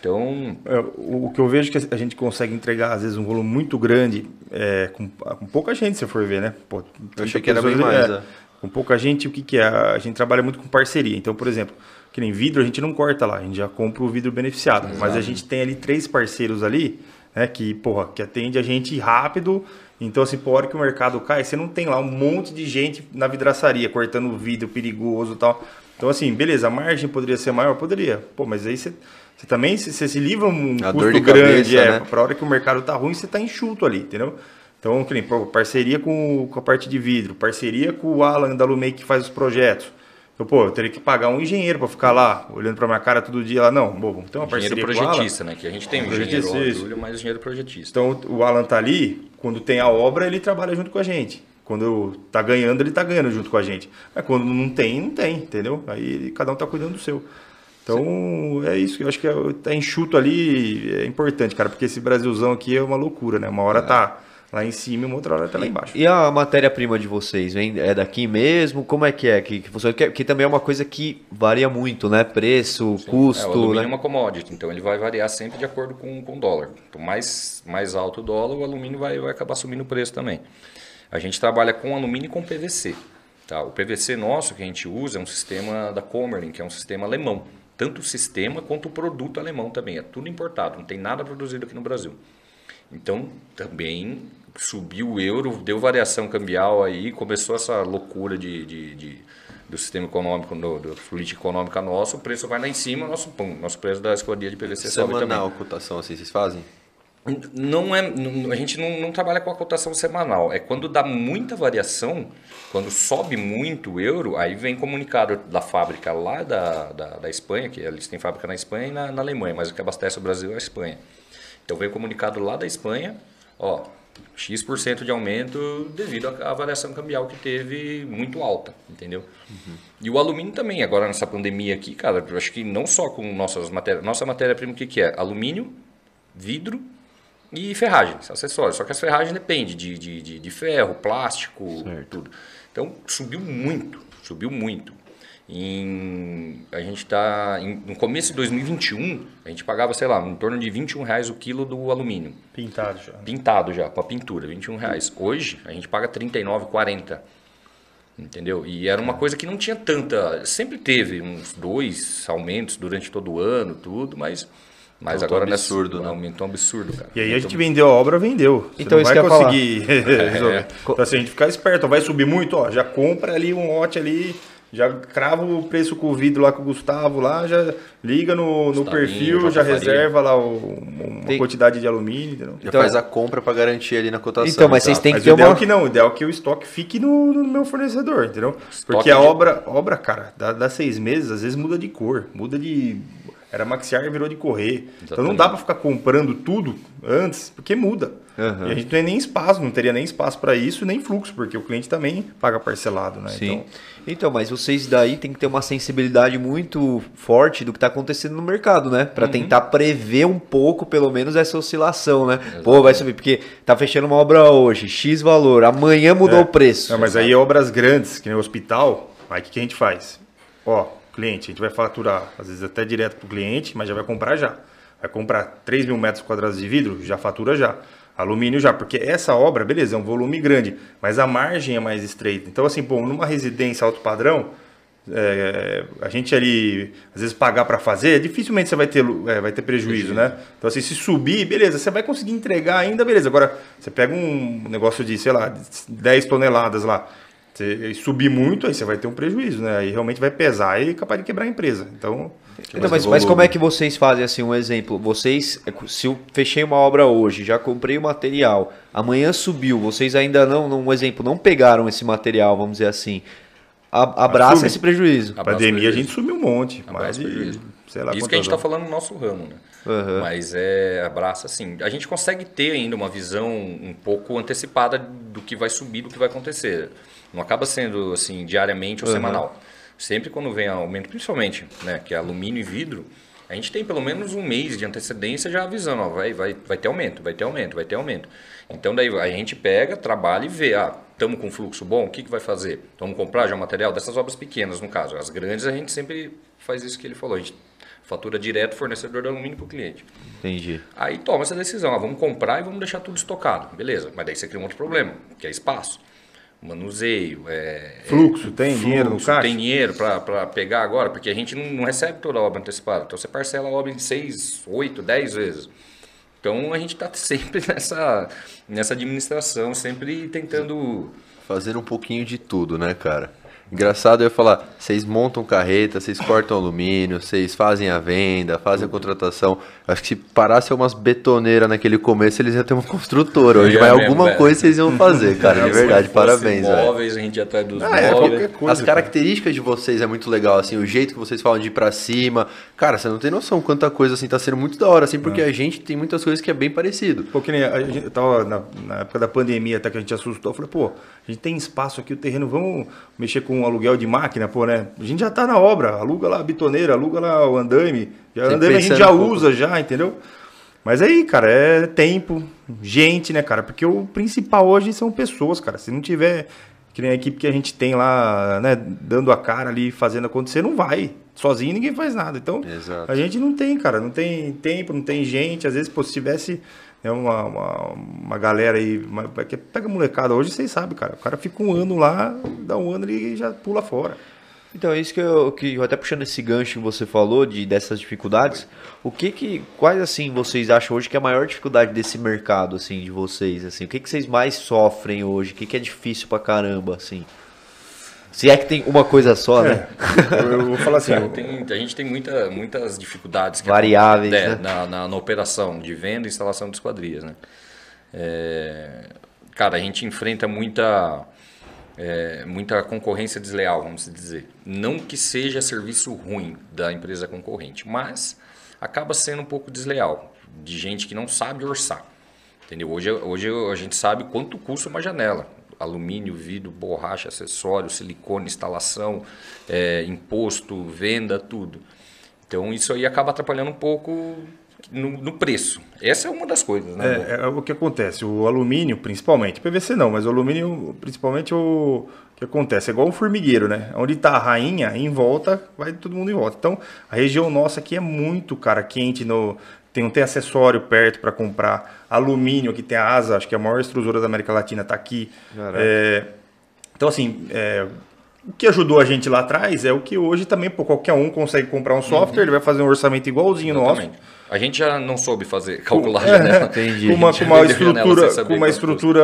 [SPEAKER 4] Então,
[SPEAKER 3] É, o que eu vejo que a gente consegue entregar, às vezes, um volume muito grande, é, com, com pouca gente, se for ver, né? Pô, 30
[SPEAKER 2] achei que era bem mais,
[SPEAKER 3] é,
[SPEAKER 2] é.
[SPEAKER 3] Com pouca gente, o que, que é? A gente trabalha muito com parceria. Então, por exemplo, que nem vidro, a gente não corta lá, a gente já compra o vidro beneficiado. Mas a gente tem ali três parceiros ali, né? Que, porra, que atende a gente rápido. Então, assim, por hora que o mercado cai, você não tem lá um monte de gente na vidraçaria cortando vidro perigoso e tal. Então, assim, beleza, a margem poderia ser maior? Poderia. Pô, mas aí você, você também você, você se livra um
[SPEAKER 2] A
[SPEAKER 3] custo grande,
[SPEAKER 2] cabeça,
[SPEAKER 3] é,
[SPEAKER 2] né?
[SPEAKER 3] pra hora que o mercado tá ruim, você tá enxuto ali, entendeu? Então, que nem, parceria com, com a parte de vidro, parceria com o Alan da Lumei que faz os projetos. Então, pô, eu teria que pagar um engenheiro para ficar lá, olhando pra minha cara todo dia lá. Não, bom, vamos ter uma
[SPEAKER 4] engenheiro
[SPEAKER 3] parceria
[SPEAKER 4] projetista, né? Que a gente tem um engenheiro. Júlio, mas engenheiro projetista.
[SPEAKER 3] Então, o Alan tá ali, quando tem a obra, ele trabalha junto com a gente. Quando tá ganhando, ele tá ganhando junto com a gente. Mas quando não tem, não tem, entendeu? Aí cada um tá cuidando do seu. Então, é isso. Eu acho que é, tá enxuto ali é importante, cara, porque esse Brasilzão aqui é uma loucura, né? Uma hora tá lá em cima e uma outra hora tá lá embaixo.
[SPEAKER 1] E a matéria-prima de vocês, vem, é daqui mesmo? Como é que é? Que, que, funciona? que, que também é uma coisa que varia muito, né? Preço,
[SPEAKER 4] É, o
[SPEAKER 1] custo,
[SPEAKER 4] alumínio
[SPEAKER 1] né?
[SPEAKER 4] é uma commodity, então ele vai variar sempre de acordo com, com o dólar. Quanto mais, mais alto o dólar, o alumínio vai, vai acabar subindo o preço também. A gente trabalha com alumínio e com PVC. Tá? O PVC nosso que a gente usa é um sistema da Comerlin, que é um sistema alemão. Tanto o sistema quanto o produto alemão também. É tudo importado, não tem nada produzido aqui no Brasil. Então, também subiu o euro, deu variação cambial aí, começou essa loucura de, de- de- do sistema econômico, do, da política econômica nossa, o preço vai lá em cima, nosso, pum, nosso preço da esquadria de PVC sobe
[SPEAKER 2] Semanal,
[SPEAKER 4] também.
[SPEAKER 2] cotação assim, vocês fazem?
[SPEAKER 4] Não é, não- a gente não, não trabalha com a cotação semanal. É quando dá muita variação, quando sobe muito o euro, aí vem comunicado da fábrica lá da, da, da Espanha, que eles têm fábrica na Espanha e na, na Alemanha, mas o que abastece o Brasil é a Espanha. Então vem comunicado lá da Espanha, ó, X% de aumento devido à variação cambial que teve muito alta, entendeu? E o alumínio também, agora nessa pandemia aqui, cara, eu acho que não só com nossas matérias, nossa matéria-prima o que, que é? Alumínio, vidro e ferragens, acessórios. Só que as ferragens dependem de, de, de, de ferro, plástico, tudo. Então subiu muito, subiu muito. Em, a gente está no começo de 2021, a gente pagava, sei lá, em torno de 21 reais o quilo do alumínio.
[SPEAKER 3] Pintado já.
[SPEAKER 4] Pintado já, com a pintura, 21 reais. Hoje a gente paga 39,40. Entendeu? E era uma coisa que não tinha tanta. Sempre teve uns dois aumentos durante todo o ano, tudo, mas. Mas
[SPEAKER 2] Aumentou
[SPEAKER 4] agora
[SPEAKER 2] absurdo,
[SPEAKER 4] nessa,
[SPEAKER 2] né?
[SPEAKER 4] aumentou um absurdo, cara.
[SPEAKER 3] E aí a gente vendeu a obra, vendeu. Você
[SPEAKER 1] Então,
[SPEAKER 3] não
[SPEAKER 1] isso
[SPEAKER 3] vai conseguir resolver. Então assim, a gente ficar esperto, vai subir muito, ó, já compra ali um lote ali, já crava o preço com o vidro lá com o Gustavo lá, já liga no, no perfil, já reserva lá o- uma
[SPEAKER 1] Tem-
[SPEAKER 3] quantidade de alumínio, entendeu?
[SPEAKER 2] Já
[SPEAKER 1] Então-
[SPEAKER 2] faz a compra pra garantir ali na cotação.
[SPEAKER 1] Então, mas vocês
[SPEAKER 2] exato.
[SPEAKER 1] têm que
[SPEAKER 3] Mas
[SPEAKER 1] ter
[SPEAKER 3] o ideal
[SPEAKER 1] uma...
[SPEAKER 3] é que não, o ideal é que o estoque fique no, no meu fornecedor, entendeu?
[SPEAKER 4] Estoque
[SPEAKER 3] Porque a
[SPEAKER 4] de-
[SPEAKER 3] obra, obra, cara, dá, dá seis meses, às vezes muda de cor, muda de. Era maxiar e virou de correr. Então não
[SPEAKER 4] Exatamente.
[SPEAKER 3] dá pra ficar comprando tudo antes, porque muda.
[SPEAKER 1] Aham.
[SPEAKER 3] E a gente não tem nem espaço, não teria nem espaço para isso, nem fluxo, porque o cliente também paga parcelado, né?
[SPEAKER 1] Sim.
[SPEAKER 3] Então,
[SPEAKER 1] Então, mas vocês daí tem que ter uma sensibilidade muito forte do que está acontecendo no mercado, né? Para
[SPEAKER 3] Uhum.
[SPEAKER 1] tentar prever um pouco, pelo menos, essa oscilação, né? Pô, vai subir, porque tá fechando uma obra hoje, X valor, amanhã mudou o preço.
[SPEAKER 3] Não, mas aí obras grandes, que nem o hospital, aí o que, que a gente faz? Ó, cliente, a gente vai faturar, às vezes até direto pro cliente, mas já vai comprar já. Vai comprar 3 mil metros quadrados de vidro, já fatura já. Alumínio já, porque essa obra, beleza, é um volume grande, mas a margem é mais estreita. Então, assim, pô, numa residência alto padrão, é, a gente ali, às vezes, pagar para fazer, dificilmente você vai ter, é, vai ter prejuízo, né? Então, assim, se subir, beleza, você vai conseguir entregar ainda, beleza. Agora, você pega um negócio de, sei lá, de 10 toneladas lá, e subir muito, aí você vai ter um prejuízo, né? Aí realmente vai pesar e é capaz de quebrar a empresa. Então,
[SPEAKER 1] Então, mas, mas como é que vocês fazem assim um exemplo? Vocês, se eu fechei uma obra hoje, já comprei o material, amanhã subiu, vocês ainda não, não, um exemplo, não pegaram esse material, vamos dizer assim, a- abraça
[SPEAKER 3] Assume.
[SPEAKER 1] esse prejuízo.
[SPEAKER 4] Abraça
[SPEAKER 3] pandemia a gente subiu um monte.
[SPEAKER 4] Abraça
[SPEAKER 3] de,
[SPEAKER 4] prejuízo.
[SPEAKER 3] sei lá
[SPEAKER 4] Isso que a gente está falando no nosso ramo, né?
[SPEAKER 1] Aham.
[SPEAKER 4] Mas é abraça assim. A gente consegue ter ainda uma visão um pouco antecipada do que vai subir, do que vai acontecer. Não acaba sendo assim diariamente ou
[SPEAKER 1] Aham.
[SPEAKER 4] semanal. Sempre quando vem aumento, principalmente, né, que é alumínio e vidro, a gente tem pelo menos um mês de antecedência já avisando, ó, vai, vai, vai ter aumento, vai ter aumento, vai ter aumento. Então daí a gente pega, trabalha e vê, ah, estamos com fluxo bom, o que, que vai fazer? Vamos comprar já material dessas obras pequenas, no caso. As grandes a gente sempre faz isso que ele falou, a gente fatura direto fornecedor de alumínio para o cliente.
[SPEAKER 1] Entendi.
[SPEAKER 4] Aí toma essa decisão, ah, vamos comprar e vamos deixar tudo estocado. Beleza, mas daí você cria um outro problema, que é espaço. Manuseio, é,
[SPEAKER 3] Fluxo, tem
[SPEAKER 4] fluxo,
[SPEAKER 3] dinheiro no caixa?
[SPEAKER 4] Tem dinheiro para pegar agora, porque a gente não, não recebe toda a obra antecipada. Então você parcela a obra em 6, 8, 10 vezes. Então a gente está sempre nessa, nessa administração, sempre tentando.
[SPEAKER 2] Fazendo um pouquinho de tudo, né, cara? Engraçado eu ia falar, vocês montam carreta, vocês cortam alumínio, vocês fazem a venda, fazem a contratação. Acho que se parasse umas betoneiras naquele começo, eles iam ter uma construtora. Hoje, mas
[SPEAKER 4] mesmo,
[SPEAKER 2] alguma
[SPEAKER 4] velho.
[SPEAKER 2] coisa vocês iam fazer, cara, de verdade, parabéns, velho.
[SPEAKER 4] móveis, a gente ia atrás dos
[SPEAKER 3] Ah, é,
[SPEAKER 4] móveis.
[SPEAKER 3] qualquer coisa.
[SPEAKER 2] As características de vocês é muito legal, assim, o jeito que vocês falam de ir pra cima. Cara, você não tem noção quanta coisa, assim, tá sendo muito da hora, assim, porque a gente tem muitas coisas que é bem parecido.
[SPEAKER 3] Pô, que nem a gente tava na, na época da pandemia, até que a gente assustou, eu falei, pô, a gente tem espaço aqui, o terreno, vamos mexer com o aluguel de máquina, pô, né? A gente já tá na obra, aluga lá a bitoneira, aluga lá o andaime, já andaime a gente já
[SPEAKER 2] um pouco.
[SPEAKER 3] usa já, entendeu? Mas aí, cara, é tempo, gente, né, cara? Porque o principal hoje são pessoas, cara. Se não tiver, que nem a equipe que a gente tem lá, né, dando a cara ali, fazendo acontecer, não vai. Sozinho ninguém faz nada. Então,
[SPEAKER 2] Exato.
[SPEAKER 3] a gente não tem, cara, não tem tempo, não tem gente. Às vezes, pô, se tivesse né, uma, uma, uma galera aí, uma, que pega molecada hoje, vocês sabem, cara. O cara fica um ano lá, dá um ano e já pula fora.
[SPEAKER 1] Então, é isso que eu, que eu até puxando esse gancho que você falou de dessas dificuldades, o que que quais assim vocês acham hoje que é a maior dificuldade desse mercado assim de vocês assim? O que que vocês mais sofrem hoje? O que que é difícil pra caramba assim? Se é que tem uma coisa só, né?
[SPEAKER 3] Eu, eu vou falar assim, eu-
[SPEAKER 4] tem- a gente tem muita, muitas dificuldades que
[SPEAKER 1] Variáveis,
[SPEAKER 4] é,
[SPEAKER 1] né?
[SPEAKER 4] na, na- na operação de venda e instalação de esquadrias. Né? É, cara, a gente enfrenta muita, é, muita concorrência desleal, vamos dizer. Não que seja serviço ruim da empresa concorrente, mas acaba sendo um pouco desleal, de gente que não sabe orçar. Entendeu? Hoje, hoje a gente sabe quanto custa uma janela. Alumínio, vidro, borracha, acessório, silicone, instalação, é, imposto, venda, tudo. Então isso aí acaba atrapalhando um pouco no, no preço. Essa é uma das coisas, né?
[SPEAKER 3] É, é o que acontece. O alumínio, principalmente, PVC não, mas o alumínio, principalmente, o que acontece é igual um formigueiro, né? Onde tá a rainha, em volta, vai todo mundo em volta. Então, a região nossa aqui é muito, cara, quente. No, tem, não tem acessório perto para comprar. Alumínio, aqui tem a asa, acho que a maior extrusora da América Latina tá aqui. É, então, assim, é, o que ajudou a gente lá atrás é o que hoje também, pô, qualquer um consegue comprar um software, ele vai fazer um orçamento igualzinho nosso.
[SPEAKER 4] A gente já não soube fazer, calcular a
[SPEAKER 3] É,
[SPEAKER 4] janela.
[SPEAKER 1] entendi.
[SPEAKER 3] Com uma,
[SPEAKER 4] A
[SPEAKER 3] com uma estrutura, com uma estrutura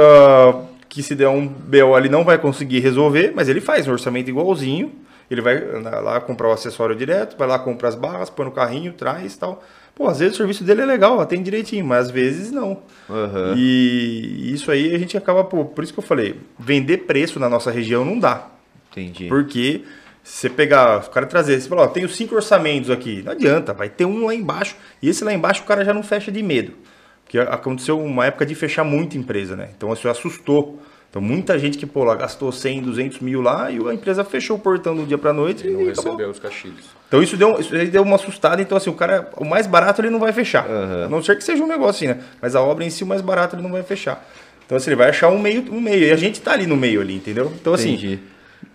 [SPEAKER 3] que se der um BO ali não vai conseguir resolver, mas ele faz um orçamento igualzinho. Ele vai lá comprar o acessório direto, vai lá comprar as barras, põe no carrinho, traz e tal. Pô, às vezes o serviço dele é legal, atende direitinho, mas às vezes não.
[SPEAKER 1] Aham.
[SPEAKER 3] E isso aí a gente acaba, pô, por isso que eu falei, vender preço na nossa região não dá.
[SPEAKER 1] Entendi.
[SPEAKER 3] Porque você pegar, o cara trazer, você fala, ó, tenho cinco orçamentos aqui. Não adianta, vai ter um lá embaixo. E esse lá embaixo o cara já não fecha de medo. Porque aconteceu uma época de fechar muita empresa, né? Então isso assustou. Então muita gente que, pô, lá gastou 100, 200 mil lá e a empresa fechou o portão do dia pra noite
[SPEAKER 4] E
[SPEAKER 3] e,
[SPEAKER 4] não
[SPEAKER 3] acabou.
[SPEAKER 4] recebeu os cachilhos.
[SPEAKER 3] Então isso deu, isso aí deu uma assustada. Então assim, o cara, o mais barato ele não vai fechar.
[SPEAKER 1] Aham.
[SPEAKER 3] A não ser que seja um negócio assim, né? Mas a obra em si, o mais barato ele não vai fechar. Então assim, ele vai achar um meio, um meio. E a gente tá ali no meio ali, entendeu? Então assim,
[SPEAKER 1] Entendi.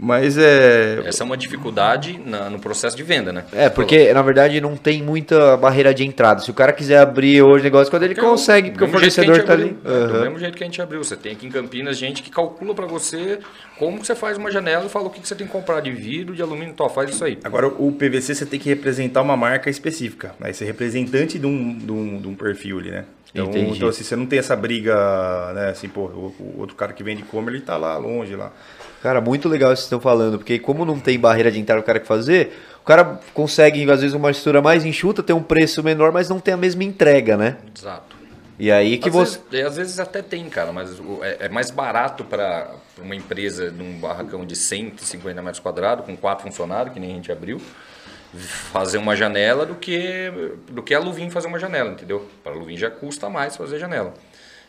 [SPEAKER 3] Mas é...
[SPEAKER 4] Essa é uma dificuldade na- no processo de venda, né?
[SPEAKER 1] É, porque na verdade não tem muita barreira de entrada. Se o cara quiser abrir hoje negócio, quando ele
[SPEAKER 4] é
[SPEAKER 1] consegue, porque o fornecedor
[SPEAKER 4] gente
[SPEAKER 1] tá ali.
[SPEAKER 4] é, Do mesmo jeito que a gente abriu. Você tem aqui em Campinas gente que calcula pra você como que você faz uma janela e fala o que, que você tem que comprar de vidro, de alumínio, tó, faz isso aí.
[SPEAKER 3] Agora, o PVC você tem que representar uma marca específica. Né? Você é representante de um, de, um, de um perfil ali, né? Então,
[SPEAKER 1] Entendi.
[SPEAKER 3] então, assim, você não tem essa briga, né? Assim, pô, o, o outro cara que vende comer, ele tá lá longe lá.
[SPEAKER 1] Cara, muito legal isso que vocês estão falando, porque como não tem barreira de entrada o cara que fazer, o cara consegue, às vezes, uma estrutura mais enxuta, ter um preço menor, mas não tem a mesma entrega, né?
[SPEAKER 4] Exato.
[SPEAKER 1] E aí que
[SPEAKER 4] às,
[SPEAKER 1] você.
[SPEAKER 4] vezes, às vezes até tem, cara, mas é, é mais barato para uma empresa de um barracão de 150 metros quadrados, com quatro funcionários, que nem a gente abriu, fazer uma janela do que, do que a Luvin fazer uma janela, entendeu? Para a Luvin já custa mais fazer janela.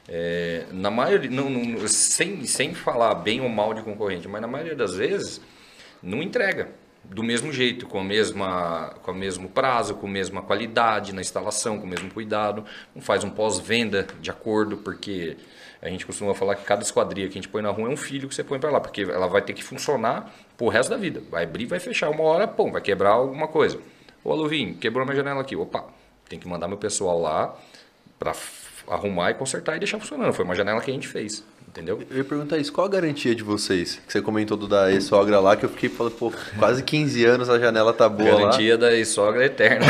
[SPEAKER 4] É, na maioria, não, não- sem, sem falar bem ou mal de concorrente, mas na maioria das vezes não entrega do mesmo jeito, com a mesma, com o mesmo prazo, com a mesma qualidade na instalação, com o mesmo cuidado, não faz um pós-venda de acordo, porque a gente costuma falar que cada esquadria que a gente põe na rua é um filho que você põe para lá, porque ela vai ter que funcionar pro resto da vida. Vai abrir, vai fechar uma hora, pum, vai quebrar alguma coisa. Ô, Aluvinho, quebrou minha janela aqui. Opa, tem que mandar meu pessoal lá para arrumar e consertar e deixar funcionando. Foi uma janela que a gente fez, entendeu?
[SPEAKER 2] Eu ia perguntar isso, qual a garantia de vocês? Que você comentou do da ex-sogra lá, que eu fiquei falando, pô, quase 15 anos a janela tá boa lá.
[SPEAKER 4] Garantia da sogra é eterna.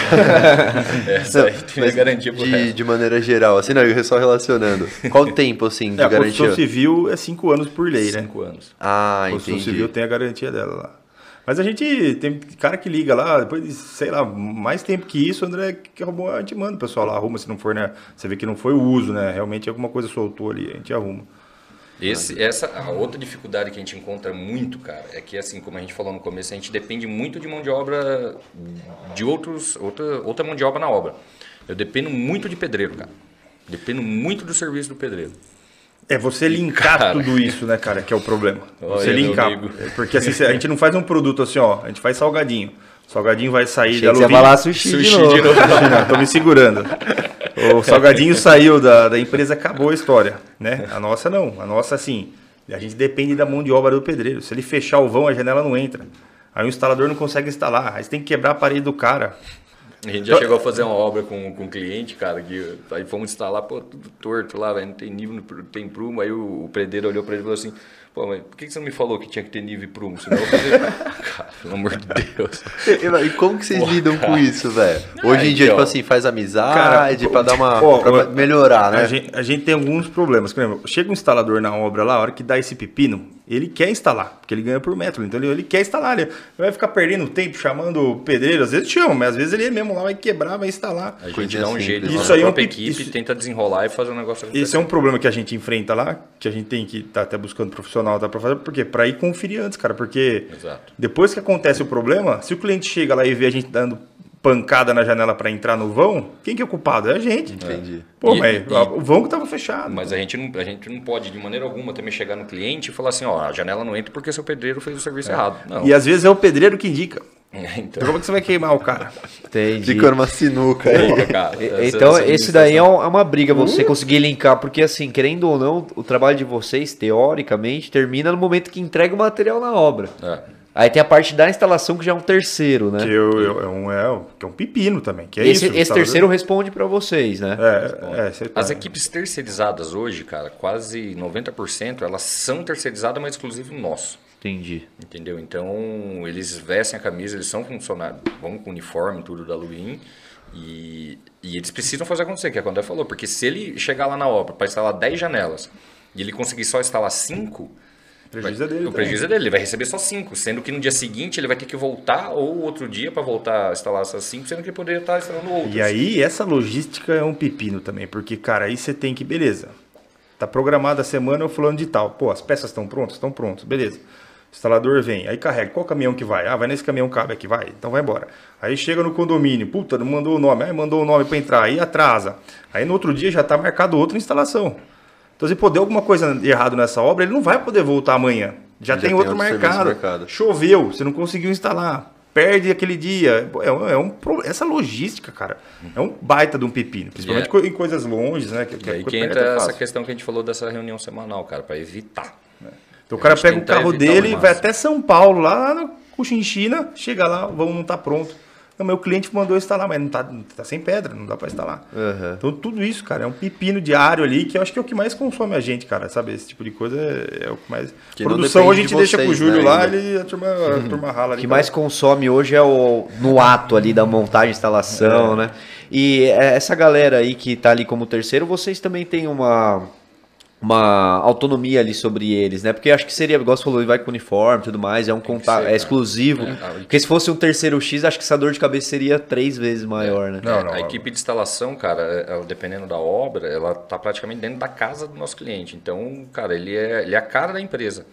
[SPEAKER 4] Essa aí tem a
[SPEAKER 2] Mas
[SPEAKER 4] garantia pro
[SPEAKER 2] de,
[SPEAKER 4] resto.
[SPEAKER 2] de maneira geral, assim, não, eu só relacionando. Qual o tempo, assim, de
[SPEAKER 3] É, a
[SPEAKER 2] garantia?
[SPEAKER 3] construção civil é cinco anos por lei, né?
[SPEAKER 4] Cinco anos.
[SPEAKER 2] Ah,
[SPEAKER 3] A construção
[SPEAKER 2] entendi.
[SPEAKER 3] civil tem a garantia dela lá. Mas a gente tem cara que liga lá, depois de, sei lá, mais tempo que isso, André que arrumou, a gente manda o pessoal lá, arruma se não for, né? Você vê que não foi o uso, né? Realmente alguma coisa soltou ali, a gente arruma.
[SPEAKER 4] Esse, essa, a outra dificuldade que a gente encontra muito, cara, é que assim, como a gente falou no começo, a gente depende muito de mão de obra, de outros, outra, outra mão de obra na obra. Eu dependo muito de pedreiro, cara. Dependo muito do serviço do pedreiro.
[SPEAKER 3] É você linkar
[SPEAKER 4] Cara.
[SPEAKER 3] tudo isso, né, cara, que é o problema. Você
[SPEAKER 4] Olha,
[SPEAKER 3] linkar. É, Porque assim, a gente não faz um produto assim, ó, a gente faz salgadinho. Salgadinho vai sair
[SPEAKER 1] Achei
[SPEAKER 3] da
[SPEAKER 1] você
[SPEAKER 3] Luvin-
[SPEAKER 1] falar sushi,
[SPEAKER 4] Sushi
[SPEAKER 1] de novo.
[SPEAKER 4] de novo.
[SPEAKER 3] Não, tô me segurando. O salgadinho saiu da, da empresa, acabou a história, né? A nossa não. A nossa, assim, a gente depende da mão de obra do pedreiro. Se ele fechar o vão, a janela não entra. Aí o instalador não consegue instalar. Aí você tem que quebrar a parede do cara.
[SPEAKER 4] A gente já chegou a fazer uma obra com, com um cliente, cara, que aí fomos instalar, pô, tudo torto lá, velho, não tem nível, não tem prumo. Aí o, o predeiro olhou pra ele e falou assim, pô, mas por que que você não me falou que tinha que ter nível e prumo? Senão eu vou fazer... cara, pelo amor de Deus.
[SPEAKER 2] E, e como que vocês lidam com isso, velho? Hoje em dia,
[SPEAKER 4] então.
[SPEAKER 2] tipo assim, faz amizade
[SPEAKER 3] Cara,
[SPEAKER 2] pra dar uma.
[SPEAKER 3] ó,
[SPEAKER 2] pra melhorar, né?
[SPEAKER 3] A gente, a gente tem alguns problemas. Por exemplo, chega um instalador na obra lá, a hora que dá esse pepino, ele quer instalar, porque ele ganha por metro, então ele, ele quer instalar. Ele vai ficar perdendo tempo chamando o pedreiro, às vezes chama, mas às vezes ele mesmo lá vai quebrar, vai instalar.
[SPEAKER 4] A gente dá um
[SPEAKER 2] simples,
[SPEAKER 4] jeito, isso aí
[SPEAKER 3] é um
[SPEAKER 4] equipe
[SPEAKER 3] isso-
[SPEAKER 4] tenta desenrolar e fazer um negócio acontecer.
[SPEAKER 3] Esse é um problema que a gente enfrenta lá, que a gente tem que estar até buscando profissional tá, para fazer, porque para ir conferir antes, cara, porque
[SPEAKER 4] Exato.
[SPEAKER 3] depois que acontece o problema, se o cliente chega lá e vê a gente dando pancada na janela para entrar no vão, quem que é o culpado? É a gente.
[SPEAKER 2] Entendi.
[SPEAKER 3] Pô,
[SPEAKER 4] E-
[SPEAKER 3] mas
[SPEAKER 4] e-
[SPEAKER 3] o vão que tava fechado.
[SPEAKER 4] Mas a gente, não, a gente não pode, de maneira alguma, também chegar no cliente e falar assim, ó, a janela não entra porque seu pedreiro fez o serviço errado. Não.
[SPEAKER 3] E às vezes é o pedreiro que indica. Então
[SPEAKER 4] Então,
[SPEAKER 3] como é que você vai queimar o cara?
[SPEAKER 1] Entendi.
[SPEAKER 2] Fica numa sinuca aí.
[SPEAKER 1] E- Então, esse daí é é uma briga você conseguir linkar, porque assim, querendo ou não, o trabalho de vocês, teoricamente, termina no momento que entrega o material na obra.
[SPEAKER 4] É.
[SPEAKER 1] Aí tem a parte da instalação que já é um terceiro, né?
[SPEAKER 3] Que, eu, eu- é, um, é, que é um pepino também. Que é
[SPEAKER 1] esse
[SPEAKER 3] isso,
[SPEAKER 1] esse terceiro responde pra vocês, né?
[SPEAKER 3] É, é, você
[SPEAKER 4] As
[SPEAKER 3] tá-
[SPEAKER 4] equipes terceirizadas hoje, cara, quase 90%, elas são terceirizadas, mas exclusivo nosso.
[SPEAKER 1] Entendi.
[SPEAKER 4] Entendeu? Então, eles vestem a camisa, eles são funcionários, vão com o uniforme, tudo da Luin. E, e eles precisam fazer acontecer, que é quando ele falou. Porque se ele chegar lá na obra para instalar 10 janelas e ele conseguir só instalar 5,
[SPEAKER 3] O prejuízo é dele.
[SPEAKER 4] o prejuízo é dele, ele vai receber só 5. Sendo que no dia seguinte ele vai ter que voltar ou outro dia para voltar a instalar essas 5, sendo que ele poderia estar instalando outras.
[SPEAKER 3] E aí, essa logística é um pepino também, porque, cara, aí você tem que, beleza, tá programada a semana eu falando de tal. Pô, as peças estão prontas? Estão prontas, beleza. O instalador vem, aí carrega. Qual caminhão que vai? Ah, vai nesse caminhão cabe aqui, vai. Então vai embora. Aí chega no condomínio, puta, não mandou o nome. Aí mandou o nome para entrar, aí atrasa. Aí no outro dia já tá marcado outra instalação. Então se puder alguma coisa de errado nessa obra, ele não vai poder voltar amanhã. Já,
[SPEAKER 2] Já
[SPEAKER 3] tem,
[SPEAKER 2] tem
[SPEAKER 3] outro,
[SPEAKER 2] outro serviço
[SPEAKER 3] marcado.
[SPEAKER 2] marcado.
[SPEAKER 3] Choveu, você não conseguiu instalar. Perde aquele dia. É, um- é um, essa logística, cara, é um baita de um pepino. Principalmente
[SPEAKER 4] É.
[SPEAKER 3] co- em coisas longes, né? Que,
[SPEAKER 4] E aí
[SPEAKER 3] que
[SPEAKER 4] que entra
[SPEAKER 3] é
[SPEAKER 4] essa
[SPEAKER 3] fácil.
[SPEAKER 4] questão que a gente falou dessa reunião semanal, cara, para evitar.
[SPEAKER 3] Então o cara pega o carro dele, vai até São Paulo, lá no Cuxinchina, chega lá, vão não tá pronto. Não, meu cliente mandou instalar, mas não tá, tá sem pedra, não dá pra instalar.
[SPEAKER 1] Aham.
[SPEAKER 3] Então tudo isso, cara, é um pepino diário ali, que eu acho que é o que mais consome a gente, cara, sabe? Esse tipo de coisa é, é o que mais...
[SPEAKER 2] Que
[SPEAKER 3] Produção
[SPEAKER 2] depende
[SPEAKER 3] a gente
[SPEAKER 2] de
[SPEAKER 3] deixa com o
[SPEAKER 2] vocês,
[SPEAKER 3] Júlio
[SPEAKER 2] né,
[SPEAKER 3] lá,
[SPEAKER 2] ainda.
[SPEAKER 3] ele, a, turma, a turma rala
[SPEAKER 1] O
[SPEAKER 3] ali.
[SPEAKER 1] que mais consome hoje é o no ato ali da montagem, instalação, né? E é, essa galera aí que tá ali como terceiro, vocês também têm uma uma autonomia ali sobre eles, né? Porque acho que seria, igual você falou, ele vai com uniforme e tudo mais, é um contato, é exclusivo.
[SPEAKER 4] É.
[SPEAKER 1] Porque se fosse um terceiro X, acho que essa dor de cabeça seria três vezes maior, né?
[SPEAKER 3] Não,
[SPEAKER 4] É,
[SPEAKER 3] não,
[SPEAKER 4] a equipe de instalação, cara, é- é, dependendo da obra, ela tá praticamente dentro da casa do nosso cliente. Então, cara, ele é, ele é a cara da empresa.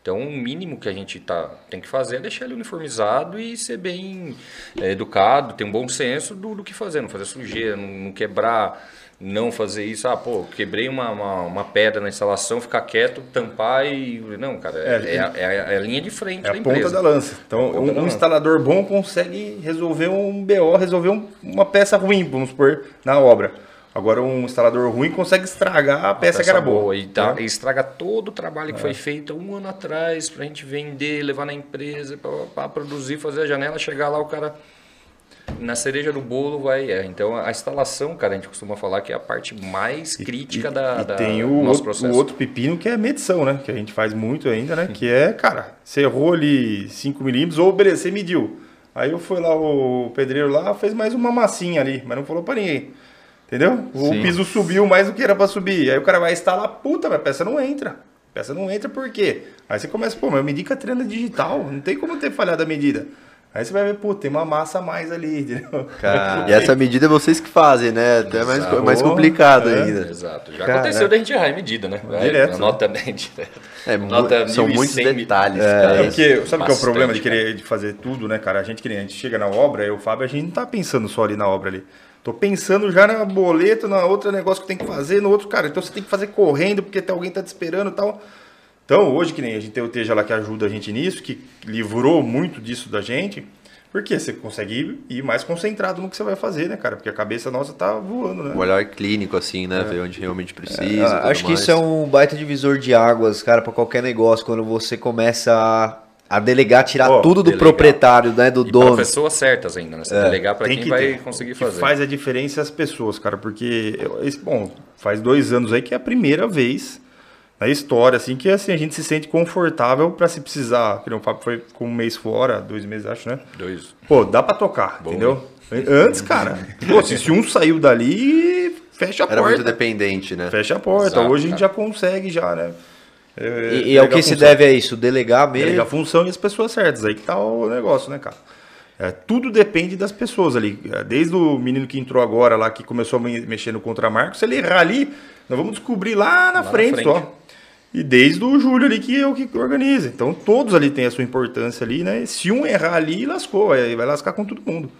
[SPEAKER 4] Então, o mínimo que a gente tá, tem que fazer é deixar ele uniformizado e ser bem é, educado, ter um bom senso do, do que fazer, não fazer sujeira, não, não quebrar, não fazer isso. Ah, pô, quebrei uma, uma, uma pedra na instalação, ficar quieto, tampar e. Não, cara, é,
[SPEAKER 3] É,
[SPEAKER 4] é a- é a, é a linha de frente
[SPEAKER 3] É a ponta
[SPEAKER 4] empresa.
[SPEAKER 3] da lança. Então,
[SPEAKER 4] ponta
[SPEAKER 3] um,
[SPEAKER 4] da
[SPEAKER 3] um
[SPEAKER 4] lança.
[SPEAKER 3] instalador bom consegue resolver um BO, resolver um- uma peça ruim, vamos supor, na obra. Agora, um instalador ruim consegue estragar a peça, que era boa.
[SPEAKER 4] E, dá-
[SPEAKER 3] Né?
[SPEAKER 4] e estraga todo o trabalho que foi feito um ano atrás pra gente vender, levar na empresa, para produzir, fazer a janela, chegar lá o cara na cereja do bolo vai. É. Então a instalação, cara, a gente costuma falar que é a parte mais crítica
[SPEAKER 3] E-
[SPEAKER 4] da,
[SPEAKER 3] e
[SPEAKER 4] da-
[SPEAKER 3] tem o
[SPEAKER 4] nosso
[SPEAKER 3] outro,
[SPEAKER 4] processo.
[SPEAKER 3] o outro pepino que é medição, né? Que a gente faz muito ainda, né? Que é, cara, você errou ali 5 milímetros, ou beleza, você mediu. Aí eu fui lá, o pedreiro lá, fez mais uma massinha ali, mas não falou pra ninguém. Entendeu? O
[SPEAKER 1] Sim.
[SPEAKER 3] piso subiu mais do que era pra subir. Aí o cara vai instalar, puta, mas a peça não entra. Peça não entra por quê? Aí você começa, pô, mas eu medi com a trena digital, não tem como ter falhado a medida. Aí você vai ver, pô, tem uma massa a mais ali, entendeu?
[SPEAKER 1] Cara,
[SPEAKER 2] E essa medida é vocês que fazem, né? Até mais, mais complicado
[SPEAKER 3] É.
[SPEAKER 2] ainda.
[SPEAKER 4] Exato. Já
[SPEAKER 1] Cara,
[SPEAKER 4] aconteceu da gente errar em medida, né?
[SPEAKER 3] Direto,
[SPEAKER 4] Anota bem direto.
[SPEAKER 2] É,
[SPEAKER 4] Nota
[SPEAKER 2] são muitos
[SPEAKER 4] 1100
[SPEAKER 2] detalhes,
[SPEAKER 3] É
[SPEAKER 2] cara.
[SPEAKER 3] porque, sabe o que é o problema de querer de fazer tudo, né, cara? A gente que nem a gente chega na obra, eu o Fábio, a gente não tá pensando só ali na obra ali. Tô pensando já na boleto, na outra negócio que tem que fazer, no outro, cara. Então você tem que fazer correndo, porque tem alguém tá te esperando e tal. Então, hoje, que nem a gente tem o Teja lá que ajuda a gente nisso, que livrou muito disso da gente, porque você consegue ir, ir mais concentrado no que você vai fazer, né, cara? Porque a cabeça nossa tá voando, né?
[SPEAKER 2] Um olhar clínico, assim, né? Ver onde realmente precisa. e
[SPEAKER 1] Ah,
[SPEAKER 2] tudo
[SPEAKER 1] acho que
[SPEAKER 2] mais.
[SPEAKER 1] isso é um baita divisor de águas, cara, pra qualquer negócio, quando você começa a, a delegar, tirar
[SPEAKER 3] Ó,
[SPEAKER 1] tudo do
[SPEAKER 4] delegar.
[SPEAKER 1] proprietário, né, do
[SPEAKER 4] E para
[SPEAKER 1] dono.
[SPEAKER 4] pessoas certas ainda, né? Você delegar para quem
[SPEAKER 3] que
[SPEAKER 4] vai
[SPEAKER 3] ter.
[SPEAKER 4] conseguir
[SPEAKER 3] O que
[SPEAKER 4] fazer.
[SPEAKER 3] faz a diferença é as pessoas, cara, porque bom, faz dois anos aí que é a primeira vez na história, assim, que assim, a gente se sente confortável pra se precisar. Que o Fábio foi com um mês fora, dois meses, acho, né?
[SPEAKER 4] Dois.
[SPEAKER 3] Pô, dá pra tocar, entendeu? Antes, cara, pô, se, se um saiu dali, fecha a
[SPEAKER 2] Era muito
[SPEAKER 3] porta.
[SPEAKER 2] dependente, né?
[SPEAKER 3] Fecha a porta.
[SPEAKER 4] Exato,
[SPEAKER 3] Hoje a gente
[SPEAKER 4] cara.
[SPEAKER 3] já consegue, já, né? É,
[SPEAKER 1] E, e é o que se deve a isso, delegar mesmo.
[SPEAKER 3] Delegar função e as pessoas certas. Aí que tá o negócio, né, cara? É, tudo depende das pessoas ali. É, Desde o menino que entrou agora lá, que começou a me- mexer no contramarco, se ele errar ali, nós vamos descobrir lá na,
[SPEAKER 4] na
[SPEAKER 3] frente,
[SPEAKER 4] frente.
[SPEAKER 3] só. E desde o Júlio ali, que é o que organiza. Então todos ali têm a sua importância ali, né? Se um errar ali, lascou. Aí vai lascar com todo mundo.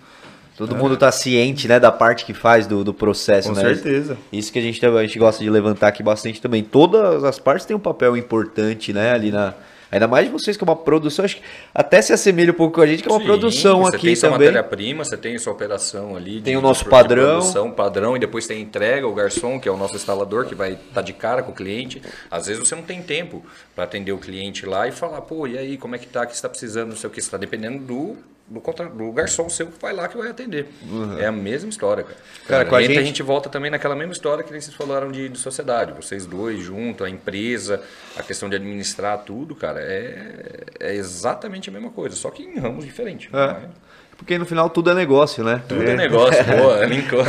[SPEAKER 1] Todo mundo tá ciente, né, da parte que faz do, do processo,
[SPEAKER 3] Com
[SPEAKER 1] né?
[SPEAKER 3] certeza.
[SPEAKER 1] Isso que a gente, a gente gosta de levantar aqui bastante também. Todas as partes têm um papel importante, né, ali na... Ainda mais vocês que é uma produção, acho que até se assemelha um pouco com a gente, que é uma
[SPEAKER 4] Sim,
[SPEAKER 1] produção
[SPEAKER 4] você
[SPEAKER 1] aqui
[SPEAKER 4] tem sua
[SPEAKER 1] também.
[SPEAKER 4] matéria-prima, você tem sua operação ali.
[SPEAKER 1] Tem
[SPEAKER 4] de-
[SPEAKER 1] o nosso
[SPEAKER 4] de
[SPEAKER 1] padrão.
[SPEAKER 4] produção, padrão, e depois tem a entrega, o garçom, que é o nosso instalador, que vai estar de cara com o cliente. Às vezes você não tem tempo para atender o cliente lá e falar, pô, e aí, como é que tá, o que você está precisando, não sei o que, você está dependendo do, do, contra- do garçom seu que vai lá que vai atender. É a mesma história, cara.
[SPEAKER 1] Cara, com a gente-
[SPEAKER 4] a gente volta também naquela mesma história que vocês falaram de, de sociedade. Vocês dois junto, a empresa, a questão de administrar tudo, cara, é, é exatamente a mesma coisa, só que em ramos diferentes.
[SPEAKER 1] É.
[SPEAKER 4] né?
[SPEAKER 1] Porque no final tudo é negócio, né?
[SPEAKER 4] Tudo é negócio, boa, linkou.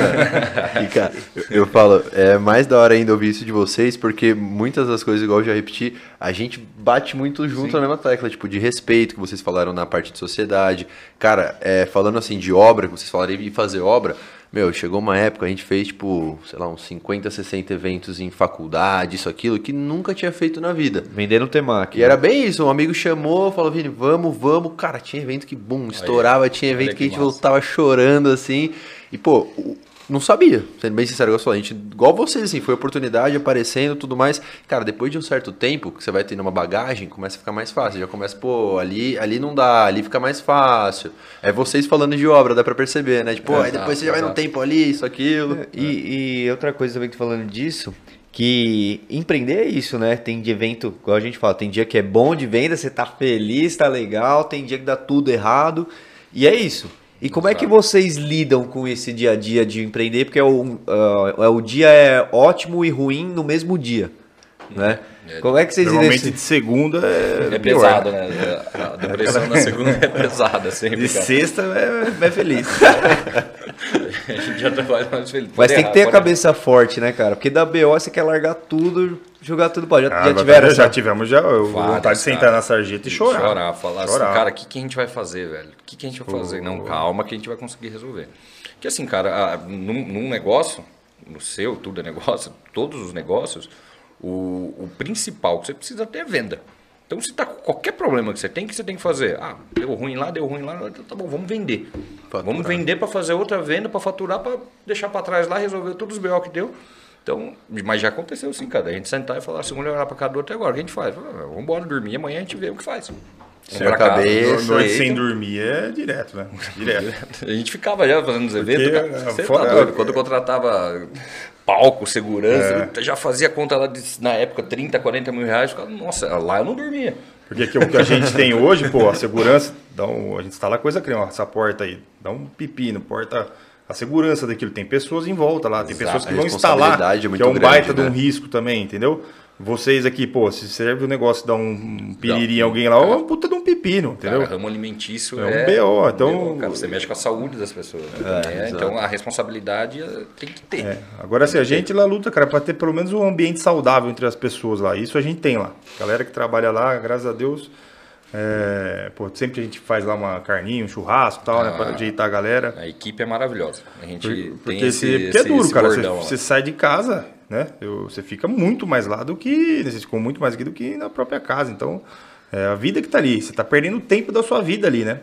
[SPEAKER 2] E, cara, eu, eu falo, é mais da hora ainda ouvir isso de vocês, porque muitas das coisas, igual eu já repeti, a gente bate muito junto na mesma tecla, tipo, de respeito, que vocês falaram na parte de sociedade. Cara, é, falando assim de obra, que vocês falaram de fazer obra, meu, chegou uma época, a gente fez, tipo, sei lá, uns 50, 60 eventos em faculdade, isso, aquilo, que nunca tinha feito na vida.
[SPEAKER 1] Vendendo temaki.
[SPEAKER 2] E era bem isso, um amigo chamou, falou, Vini, vamos, vamos. Cara, tinha evento que, bum, estourava, tinha evento
[SPEAKER 4] olha
[SPEAKER 2] que a
[SPEAKER 4] que
[SPEAKER 2] gente
[SPEAKER 4] massa.
[SPEAKER 2] voltava chorando, assim. E, pô, não sabia, sendo bem sincero, eu falei, a gente, igual vocês, assim, foi oportunidade aparecendo tudo mais. Cara, depois de um certo tempo, que você vai tendo uma bagagem, começa a ficar mais fácil. Já começa, pô, ali, ali não dá, ali fica mais fácil. É vocês falando de obra, dá pra perceber, né? Tipo, aí depois você já vai num tempo ali, isso, aquilo.
[SPEAKER 1] E, e outra coisa também que falando disso, que empreender é isso, né? Tem de evento, igual a gente fala, tem dia que é bom de venda, você tá feliz, tá legal, tem dia que dá tudo errado. E é isso. E como é que vocês lidam com esse dia a dia de empreender? Porque é o, ah, é o dia é ótimo e ruim no mesmo dia, né? Como é que vocês lidam
[SPEAKER 3] Normalmente
[SPEAKER 1] esse-
[SPEAKER 3] de segunda é,
[SPEAKER 4] É
[SPEAKER 3] pior,
[SPEAKER 4] pesado,
[SPEAKER 3] né?
[SPEAKER 4] né? A depressão na segunda é pesada sempre.
[SPEAKER 3] De
[SPEAKER 4] cara.
[SPEAKER 3] sexta é, é feliz.
[SPEAKER 4] A gente já trabalha mais feliz.
[SPEAKER 1] Mas
[SPEAKER 4] Pode
[SPEAKER 1] tem que
[SPEAKER 4] errar,
[SPEAKER 1] ter a cabeça forte, né, cara? Porque da BO você quer largar tudo, jogar tudo pra Já,
[SPEAKER 3] Ah,
[SPEAKER 1] já tiveram
[SPEAKER 3] já
[SPEAKER 1] essa...
[SPEAKER 3] tivemos já eu,
[SPEAKER 4] Vários,
[SPEAKER 3] vontade de sentar
[SPEAKER 4] cara.
[SPEAKER 3] na sarjeta e chorar.
[SPEAKER 4] Chorar, falar assim,
[SPEAKER 3] Chorar.
[SPEAKER 4] cara, o que, que a gente vai fazer, velho? O que, que a gente vai fazer? Não, calma que a gente vai conseguir resolver. Porque assim, cara, a- num, num negócio, no seu, tudo é negócio, todos os negócios, o, o principal que você precisa ter é venda. Então, se tá com qualquer problema que você tem, o que você tem que fazer? Ah, deu ruim lá, deu ruim lá, tá bom, vamos vender.
[SPEAKER 2] Faturar.
[SPEAKER 4] Vamos vender para fazer outra venda, para faturar, para deixar para trás lá, resolver todos os BO que deu. Então, mas já aconteceu sim, cara. A gente sentar e falar assim, olhar para cada outro, agora o que a gente faz? Ah, vamos embora dormir, amanhã a gente vê o que faz.
[SPEAKER 2] Sem
[SPEAKER 4] Vamos
[SPEAKER 2] a cabeça.
[SPEAKER 3] No- Noite sem dormir é direto, né? Direto.
[SPEAKER 4] A gente ficava já fazendo os eventos,
[SPEAKER 3] Porque,
[SPEAKER 4] cara. Você
[SPEAKER 3] fora-
[SPEAKER 4] tá doido. Quando contratava palco, segurança, já fazia conta lá de, na época, 30, 40 mil reais. Ficava, nossa, lá eu não dormia.
[SPEAKER 3] Porque que o que a gente tem hoje, pô, a segurança, dá um, a gente instala coisa que nem ó, essa porta aí, dá um pepino, porta a segurança daquilo. Tem pessoas em volta lá, tem
[SPEAKER 4] Exato,
[SPEAKER 3] pessoas que vão instalar,
[SPEAKER 2] é
[SPEAKER 3] que é um
[SPEAKER 2] grande,
[SPEAKER 3] baita de um
[SPEAKER 2] né?
[SPEAKER 3] risco também, entendeu? Vocês aqui, pô, se serve o negócio dar um piriri em alguém lá, é uma puta de um pepino, entendeu?
[SPEAKER 4] Cara, ramo alimentício
[SPEAKER 3] É um
[SPEAKER 4] é,
[SPEAKER 3] BO, então-
[SPEAKER 4] BO, cara, você mexe com a saúde das pessoas. né? É, então a responsabilidade eh, tem que ter.
[SPEAKER 3] É. Agora, assim, a gente lá luta, cara, pra ter pelo menos um ambiente saudável entre as pessoas lá. Isso a gente tem lá. Galera que trabalha lá, graças a Deus, é, pô, sempre a gente faz lá uma carninha, um churrasco e tal, né, pra ajeitar a galera.
[SPEAKER 4] A equipe é maravilhosa. A gente tem
[SPEAKER 3] Porque,
[SPEAKER 4] esse,
[SPEAKER 3] esse, porque é duro, cara. Você, você sai de casa, né? eu- você fica muito mais lá do que. Você ficou muito mais aqui do que na própria casa. Então, é a vida que tá ali. Você tá perdendo tempo da sua vida ali, né?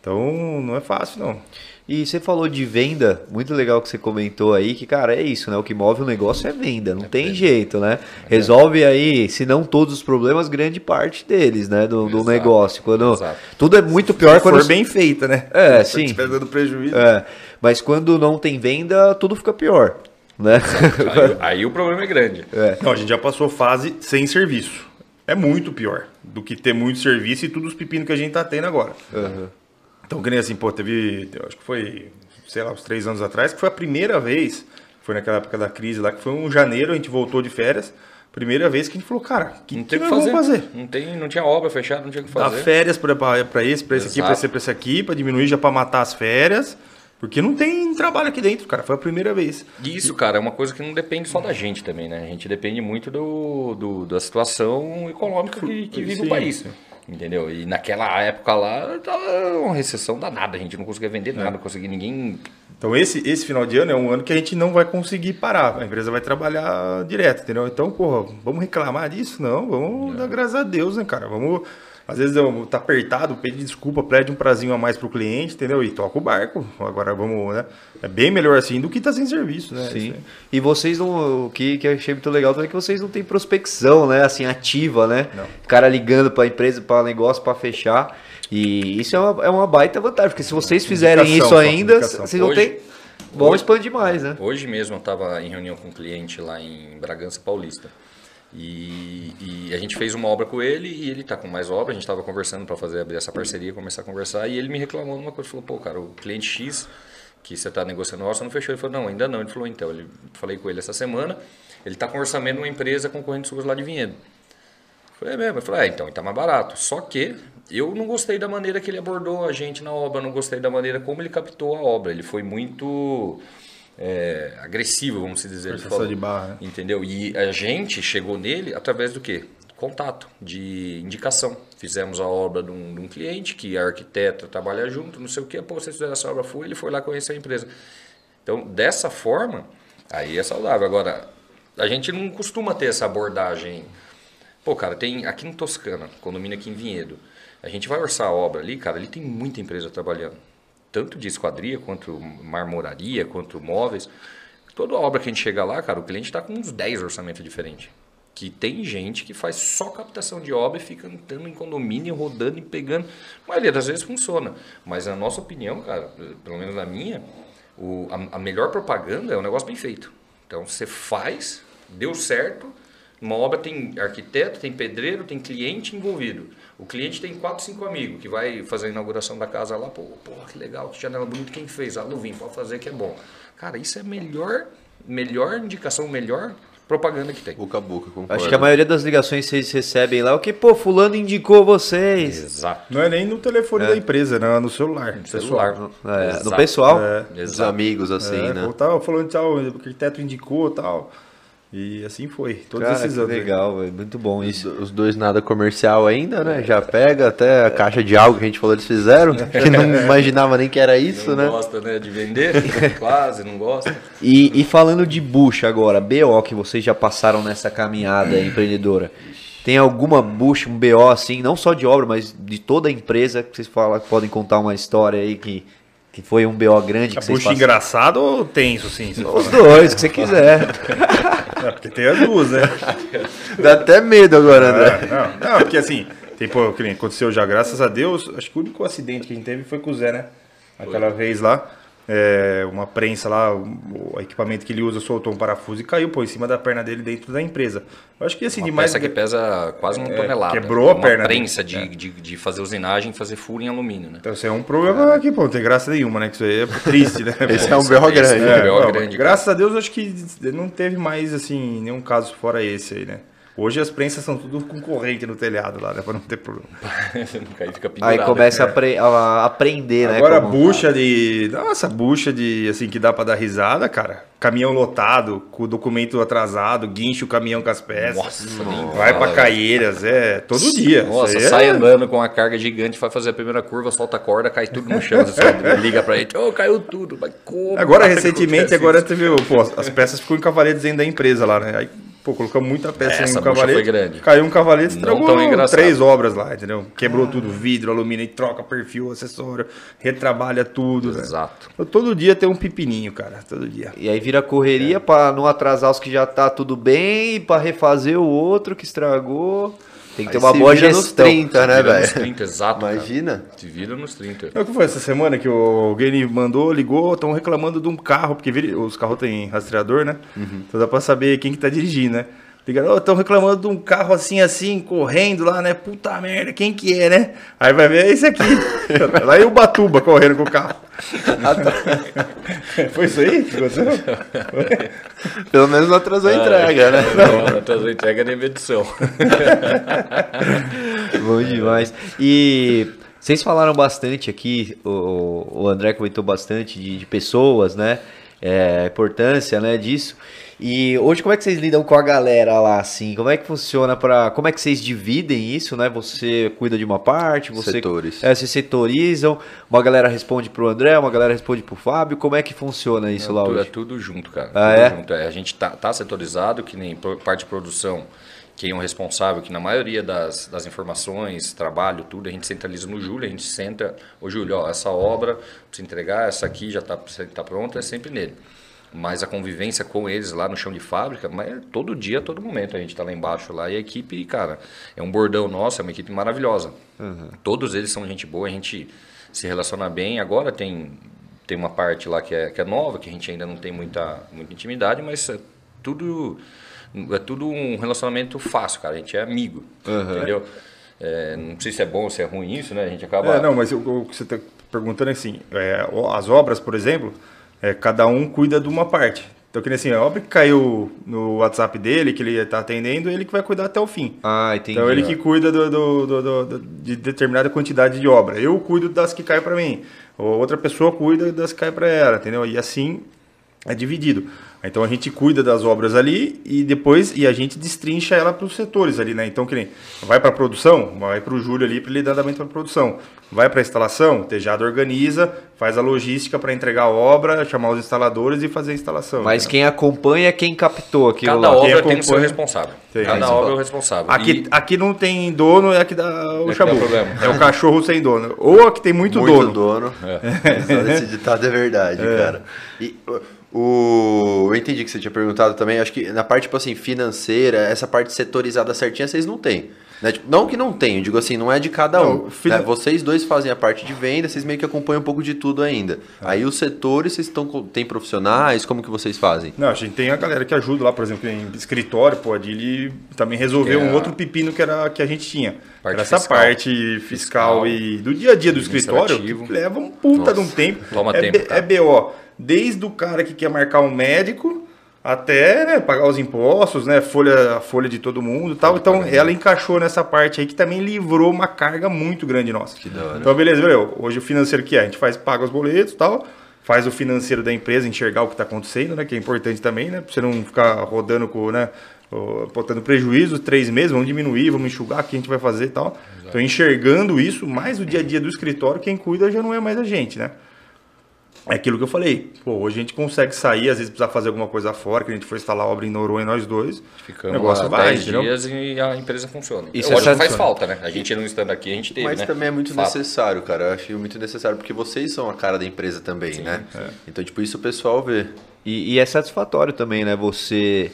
[SPEAKER 3] Então, não é fácil, não.
[SPEAKER 1] E você falou de venda, muito legal que você comentou aí, que, cara, é isso, né? O que move o negócio é venda, não tem jeito, né? Resolve aí, se não todos os problemas, grande parte deles, né? Do, do negócio. Quando
[SPEAKER 4] exato.
[SPEAKER 1] tudo é muito pior
[SPEAKER 3] Se
[SPEAKER 1] quando
[SPEAKER 3] for bem feita, né?
[SPEAKER 1] É,
[SPEAKER 3] Se
[SPEAKER 1] sim.
[SPEAKER 3] estiver dando prejuízo.
[SPEAKER 1] É, mas quando não tem venda, tudo fica pior, né?
[SPEAKER 4] Aí, aí o problema é grande.
[SPEAKER 3] Não, a gente já passou fase sem serviço. É muito pior do que ter muito serviço e todos os pepinos que a gente tá tendo agora. Então, que nem assim, pô, teve, eu acho que foi, sei lá, uns três anos atrás, que foi a primeira vez, foi naquela época da crise lá, que foi um janeiro, a gente voltou de férias, primeira vez que a gente falou, cara, o que,
[SPEAKER 4] Não
[SPEAKER 3] que
[SPEAKER 4] tem o
[SPEAKER 3] nós
[SPEAKER 4] que fazer.
[SPEAKER 3] fazer?
[SPEAKER 4] Não, tem, não tinha obra fechada, não tinha o que fazer.
[SPEAKER 3] férias para esse, para esse aqui, para esse, para esse aqui, para diminuir já para matar as férias. Porque não tem trabalho aqui dentro, cara. Foi a primeira vez.
[SPEAKER 4] Isso, cara, é uma coisa que não depende só da gente também, né? A gente depende muito do, do- da situação econômica que, que vive
[SPEAKER 3] Sim,
[SPEAKER 4] o país. Entendeu? E naquela época lá, tava uma recessão danada. A gente não conseguia vender nada, não conseguia ninguém.
[SPEAKER 3] Então esse, esse final de ano é um ano que a gente não vai conseguir parar. A empresa vai trabalhar direto, entendeu? Então, porra, vamos reclamar disso? Não, vamos dar graças a Deus, né, cara? Vamos. Às vezes eu- tá apertado, pede desculpa, pede um prazinho a mais pro cliente, entendeu? E toca o barco. Agora vamos, né? É bem melhor assim do que tá sem serviço, né?
[SPEAKER 1] Sim. E vocês não. O que, que eu achei muito legal também é que vocês não têm prospecção, né? Assim, ativa, né?
[SPEAKER 3] Não.
[SPEAKER 1] O cara ligando pra empresa, pra negócio, pra fechar. E isso é uma, é uma baita vantagem, porque se vocês fizerem isso ainda, vocês não têm. Vão
[SPEAKER 4] hoje-
[SPEAKER 1] expandir mais, né?
[SPEAKER 4] Hoje mesmo eu estava em reunião com um cliente lá em Bragança Paulista. E, e a gente fez uma obra com ele e ele está com mais obra. A gente estava conversando para fazer abrir essa parceria, começar a conversar. E ele me reclamou de uma coisa: falou, pô, cara, o cliente X que você está negociando, nossa, não fechou. Ele falou, não, ainda não. Ele falou, então, ele, falei com ele essa semana. Ele está com orçamento numa empresa concorrente sua lá de Vinhedo. Falei, é mesmo? Eu falei, é, então, ele tá mais barato. Só que eu não gostei da maneira que ele abordou a gente na obra, não gostei da maneira como ele captou a obra. Ele foi muito é, agressivo, vamos dizer.
[SPEAKER 3] Forçação de barra, né?
[SPEAKER 4] Entendeu? E a gente chegou nele através do quê? Contato, de indicação. Fizemos a obra de um, de um cliente que é arquiteto, trabalha junto, não sei o quê. Pô, vocês fizeram essa obra, fui, ele foi lá conhecer a empresa. Então, dessa forma, aí é saudável. Agora, a gente não costuma ter essa abordagem. Pô, cara, tem aqui em Toscana, condomínio aqui em Vinhedo. A gente vai orçar a obra ali, cara, ali tem muita empresa trabalhando. Tanto de esquadria, quanto marmoraria, quanto móveis. Toda obra que a gente chega lá, cara, o cliente está com uns 10 orçamentos diferentes. Que tem gente que faz só captação de obra e fica entrando em condomínio, rodando e pegando. A maioria das vezes funciona. Mas na nossa opinião, cara, pelo menos na minha, o, a, a melhor propaganda é um negócio bem feito. Então você faz, deu certo, uma obra tem arquiteto, tem pedreiro, tem cliente envolvido. O cliente tem quatro, cinco amigos que vai fazer a inauguração da casa lá, pô, porra, que legal, que janela bonita, quem fez? Ah, Luvim, pode fazer que é bom. Cara, isso é a melhor, melhor indicação, melhor propaganda que tem.
[SPEAKER 2] Boca a boca, concordo.
[SPEAKER 1] Acho que a maioria das ligações que vocês recebem lá é o que, pô, fulano indicou vocês.
[SPEAKER 4] Exato.
[SPEAKER 3] Não é nem no telefone da empresa, não, é no celular.
[SPEAKER 4] Celular.
[SPEAKER 1] É, no pessoal.
[SPEAKER 3] É.
[SPEAKER 2] Amigos, assim,
[SPEAKER 3] é,
[SPEAKER 2] né?
[SPEAKER 3] tava falando tal, o arquiteto indicou tal. E assim foi. Todos
[SPEAKER 1] Cara,
[SPEAKER 3] esses
[SPEAKER 1] que
[SPEAKER 3] anos.
[SPEAKER 1] legal, velho. Muito bom isso.
[SPEAKER 2] Os dois nada comercial ainda, né? Já pega até a caixa de algo que a gente falou eles fizeram, que não imaginava nem que era isso,
[SPEAKER 4] não
[SPEAKER 2] né?
[SPEAKER 4] gosta né, de vender, quase, não gosta.
[SPEAKER 1] E, e falando de bucha agora, BO que vocês já passaram nessa caminhada empreendedora. Tem alguma bucha, um BO assim, não só de obra, mas de toda a empresa que vocês falam, podem contar uma história aí que, que foi um BO grande que
[SPEAKER 3] A
[SPEAKER 1] vocês
[SPEAKER 3] puxa
[SPEAKER 1] passaram?
[SPEAKER 3] engraçado ou tenso, sim?
[SPEAKER 1] Os
[SPEAKER 3] fala?
[SPEAKER 1] dois, o que você quiser.
[SPEAKER 3] É, porque tem as duas, né?
[SPEAKER 2] Dá até medo agora, André.
[SPEAKER 3] É, não, não, porque assim, tem, pô, que nem aconteceu já, graças a Deus, acho que o único acidente que a gente teve foi com o Zé, né? Aquela vez lá, é, uma prensa lá, o, equipamento que ele usa soltou um parafuso e caiu, pô, em cima da perna dele dentro da empresa. Eu acho que assim,
[SPEAKER 4] Uma
[SPEAKER 3] demais.
[SPEAKER 4] peça que pesa quase uma
[SPEAKER 3] É,
[SPEAKER 4] tonelada.
[SPEAKER 3] quebrou a
[SPEAKER 4] uma
[SPEAKER 3] perna
[SPEAKER 4] prensa de, de, de fazer usinagem e fazer furo em alumínio, né?
[SPEAKER 3] Então, isso é um problema que, pô, não tem graça nenhuma, né? Que isso aí é triste, né?
[SPEAKER 2] Esse
[SPEAKER 3] Pô,
[SPEAKER 2] é um berro
[SPEAKER 4] esse
[SPEAKER 2] grande.
[SPEAKER 4] é um
[SPEAKER 3] É,
[SPEAKER 4] BO
[SPEAKER 3] não,
[SPEAKER 4] grande,
[SPEAKER 3] graças a Deus, acho que não teve mais, assim, nenhum caso fora esse aí, né? Hoje as prensas são tudo com corrente no telhado lá, né? Pra não ter problema.
[SPEAKER 4] cair, fica pendurado.
[SPEAKER 1] Aí começa a, apre- a aprender, né?
[SPEAKER 3] Agora,
[SPEAKER 1] como-
[SPEAKER 3] bucha de. Nossa, bucha de. Assim, que dá pra dar risada, cara. Caminhão lotado, com o documento atrasado, guincha o caminhão com as peças.
[SPEAKER 4] Nossa, nem
[SPEAKER 3] vai
[SPEAKER 4] fala,
[SPEAKER 3] pra Caieiras, é. Todo dia.
[SPEAKER 4] Nossa,
[SPEAKER 3] aí
[SPEAKER 4] sai
[SPEAKER 3] é-
[SPEAKER 4] andando com uma carga gigante, vai fazer a primeira curva, solta a corda, cai tudo no chão. Você liga pra ele, ô, caiu tudo. Mas como?
[SPEAKER 3] Agora,
[SPEAKER 4] Acontece
[SPEAKER 3] recentemente, agora teve. Pô, as peças ficam em cavaletes dentro da empresa lá, né? Aí, pô, colocamos muita peça
[SPEAKER 4] Essa
[SPEAKER 3] em um cavalete.
[SPEAKER 4] foi grande.
[SPEAKER 3] Caiu um cavalete,
[SPEAKER 4] Não
[SPEAKER 3] estragou três obras lá, entendeu? Quebrou tudo, vidro, alumínio, e troca perfil, acessório, retrabalha tudo, né?
[SPEAKER 4] Exato.
[SPEAKER 3] Então, Todo dia tem um pepininho, cara. Todo dia.
[SPEAKER 1] E aí vira correria pra não atrasar os que já tá tudo bem e pra refazer o outro que estragou. Tem que ter
[SPEAKER 2] Aí
[SPEAKER 1] uma boa
[SPEAKER 2] vira nos
[SPEAKER 1] gestão.
[SPEAKER 2] 30, né,
[SPEAKER 4] Vira nos
[SPEAKER 2] velho?
[SPEAKER 4] 30, exato. cara.
[SPEAKER 2] Imagina.
[SPEAKER 4] Se vira nos 30.
[SPEAKER 3] É o que foi essa semana que o- alguém me mandou, ligou, estão reclamando de um carro, porque os carros têm rastreador, né? Então dá pra saber quem que tá dirigindo, né? Ligaram, estão reclamando de um carro assim, assim, correndo lá, né? Puta merda, quem que é, né? Aí vai ver, é esse aqui. lá em Ubatuba, correndo com o carro. foi isso aí que aconteceu?
[SPEAKER 2] Pelo menos não atrasou a entrega, né?
[SPEAKER 4] Não, não atrasou a entrega nem medição.
[SPEAKER 1] Bom demais. E Vocês falaram bastante aqui, o, o André comentou bastante de, de pessoas, né? É, a importância né, disso. E hoje como é que vocês lidam com a galera lá, assim? Como é que funciona para, como é que vocês dividem isso, né? Você cuida de uma parte, você
[SPEAKER 2] Setores.
[SPEAKER 1] É, se setorizam, uma galera responde pro André, uma galera responde pro Fábio. Como é que funciona isso lá
[SPEAKER 4] tudo, é
[SPEAKER 1] hoje?
[SPEAKER 4] tudo junto, cara.
[SPEAKER 1] Ah,
[SPEAKER 4] tudo
[SPEAKER 1] é?
[SPEAKER 4] junto. É, A gente tá, tá setorizado, que nem parte de produção, quem é o responsável, que na maioria das, das informações, trabalho, tudo, a gente centraliza no Júlio, a gente senta, ô Júlio, ó, essa obra, precisa entregar, essa aqui já está tá pronta, é sempre nele. Mas a convivência com eles lá no chão de fábrica, mas é todo dia, todo momento. A gente está lá embaixo lá e a equipe, cara, é um bordão nosso, é uma equipe maravilhosa. Todos eles são gente boa, a gente se relaciona bem. Agora tem, tem uma parte lá que é, que é nova, que a gente ainda não tem muita, muita intimidade, mas é tudo, é tudo um relacionamento fácil, cara. A gente é amigo, entendeu? É, não sei se é bom ou se é ruim isso, né? A gente acaba...
[SPEAKER 3] É, não, mas o, que você está perguntando é assim, é, as obras, por exemplo, é, cada um cuida de uma parte. Então, que nem assim, a obra que caiu no WhatsApp dele, que ele está atendendo, ele que vai cuidar até o fim.
[SPEAKER 1] Ah, entendi.
[SPEAKER 3] Então ele que cuida do, do- do- do- de determinada quantidade de obra. Eu cuido das que caem para mim. Ou outra pessoa cuida das que caem para ela, entendeu? E assim é dividido. Então a gente cuida das obras ali e depois e a gente destrincha ela para os setores ali, né? Então que nem vai para produção, vai para o Júlio ali para ele dar andamento para produção. Vai para instalação, o Tejado organiza, faz a logística para entregar a obra, chamar os instaladores e fazer a instalação.
[SPEAKER 1] Mas
[SPEAKER 3] entendeu?
[SPEAKER 1] quem acompanha é quem captou aquilo
[SPEAKER 4] Cada
[SPEAKER 1] lá.
[SPEAKER 3] Quem
[SPEAKER 4] obra tem o seu responsável.
[SPEAKER 3] Tem.
[SPEAKER 4] Cada obra é o responsável.
[SPEAKER 3] Aqui,
[SPEAKER 4] E-
[SPEAKER 3] aqui não tem dono, é que dá o
[SPEAKER 4] que
[SPEAKER 3] chabu. É o cachorro sem dono. Ou aqui tem muito,
[SPEAKER 2] Muito
[SPEAKER 3] dono.
[SPEAKER 2] dono. Só Esse ditado é verdade, cara. E o, eu entendi que você tinha perguntado também. Acho que na parte, tipo assim, financeira, essa parte setorizada certinha, vocês não têm. Né? Tipo, não que não tenham, digo assim, não é de cada
[SPEAKER 3] Não,
[SPEAKER 2] um.
[SPEAKER 3] fina-
[SPEAKER 2] né? Vocês dois fazem a parte de venda, vocês meio que acompanham um pouco de tudo ainda. Aí os setores, vocês estão com- tem profissionais, como que vocês fazem?
[SPEAKER 3] Não, a gente tem a galera que ajuda lá, por exemplo, em escritório, pode ele também resolveu
[SPEAKER 4] Que é
[SPEAKER 3] um outro pepino que era que a gente tinha.
[SPEAKER 4] Parte
[SPEAKER 3] Era essa
[SPEAKER 4] fiscal.
[SPEAKER 3] parte fiscal,
[SPEAKER 4] Fiscal,
[SPEAKER 3] e do dia a dia do escritório, que leva um puta de um
[SPEAKER 4] Nossa,
[SPEAKER 3] tempo.
[SPEAKER 4] toma
[SPEAKER 3] é,
[SPEAKER 4] tempo, cara.
[SPEAKER 3] é BO, desde o cara que quer marcar um médico até né, pagar os impostos, né, folha, a folha de todo mundo tal. Então ela encaixou nessa parte aí que também livrou uma carga muito grande nossa.
[SPEAKER 2] Que da hora.
[SPEAKER 3] Então, beleza, beleza. Hoje o financeiro que é? A gente faz, paga os boletos tal, faz o financeiro da empresa, enxergar o que está acontecendo, né? Que é importante também, né? Pra você não ficar rodando com, né? Botando prejuízo, três meses, vamos diminuir, vamos enxugar, o que a gente vai fazer e tal. Então, enxergando isso, mais o dia a dia do escritório, quem cuida já não é mais a gente, né? É aquilo que eu falei. Pô, hoje a gente consegue sair, às vezes precisar fazer alguma coisa fora, que a gente foi instalar a obra em Noronha, nós dois.
[SPEAKER 4] Ficamos
[SPEAKER 3] o negócio
[SPEAKER 4] lá
[SPEAKER 3] vai,
[SPEAKER 4] 10
[SPEAKER 3] entendeu?
[SPEAKER 4] dias e a empresa funciona.
[SPEAKER 1] Isso
[SPEAKER 4] Eu
[SPEAKER 1] é
[SPEAKER 4] acho que faz falta, né? A gente não estando aqui, a gente teve,
[SPEAKER 2] Mas
[SPEAKER 4] né?
[SPEAKER 2] também é muito
[SPEAKER 4] Fato.
[SPEAKER 2] necessário, cara. Eu acho muito necessário, porque vocês são a cara da empresa também, né? Então, tipo, isso o pessoal vê.
[SPEAKER 1] E, e é satisfatório também, né? Você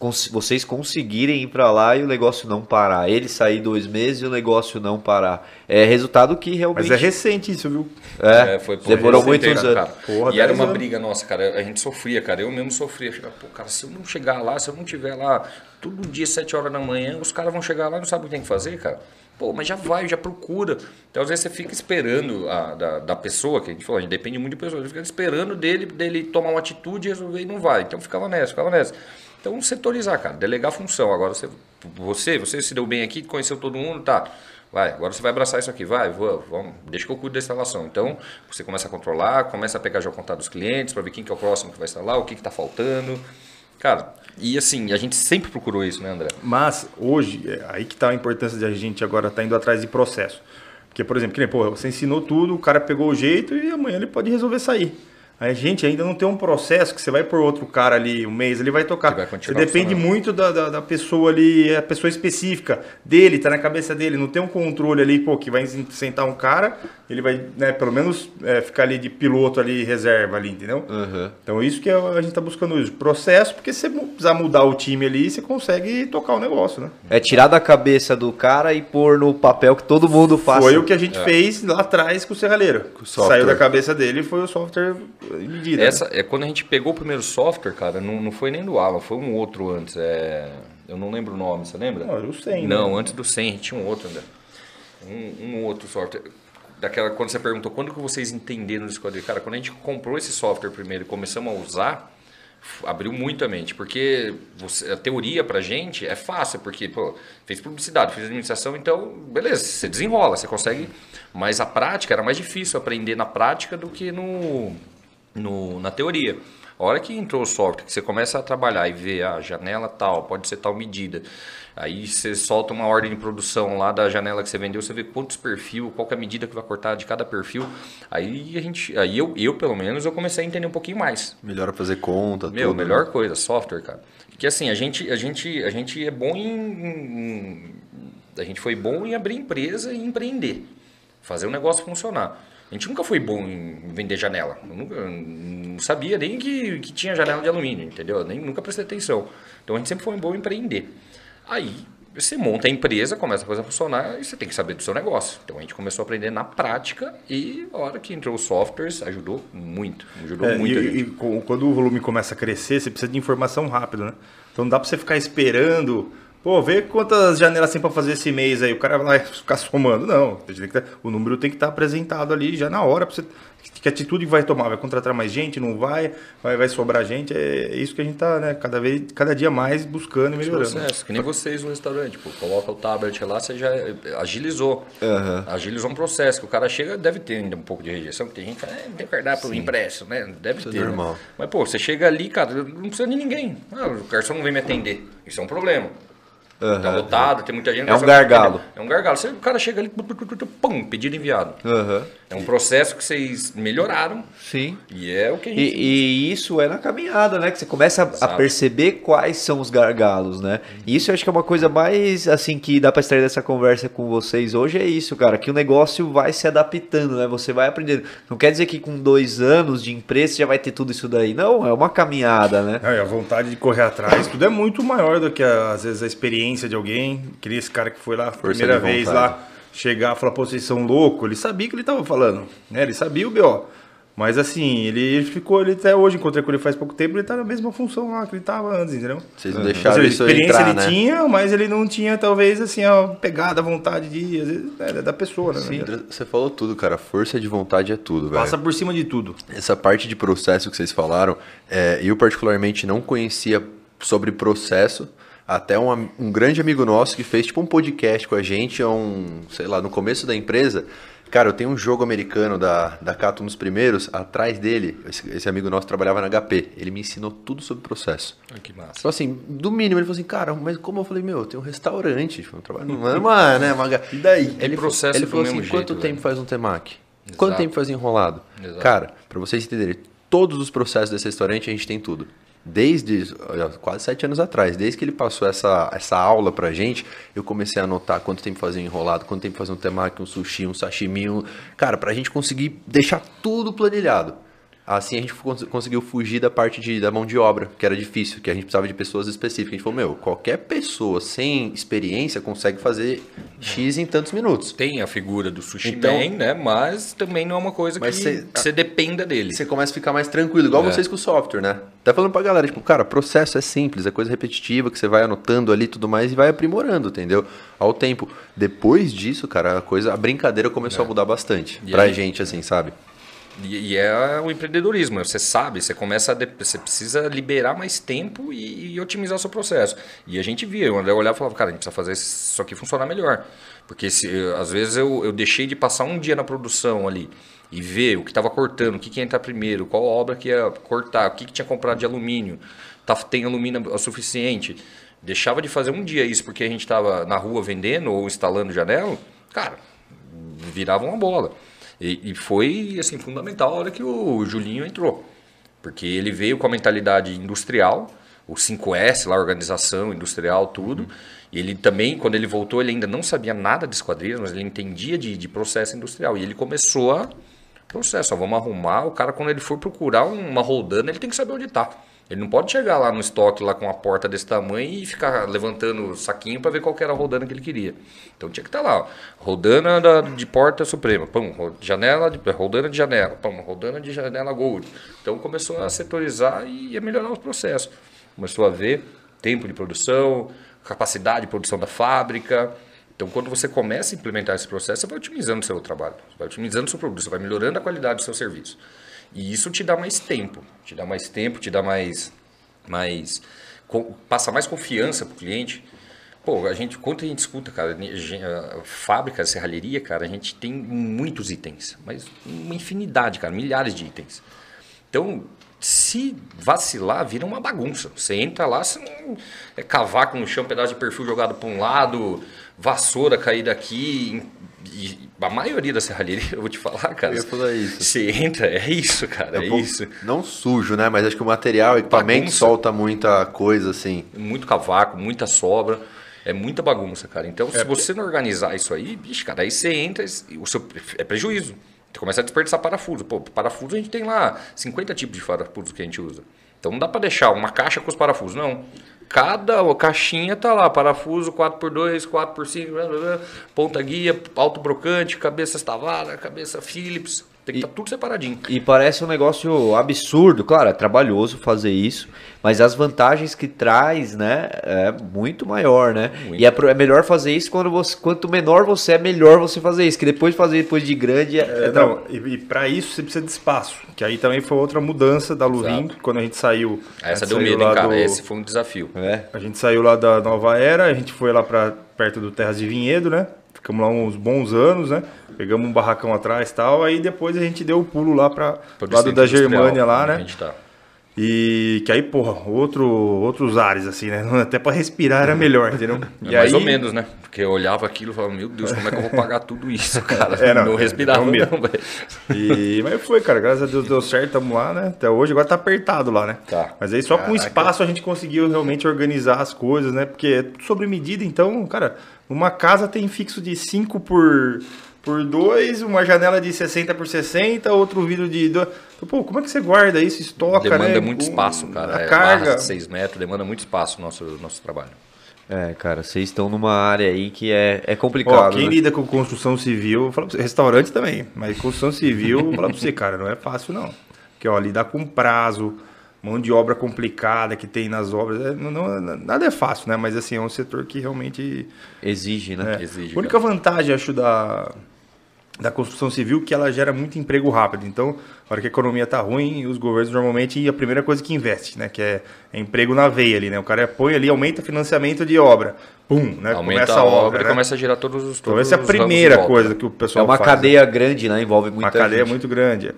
[SPEAKER 1] cons- vocês conseguirem ir pra lá e o negócio não parar. Ele sair dois meses e o negócio não parar. É resultado que realmente.
[SPEAKER 3] Mas é recente isso, viu?
[SPEAKER 1] É,
[SPEAKER 4] É, foi por
[SPEAKER 1] demorou muitos anos.
[SPEAKER 4] Cara.
[SPEAKER 3] Porra,
[SPEAKER 4] e era
[SPEAKER 3] 10
[SPEAKER 4] uma
[SPEAKER 3] anos.
[SPEAKER 4] briga nossa, cara. A gente sofria, cara. Eu mesmo sofria. Chegava, pô, cara, se eu não chegar lá, se eu não tiver lá todo dia, 7 horas da manhã, os caras vão chegar lá e não sabem o que tem que fazer, cara. Pô, mas já vai, já procura. Então, às vezes, você fica esperando a, da, da pessoa, que a gente falou, a gente depende muito de pessoa, você fica esperando dele, dele tomar uma atitude e resolver e não vai. Então, ficava nessa, ficava nessa. Então, setorizar, cara, delegar função. Agora, você, você, você se deu bem aqui, conheceu todo mundo, tá. Vai, agora você vai abraçar isso aqui, vai, vou, vamos, deixa que eu cuido da instalação. Então, você começa a controlar, começa a pegar já o contato dos clientes para ver quem que é o próximo que vai instalar, o que que tá faltando. Cara, e assim, a gente sempre procurou isso, né, André?
[SPEAKER 3] Mas hoje, é aí que está a importância de a gente agora estar indo atrás de processo. Porque, por exemplo, que nem, pô, você ensinou tudo, o cara pegou o jeito e amanhã ele pode resolver sair. A gente ainda não tem um processo que você vai por outro cara ali um mês, ele vai tocar.
[SPEAKER 4] Vai
[SPEAKER 3] depende muito da, da, da pessoa ali, é a pessoa específica dele, tá na cabeça dele. Não tem um controle ali, pô, que vai sentar um cara, ele vai, né, pelo menos é, ficar ali de piloto ali, reserva ali, entendeu?
[SPEAKER 1] Uhum.
[SPEAKER 3] Então isso que a gente tá buscando hoje. Processo, porque se você precisar mudar o time ali, você consegue tocar o negócio, né?
[SPEAKER 1] É tirar da cabeça do cara e pôr no papel que todo mundo faça.
[SPEAKER 3] Foi o que a gente fez lá atrás com o Serralheiro. Saiu da cabeça dele e foi o software medida. né?
[SPEAKER 4] Essa é quando a gente pegou o primeiro software, cara, não, não foi nem do Alan, foi um outro antes. É, eu não lembro o nome, você lembra?
[SPEAKER 3] Não, era o 100,
[SPEAKER 4] Não,
[SPEAKER 3] né?
[SPEAKER 4] antes do 100, a gente tinha um outro, André. Um, um outro software. Daquela, quando você perguntou quando que vocês entenderam isso, cara, quando a gente comprou esse software primeiro e começamos a usar, abriu muito a mente, porque você- a teoria pra gente é fácil, porque, pô, fez publicidade, fez administração, então, beleza, você desenrola, você consegue. Mas a prática era mais difícil aprender na prática do que no, no, na teoria. A hora que entrou o software, que você começa a trabalhar e ver a janela tal, pode ser tal medida. Aí você solta uma ordem de produção lá da janela que você vendeu, você vê quantos perfil, qual que é a medida que vai cortar de cada perfil. Aí a gente, aí eu, eu pelo menos eu comecei a entender um pouquinho mais.
[SPEAKER 2] Melhor fazer conta,
[SPEAKER 4] Meu,
[SPEAKER 2] tudo. né?
[SPEAKER 4] melhor coisa, software, cara. Porque assim, a gente, a gente, a gente é bom em, em- A gente foi bom em abrir empresa e empreender. Fazer o negócio funcionar. A gente nunca foi bom em vender janela. Eu nunca, não sabia nem que, que tinha janela de alumínio, entendeu? Eu Nem, nunca prestei atenção. Então a gente sempre foi bom em empreender. Aí você monta a empresa, começa a coisa a funcionar e você tem que saber do seu negócio. Então a gente começou a aprender na prática e a hora que entrou os softwares ajudou muito. Ajudou
[SPEAKER 3] É,
[SPEAKER 4] muito a
[SPEAKER 3] e,
[SPEAKER 4] gente.
[SPEAKER 3] e quando o volume começa a crescer, você precisa de informação rápido, né? Então não dá pra você ficar esperando. Pô, vê quantas janelas tem pra fazer esse mês aí. O cara vai lá ficar somando. Não, o número tem que estar apresentado ali já na hora. Pra você, que atitude vai tomar? Vai contratar mais gente? Não vai? Vai, vai sobrar gente? É isso que a gente tá, né? Cada, vez, cada dia mais buscando e melhorando.
[SPEAKER 4] processo, que nem vocês no restaurante, pô, coloca o tablet lá, você já agilizou. Agilizou um processo, que o cara chega, deve ter ainda um pouco de rejeição, que tem gente que fala, é, não tem cardápio impresso, né? Deve
[SPEAKER 2] Isso é
[SPEAKER 4] ter. né?
[SPEAKER 2] normal.
[SPEAKER 4] Mas, pô, você chega ali, cara, não precisa de ninguém. Ah, o garçom não vem me atender. Isso é um problema. Tá lotado, tem muita gente.
[SPEAKER 1] É um gargalo.
[SPEAKER 4] É um gargalo. Você, o cara chega ali, pum, pedido enviado.
[SPEAKER 1] Aham.
[SPEAKER 4] É um processo que vocês melhoraram
[SPEAKER 1] Sim.
[SPEAKER 4] e é o que a gente...
[SPEAKER 1] E, e isso é na caminhada, né? Que você começa a- a perceber quais são os gargalos, né? E isso eu acho que é uma coisa mais, assim, que dá pra extrair dessa conversa com vocês hoje, é isso, cara. Que o negócio vai se adaptando, né? Você vai aprendendo. Não quer dizer que com dois anos de empresa você já vai ter tudo isso daí. Não, é uma caminhada, né?
[SPEAKER 3] E a vontade de correr atrás, tudo é muito maior do que, às vezes, a experiência de alguém. Que esse cara que foi lá a primeira vez lá, chegar e falar, pô, vocês são loucos. Ele sabia que ele tava falando, né? Ele sabia o B.O. Mas assim, ele ficou, ele até hoje, encontrei com ele faz pouco tempo, ele tá na mesma função lá que ele tava antes, entendeu?
[SPEAKER 2] Vocês não deixaram
[SPEAKER 3] seja,
[SPEAKER 2] isso
[SPEAKER 3] experiência
[SPEAKER 2] entrar,
[SPEAKER 3] ele
[SPEAKER 2] né?
[SPEAKER 3] tinha, mas ele não tinha, talvez, assim, a pegada, a vontade de, às vezes, é da pessoa, né?
[SPEAKER 2] André, Você falou tudo, cara. Força de vontade é tudo, velho.
[SPEAKER 3] Passa por cima de tudo.
[SPEAKER 2] Essa parte de processo que vocês falaram, é, eu particularmente não conhecia sobre processo. Até um, um grande amigo nosso que fez tipo um podcast com a gente, um, sei lá, no começo da empresa. Cara, eu tenho um jogo americano da, da Cato, um dos primeiros, atrás dele, esse, esse amigo nosso trabalhava na HP. Ele me ensinou tudo sobre processo.
[SPEAKER 4] Ah, que massa.
[SPEAKER 2] Tipo assim, do mínimo, ele falou assim, cara, mas como eu falei, meu, eu tenho um restaurante, tipo, eu trabalho numa, numa, né, uma... E daí? Ele,
[SPEAKER 4] processo
[SPEAKER 2] ele falou
[SPEAKER 4] mesmo
[SPEAKER 2] assim, quanto
[SPEAKER 4] jeito,
[SPEAKER 2] tempo
[SPEAKER 4] velho.
[SPEAKER 2] faz um? Quanto
[SPEAKER 4] Exato.
[SPEAKER 2] tempo faz enrolado?
[SPEAKER 4] Exato.
[SPEAKER 2] Cara, pra vocês entenderem, todos os processos desse restaurante a gente tem tudo. Desde quase sete anos atrás, desde que ele passou essa, essa aula pra gente, eu comecei a anotar quanto tempo fazia um enrolado, quanto tempo fazia um temaki, um sushi, um sashimi, um... cara, pra gente conseguir deixar tudo planilhado. Assim a gente cons- conseguiu fugir da parte de, da mão de obra, que era difícil, que a gente precisava de pessoas específicas. A gente falou, meu, qualquer pessoa sem experiência consegue fazer X em tantos minutos.
[SPEAKER 4] Tem a figura do sushi
[SPEAKER 2] Então-
[SPEAKER 4] man, né? Mas também não é uma coisa que
[SPEAKER 2] cê-
[SPEAKER 4] que você dependa dele.
[SPEAKER 2] Você começa a ficar mais tranquilo, igual
[SPEAKER 4] É.
[SPEAKER 2] vocês com o software, né? Tá falando pra galera, tipo, cara, processo é simples, é coisa repetitiva que você vai anotando ali tudo mais e vai aprimorando, entendeu? Ao tempo. Depois disso, cara, a coisa, a brincadeira começou a mudar bastante.
[SPEAKER 4] E
[SPEAKER 2] pra
[SPEAKER 4] aí-
[SPEAKER 2] gente, assim, sabe?
[SPEAKER 4] E, e é o empreendedorismo, você sabe, você começa de- você precisa liberar mais tempo e, e otimizar o seu processo. E a gente via, o André olhava e falava, cara, a gente precisa fazer isso aqui funcionar melhor. Porque se, às vezes eu, eu deixei de passar um dia na produção ali e ver o que estava cortando, o que, que ia entrar primeiro, qual obra que ia cortar, o que, que tinha comprado de alumínio, tá, tem alumínio o suficiente. Deixava de fazer um dia isso porque a gente estava na rua vendendo ou instalando janela, cara, virava uma bola. E, e foi assim fundamental a hora que o Julinho entrou. Porque ele veio com a mentalidade industrial, o 5S lá, organização industrial, tudo. E ele também, quando ele voltou, ele ainda não sabia nada de esquadrilhas, mas ele entendia de, de processo industrial. E ele começou a processo, ó, vamos arrumar. O cara, quando ele for procurar uma roldana, ele tem que saber onde está. Ele não pode chegar lá no estoque lá com a porta desse tamanho e ficar levantando o saquinho para ver qual era a rodana que ele queria. Então tinha que estar lá, ó, rodana da- de porta suprema, pum, janela de rodana de janela, pum, rodana de janela gold. Então começou a setorizar e a melhorar os processos. Começou a ver tempo de produção, capacidade de produção da fábrica. Então, quando você começa a implementar esse processo, você vai otimizando o seu trabalho, você vai otimizando o seu produto, você vai melhorando a qualidade do seu serviço. E isso te dá mais tempo, te dá mais tempo, te dá mais mais co- passa mais confiança pro cliente. Pô, a gente, quanto a gente escuta, cara, a fábrica, serralheria, cara, a gente tem muitos itens, mas uma infinidade, cara, milhares de itens. Então, se vacilar, vira uma bagunça. Você entra lá, você não... é cavaco no chão, pedaço de perfil jogado para um lado, vassoura caída aqui. E a maioria da serralheria, eu vou te falar, cara.
[SPEAKER 2] Eu ia falar isso.
[SPEAKER 4] Você entra, é isso, cara, é,
[SPEAKER 2] pouco-
[SPEAKER 4] isso.
[SPEAKER 2] Não sujo, né? Mas acho que o material, o equipamento
[SPEAKER 4] Bagunça.
[SPEAKER 2] solta muita coisa, assim.
[SPEAKER 4] Muito cavaco, muita sobra. É muita bagunça, cara. Então, se você não organizar isso aí, bicho, cara, aí você entra e o seu é prejuízo. Você começa a desperdiçar parafuso. Pô, parafuso a gente tem lá 50 tipos de parafuso que a gente usa. Então não dá pra deixar uma caixa com os parafusos, não. Cada caixinha tá lá, parafuso 4x2, 4x5, blá, blá, blá, ponta guia, alto brocante, cabeça estavada, cabeça Phillips. Tem que estar tudo separadinho.
[SPEAKER 1] E parece um negócio absurdo, claro, é trabalhoso fazer isso, mas as vantagens que traz, né, é muito maior, né?
[SPEAKER 4] Muito.
[SPEAKER 1] E é, é melhor fazer isso quando você, quanto menor você é, melhor você fazer isso, que depois de fazer depois de grande é,
[SPEAKER 3] É,
[SPEAKER 1] é
[SPEAKER 3] não, e, e para isso você precisa de espaço, que aí também foi outra mudança da Lurim,
[SPEAKER 4] Exato.
[SPEAKER 3] quando a gente saiu. a
[SPEAKER 4] Essa
[SPEAKER 3] gente
[SPEAKER 4] deu
[SPEAKER 3] saiu
[SPEAKER 4] medo, hein, cara?
[SPEAKER 3] do-
[SPEAKER 4] Esse foi um desafio.
[SPEAKER 1] é.
[SPEAKER 3] A gente saiu lá da Nova Era, a gente foi lá para perto do Terras de Vinhedo, né? Ficamos lá uns bons anos, né? Pegamos um barracão atrás e tal, aí depois a gente deu o pulo lá para
[SPEAKER 4] Pro
[SPEAKER 3] lado da Germânia lá, né?
[SPEAKER 4] A gente tá.
[SPEAKER 3] E que aí, porra, outro, outros ares, assim, né? Até para respirar era melhor, entendeu? E
[SPEAKER 4] É mais
[SPEAKER 3] aí,
[SPEAKER 4] ou menos, né? Porque eu olhava aquilo e falava, meu Deus, como é que eu vou pagar tudo isso, cara?
[SPEAKER 3] É, não,
[SPEAKER 4] não,
[SPEAKER 3] é,
[SPEAKER 4] respirava,
[SPEAKER 3] é
[SPEAKER 4] não, velho.
[SPEAKER 3] E, mas foi, cara, graças a Deus deu certo, tamo lá, né? Até hoje, agora tá apertado lá, né?
[SPEAKER 4] Tá.
[SPEAKER 3] Mas aí só com espaço a gente conseguiu realmente organizar as coisas, né? Porque é tudo sobre medida, então, cara, uma casa tem fixo de 5 por por 2, uma janela de 60 por 60, outro vidro de 2. Então, pô, como é que você guarda isso, estoca,
[SPEAKER 4] Demanda
[SPEAKER 3] né?
[SPEAKER 4] muito
[SPEAKER 3] Com
[SPEAKER 4] espaço, cara.
[SPEAKER 3] A
[SPEAKER 4] É,
[SPEAKER 3] carga.
[SPEAKER 4] barra de 6 metros, demanda muito espaço o nosso, nosso trabalho.
[SPEAKER 1] É, cara, vocês estão numa área aí que é, é
[SPEAKER 3] Ó,
[SPEAKER 1] complicado.
[SPEAKER 3] quem
[SPEAKER 1] né?
[SPEAKER 3] lida com construção civil, pra você, restaurante também, mas construção civil, eu falo pra você, cara, não é fácil não. Porque, ó, lidar com prazo, mão de obra complicada que tem nas obras, é, não, não- nada é fácil, né? Mas, assim, é um setor que realmente...
[SPEAKER 1] Exige, né?
[SPEAKER 3] é.
[SPEAKER 4] Exige,
[SPEAKER 3] a única vantagem, acho, da, da construção civil é que ela gera muito emprego rápido. Então, na hora que a economia tá ruim, os governos normalmente, a primeira coisa que investe, né? Que é, é emprego na veia ali, né? O cara põe ali, aumenta o financiamento de obra. Pum, né?
[SPEAKER 4] Aumenta
[SPEAKER 3] Começa
[SPEAKER 4] a obra e
[SPEAKER 3] né?
[SPEAKER 4] começa a gerar todos os
[SPEAKER 3] Então
[SPEAKER 4] todos
[SPEAKER 3] essa é a primeira coisa
[SPEAKER 4] né?
[SPEAKER 3] que o
[SPEAKER 1] É
[SPEAKER 3] pessoal
[SPEAKER 1] uma
[SPEAKER 3] faz, né?
[SPEAKER 1] cadeia grande, né? Envolve muita
[SPEAKER 3] Uma cadeia
[SPEAKER 1] gente.
[SPEAKER 3] muito grande.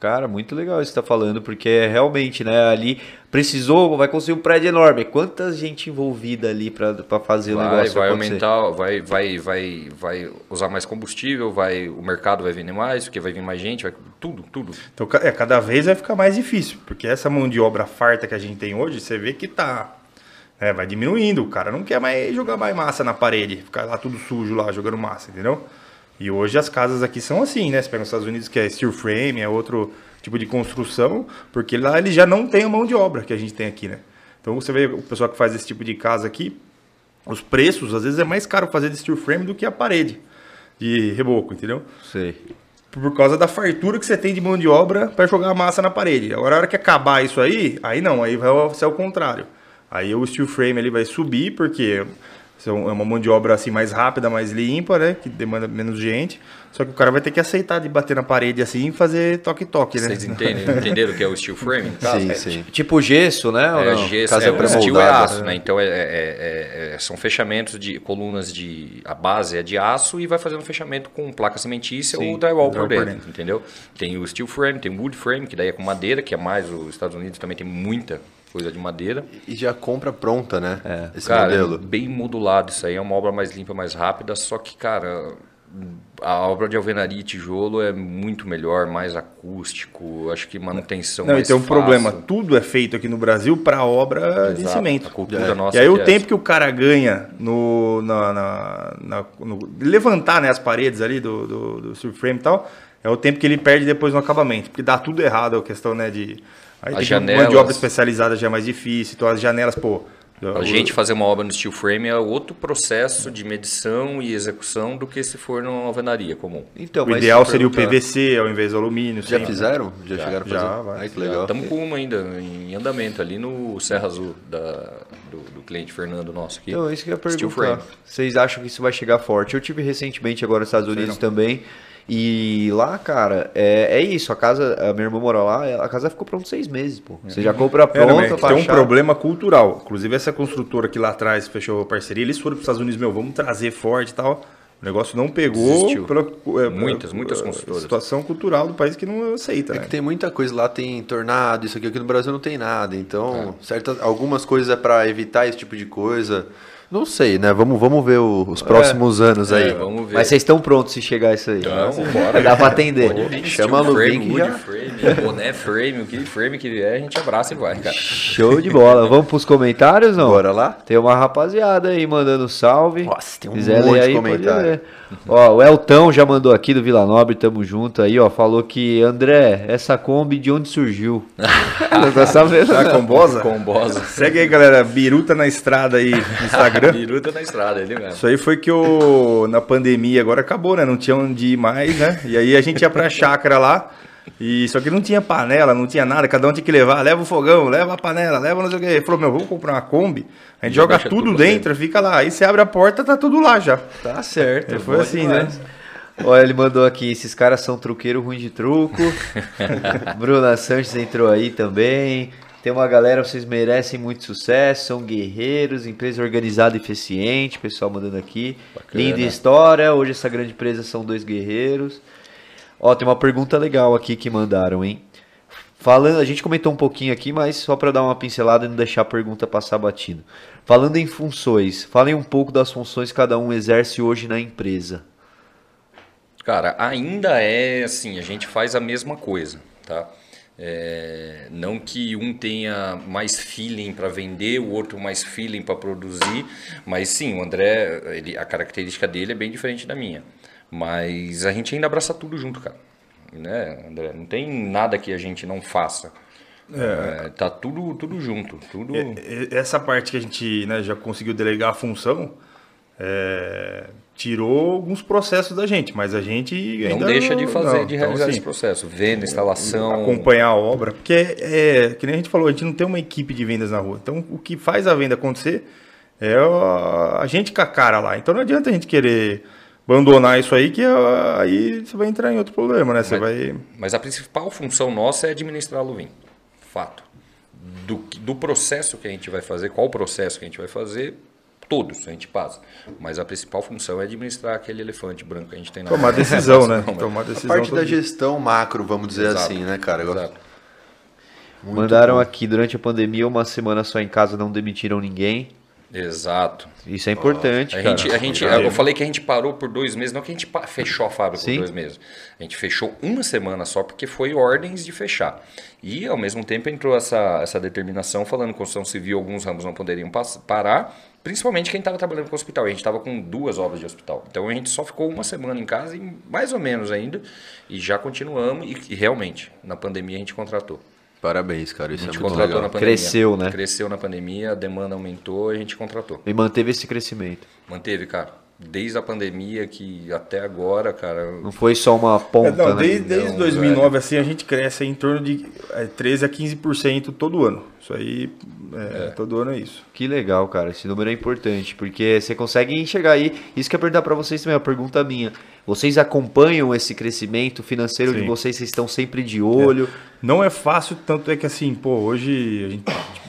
[SPEAKER 1] Cara, muito legal isso que você tá falando, porque é realmente, né, ali precisou, vai construir um prédio enorme. Quanta gente envolvida ali pra pra fazer o
[SPEAKER 4] Vai,
[SPEAKER 1] negócio
[SPEAKER 4] vai
[SPEAKER 1] acontecer?
[SPEAKER 4] aumentar, vai, vai, vai, vai usar mais combustível, vai, o mercado vai vender mais, porque vai vir mais gente, vai, tudo, tudo.
[SPEAKER 3] Então, é, cada vez vai ficar mais difícil, porque essa mão de obra farta que a gente tem hoje, você vê que tá. né, vai diminuindo. O cara não quer mais jogar mais massa na parede, ficar lá tudo sujo lá jogando massa, entendeu? E hoje as casas aqui são assim, né? Você pega nos Estados Unidos que é steel frame, é outro tipo de construção, porque lá ele já não tem a mão de obra que a gente tem aqui, né? Então você vê o pessoal que faz esse tipo de casa aqui, os preços, às vezes é mais caro fazer de steel frame do que a parede de reboco, entendeu?
[SPEAKER 1] Sei.
[SPEAKER 3] por causa da fartura que você tem de mão de obra para jogar a massa na parede. Agora, a hora que acabar isso aí, aí não, aí vai ser o contrário. Aí o steel frame ele vai subir, porque é uma mão de obra assim mais rápida, mais limpa, né? Que demanda menos gente. Só que o cara vai ter que aceitar de bater na parede assim e fazer toque-toque, né?
[SPEAKER 4] Vocês entendem, entenderam o que é o steel frame? caso?
[SPEAKER 2] Sim,
[SPEAKER 4] É,
[SPEAKER 2] sim.
[SPEAKER 1] Tipo gesso, né?
[SPEAKER 4] É,
[SPEAKER 1] não?
[SPEAKER 4] gesso,
[SPEAKER 2] Casa
[SPEAKER 4] é, o steel é
[SPEAKER 2] pré-moldada,
[SPEAKER 4] aço,
[SPEAKER 2] né?
[SPEAKER 4] né? Então é, é- é- é- são fechamentos de colunas de. A base é de aço e vai fazendo fechamento com placa cimentícia
[SPEAKER 3] Sim,
[SPEAKER 4] ou drywall por
[SPEAKER 3] drywall por
[SPEAKER 4] dentro,
[SPEAKER 3] dentro.
[SPEAKER 4] entendeu? Tem o steel frame, tem o wood frame, que daí é com madeira, que é mais. Os Estados Unidos também tem muita coisa de madeira.
[SPEAKER 2] E já compra pronta, né? Esse
[SPEAKER 4] cara,
[SPEAKER 2] modelo.
[SPEAKER 4] é bem modulado isso aí, é uma obra mais limpa, mais rápida, só que, cara. A obra de alvenaria e tijolo é muito melhor, mais acústico, acho que manutenção
[SPEAKER 3] Não, e
[SPEAKER 4] mais
[SPEAKER 3] tem um
[SPEAKER 4] fácil.
[SPEAKER 3] problema. Tudo é feito aqui no Brasil para obra de
[SPEAKER 4] Exato,
[SPEAKER 3] cimento.
[SPEAKER 4] A cultura
[SPEAKER 2] É.
[SPEAKER 4] nossa
[SPEAKER 3] E aí o
[SPEAKER 4] é
[SPEAKER 3] tempo que o cara ganha no, na, na- na- no- levantar né, as paredes ali do, do, do steel frame e tal, é o tempo que ele perde depois no acabamento. Porque dá tudo errado a questão né, de. Aí
[SPEAKER 4] As
[SPEAKER 3] tem que- mão de
[SPEAKER 4] janelas-
[SPEAKER 3] obra especializada já é mais difícil. Então as janelas, pô.
[SPEAKER 4] A
[SPEAKER 3] o-
[SPEAKER 4] gente fazer uma obra no steel frame é outro processo de medição e execução do que se for numa alvenaria comum.
[SPEAKER 1] Então,
[SPEAKER 3] o ideal
[SPEAKER 1] se
[SPEAKER 3] seria o
[SPEAKER 1] perguntar-
[SPEAKER 3] PVC ao invés do alumínio.
[SPEAKER 2] Já
[SPEAKER 3] sempre.
[SPEAKER 2] fizeram? Já, chegaram a
[SPEAKER 3] já,
[SPEAKER 2] fazer?
[SPEAKER 3] vai.
[SPEAKER 2] Ai, que legal.
[SPEAKER 4] Estamos com uma ainda em andamento ali no Serra Azul da, do, do cliente Fernando nosso aqui.
[SPEAKER 1] Então, isso que eu ia
[SPEAKER 4] Steel
[SPEAKER 1] perguntar.
[SPEAKER 4] frame.
[SPEAKER 1] Vocês acham que isso vai chegar forte? Eu tive recentemente agora nos Estados Unidos também. E lá, cara, é, é isso. A casa, a minha irmã mora lá, a casa ficou pronta seis meses, pô. Você já compra
[SPEAKER 3] É,
[SPEAKER 1] pronta,
[SPEAKER 3] é tem um problema cultural. Inclusive, essa construtora que lá atrás fechou a parceria, eles foram para os Estados Unidos, meu, vamos trazer forte e tal. O negócio não pegou pela é,
[SPEAKER 4] Muitas, muitas construtoras.
[SPEAKER 3] situação cultural do país que não aceita.
[SPEAKER 2] É
[SPEAKER 3] né?
[SPEAKER 2] que tem muita coisa lá, tem tornado, isso aqui, aqui no Brasil não tem nada. Então, certas, algumas coisas é pra evitar esse tipo de coisa. Não sei, né? Vamos, vamos ver o- os próximos anos aí.
[SPEAKER 4] É, vamos ver.
[SPEAKER 1] Mas vocês estão prontos se chegar isso aí?
[SPEAKER 4] Então, bora.
[SPEAKER 1] Dá pra atender.
[SPEAKER 4] Pode
[SPEAKER 2] Chama no
[SPEAKER 4] frame,
[SPEAKER 2] já.
[SPEAKER 4] frame, boné frame, o que frame que vier, a gente abraça e vai, cara.
[SPEAKER 1] Show de bola. Vamos pros comentários, não?
[SPEAKER 2] Bora lá?
[SPEAKER 1] Tem uma rapaziada aí mandando salve.
[SPEAKER 2] Nossa, tem um
[SPEAKER 1] Quiser
[SPEAKER 2] monte de
[SPEAKER 1] aí, pode
[SPEAKER 2] comentário.
[SPEAKER 1] Ó, o Eltão já mandou aqui do Vila Nobre, tamo junto aí, ó. Falou que, André, essa Kombi de onde surgiu? Não tá sabendo?
[SPEAKER 3] Tá combosa?
[SPEAKER 4] Combosa.
[SPEAKER 3] Segue aí, galera. Biruta na estrada aí no Instagram.
[SPEAKER 4] Biruta na estrada, ele mesmo.
[SPEAKER 3] Isso aí foi que o na pandemia agora acabou, né? Não tinha onde ir mais, né? E aí a gente ia pra chácara lá. E só que não tinha panela, não tinha nada, cada um tinha que levar, leva o fogão, leva a panela, leva não sei o que. Ele falou, meu, vamos comprar uma Kombi. A gente
[SPEAKER 4] Já
[SPEAKER 3] joga tudo
[SPEAKER 4] tudo
[SPEAKER 3] dentro, fica lá. Aí você abre a porta, tá tudo lá já.
[SPEAKER 1] Tá certo.
[SPEAKER 3] É, foi assim,
[SPEAKER 1] demais.
[SPEAKER 3] né?
[SPEAKER 1] Olha, ele mandou aqui, esses caras são truqueiro ruim de truco. Bruna Sanches entrou aí também. Tem uma galera, vocês merecem muito sucesso, são guerreiros, empresa organizada e eficiente, pessoal mandando aqui.
[SPEAKER 4] Bacana.
[SPEAKER 1] Linda história, hoje essa grande empresa são dois guerreiros. Ó, tem uma pergunta legal aqui que mandaram, hein? Falando, a gente comentou um pouquinho aqui, mas só para dar uma pincelada e não deixar a pergunta passar batido. Falando em funções, falem um pouco das funções que cada um exerce hoje na empresa.
[SPEAKER 4] Cara, ainda é assim, a gente faz a mesma coisa, tá? É, não que um tenha mais feeling para vender, o outro mais feeling para produzir, mas sim, o André, ele- a característica dele é bem diferente da minha. Mas a gente ainda abraça tudo junto, cara. Né, André? Não tem nada que a gente não faça. É, tá tudo, tudo junto, tudo.
[SPEAKER 3] Essa parte que a gente né, já conseguiu delegar a função, é, tirou alguns processos da gente, mas a gente
[SPEAKER 4] não deixa de fazer,
[SPEAKER 3] não.
[SPEAKER 4] de
[SPEAKER 3] Então,
[SPEAKER 4] realizar
[SPEAKER 3] assim,
[SPEAKER 4] esse processo. Venda, instalação.
[SPEAKER 3] acompanhar a obra, porque é, é, que nem a gente falou, a gente não tem uma equipe de vendas na rua. Então, o que faz a venda acontecer é a, a gente com a cara lá. Então, não adianta a gente querer abandonar isso aí, que ah, aí você vai entrar em outro problema, né? Você
[SPEAKER 4] Mas-
[SPEAKER 3] vai...
[SPEAKER 4] Mas a principal função nossa é administrar a Luvin. Fato. Do, do processo que a gente vai fazer, qual o processo que a gente vai fazer, todos a gente passa. Mas a principal função é administrar aquele elefante branco que a gente tem na
[SPEAKER 3] Tomar decisão, né? Tomar
[SPEAKER 2] A
[SPEAKER 3] decisão.
[SPEAKER 2] parte da
[SPEAKER 3] dia.
[SPEAKER 2] gestão macro, vamos dizer
[SPEAKER 4] Exato.
[SPEAKER 2] assim, né, cara?
[SPEAKER 4] Exato.
[SPEAKER 1] Mandaram aqui durante a pandemia, uma semana só em casa, não demitiram ninguém.
[SPEAKER 4] Exato.
[SPEAKER 1] Isso é importante,
[SPEAKER 4] A
[SPEAKER 1] cara.
[SPEAKER 4] gente, a gente, eu falei que a gente parou por dois meses, não que a gente fechou a fábrica
[SPEAKER 1] Sim.
[SPEAKER 4] por dois meses. A gente fechou uma semana só porque foi ordens de fechar. E ao mesmo tempo entrou essa, essa determinação falando que construção civil, alguns ramos não poderiam parar, principalmente quem estava trabalhando com hospital. A gente estava com duas obras de hospital. Então a gente só ficou uma semana em casa, e mais ou menos ainda, e já continuamos. E, e realmente, na pandemia a gente contratou.
[SPEAKER 2] Parabéns, cara. Isso
[SPEAKER 4] A
[SPEAKER 2] é
[SPEAKER 4] gente
[SPEAKER 2] muito
[SPEAKER 4] contratou
[SPEAKER 2] legal.
[SPEAKER 4] na pandemia.
[SPEAKER 1] Cresceu, né?
[SPEAKER 4] Cresceu na pandemia, a demanda aumentou, a gente contratou.
[SPEAKER 1] E manteve esse crescimento.
[SPEAKER 4] Manteve, cara. Desde a pandemia que até agora, cara.
[SPEAKER 1] Não foi só uma
[SPEAKER 3] É,
[SPEAKER 1] ponta,
[SPEAKER 3] não,
[SPEAKER 1] né?
[SPEAKER 3] desde, desde
[SPEAKER 4] Não,
[SPEAKER 3] 2009, assim, a gente cresce em torno de é, 13 a 15% todo ano. Isso aí, é, todo ano é isso.
[SPEAKER 1] Que legal, cara. Esse número é importante, porque você consegue enxergar aí. Isso que eu ia perguntar pra vocês também, uma pergunta minha. Vocês acompanham esse crescimento financeiro de
[SPEAKER 3] Sim.
[SPEAKER 1] vocês? Vocês estão sempre de olho?
[SPEAKER 3] Não é fácil, tanto é que assim, pô, hoje a gente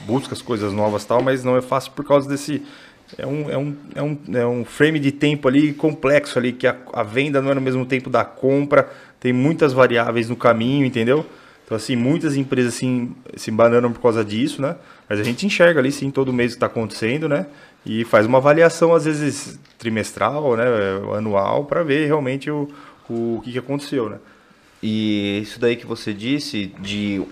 [SPEAKER 3] busca as coisas novas e tal, mas não é fácil por causa desse. É um, é um, é um, é um frame de tempo ali complexo ali, que a, a venda não é no mesmo tempo da compra, tem muitas variáveis no caminho, entendeu? Então, assim, muitas empresas assim, se embananam por causa disso, né? Mas a gente enxerga ali, sim, todo mês o que está acontecendo, né? E faz uma avaliação, às vezes, trimestral, né? Anual, para ver realmente o, o que, que aconteceu, né?
[SPEAKER 1] E isso daí que você disse de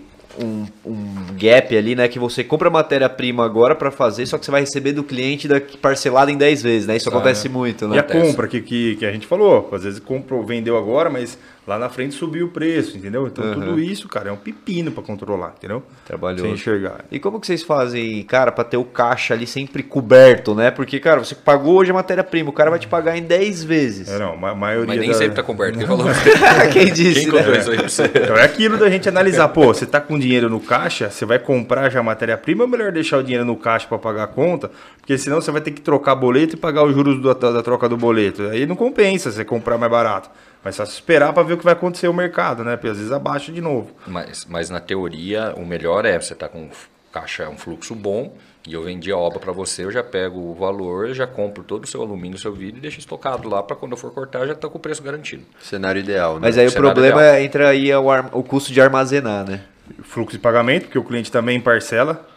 [SPEAKER 1] um, um gap ali, né? Que você compra matéria-prima agora pra fazer, só que você vai receber do cliente daqui, parcelado em 10 vezes, né? Isso acontece muito,
[SPEAKER 3] E
[SPEAKER 1] né?
[SPEAKER 3] a compra que, que, que a gente falou, às vezes comprou, vendeu agora, mas lá na frente subiu o preço, entendeu? Então
[SPEAKER 1] Uhum.
[SPEAKER 3] tudo isso, cara, é um pepino pra controlar, entendeu?
[SPEAKER 1] Trabalhoso.
[SPEAKER 3] Sem enxergar.
[SPEAKER 1] E como que vocês fazem, cara, pra ter o caixa ali sempre coberto, né? Porque, cara, você pagou hoje a matéria-prima, o cara vai te pagar em 10 vezes.
[SPEAKER 3] É, não, a maioria
[SPEAKER 4] Mas nem
[SPEAKER 3] da-
[SPEAKER 4] sempre tá coberto. Quem falou?
[SPEAKER 1] Quem disse,
[SPEAKER 4] Quem
[SPEAKER 1] né?
[SPEAKER 4] isso aí pra você?
[SPEAKER 3] Então é aquilo da gente analisar, pô, você tá com dinheiro no caixa, você vai comprar já a matéria-prima, é melhor deixar o dinheiro no caixa pra pagar a conta, porque senão você vai ter que trocar boleto e pagar os juros da- da troca do boleto. Aí não compensa você comprar mais barato. Mas só se esperar para ver o que vai acontecer no mercado, né? Porque às vezes abaixa de novo.
[SPEAKER 4] Mas, mas na teoria, o melhor é você tá com caixa, um fluxo bom, e eu vendi a obra para você, eu já pego o valor, já compro todo o seu alumínio, o seu vidro e deixo estocado lá para quando eu for cortar já tá com o preço garantido.
[SPEAKER 2] Cenário ideal, né?
[SPEAKER 1] Mas aí o
[SPEAKER 4] Cenário
[SPEAKER 1] problema é, entra aí o, ar- o custo de armazenar, né?
[SPEAKER 3] Fluxo de pagamento, porque o cliente também parcela.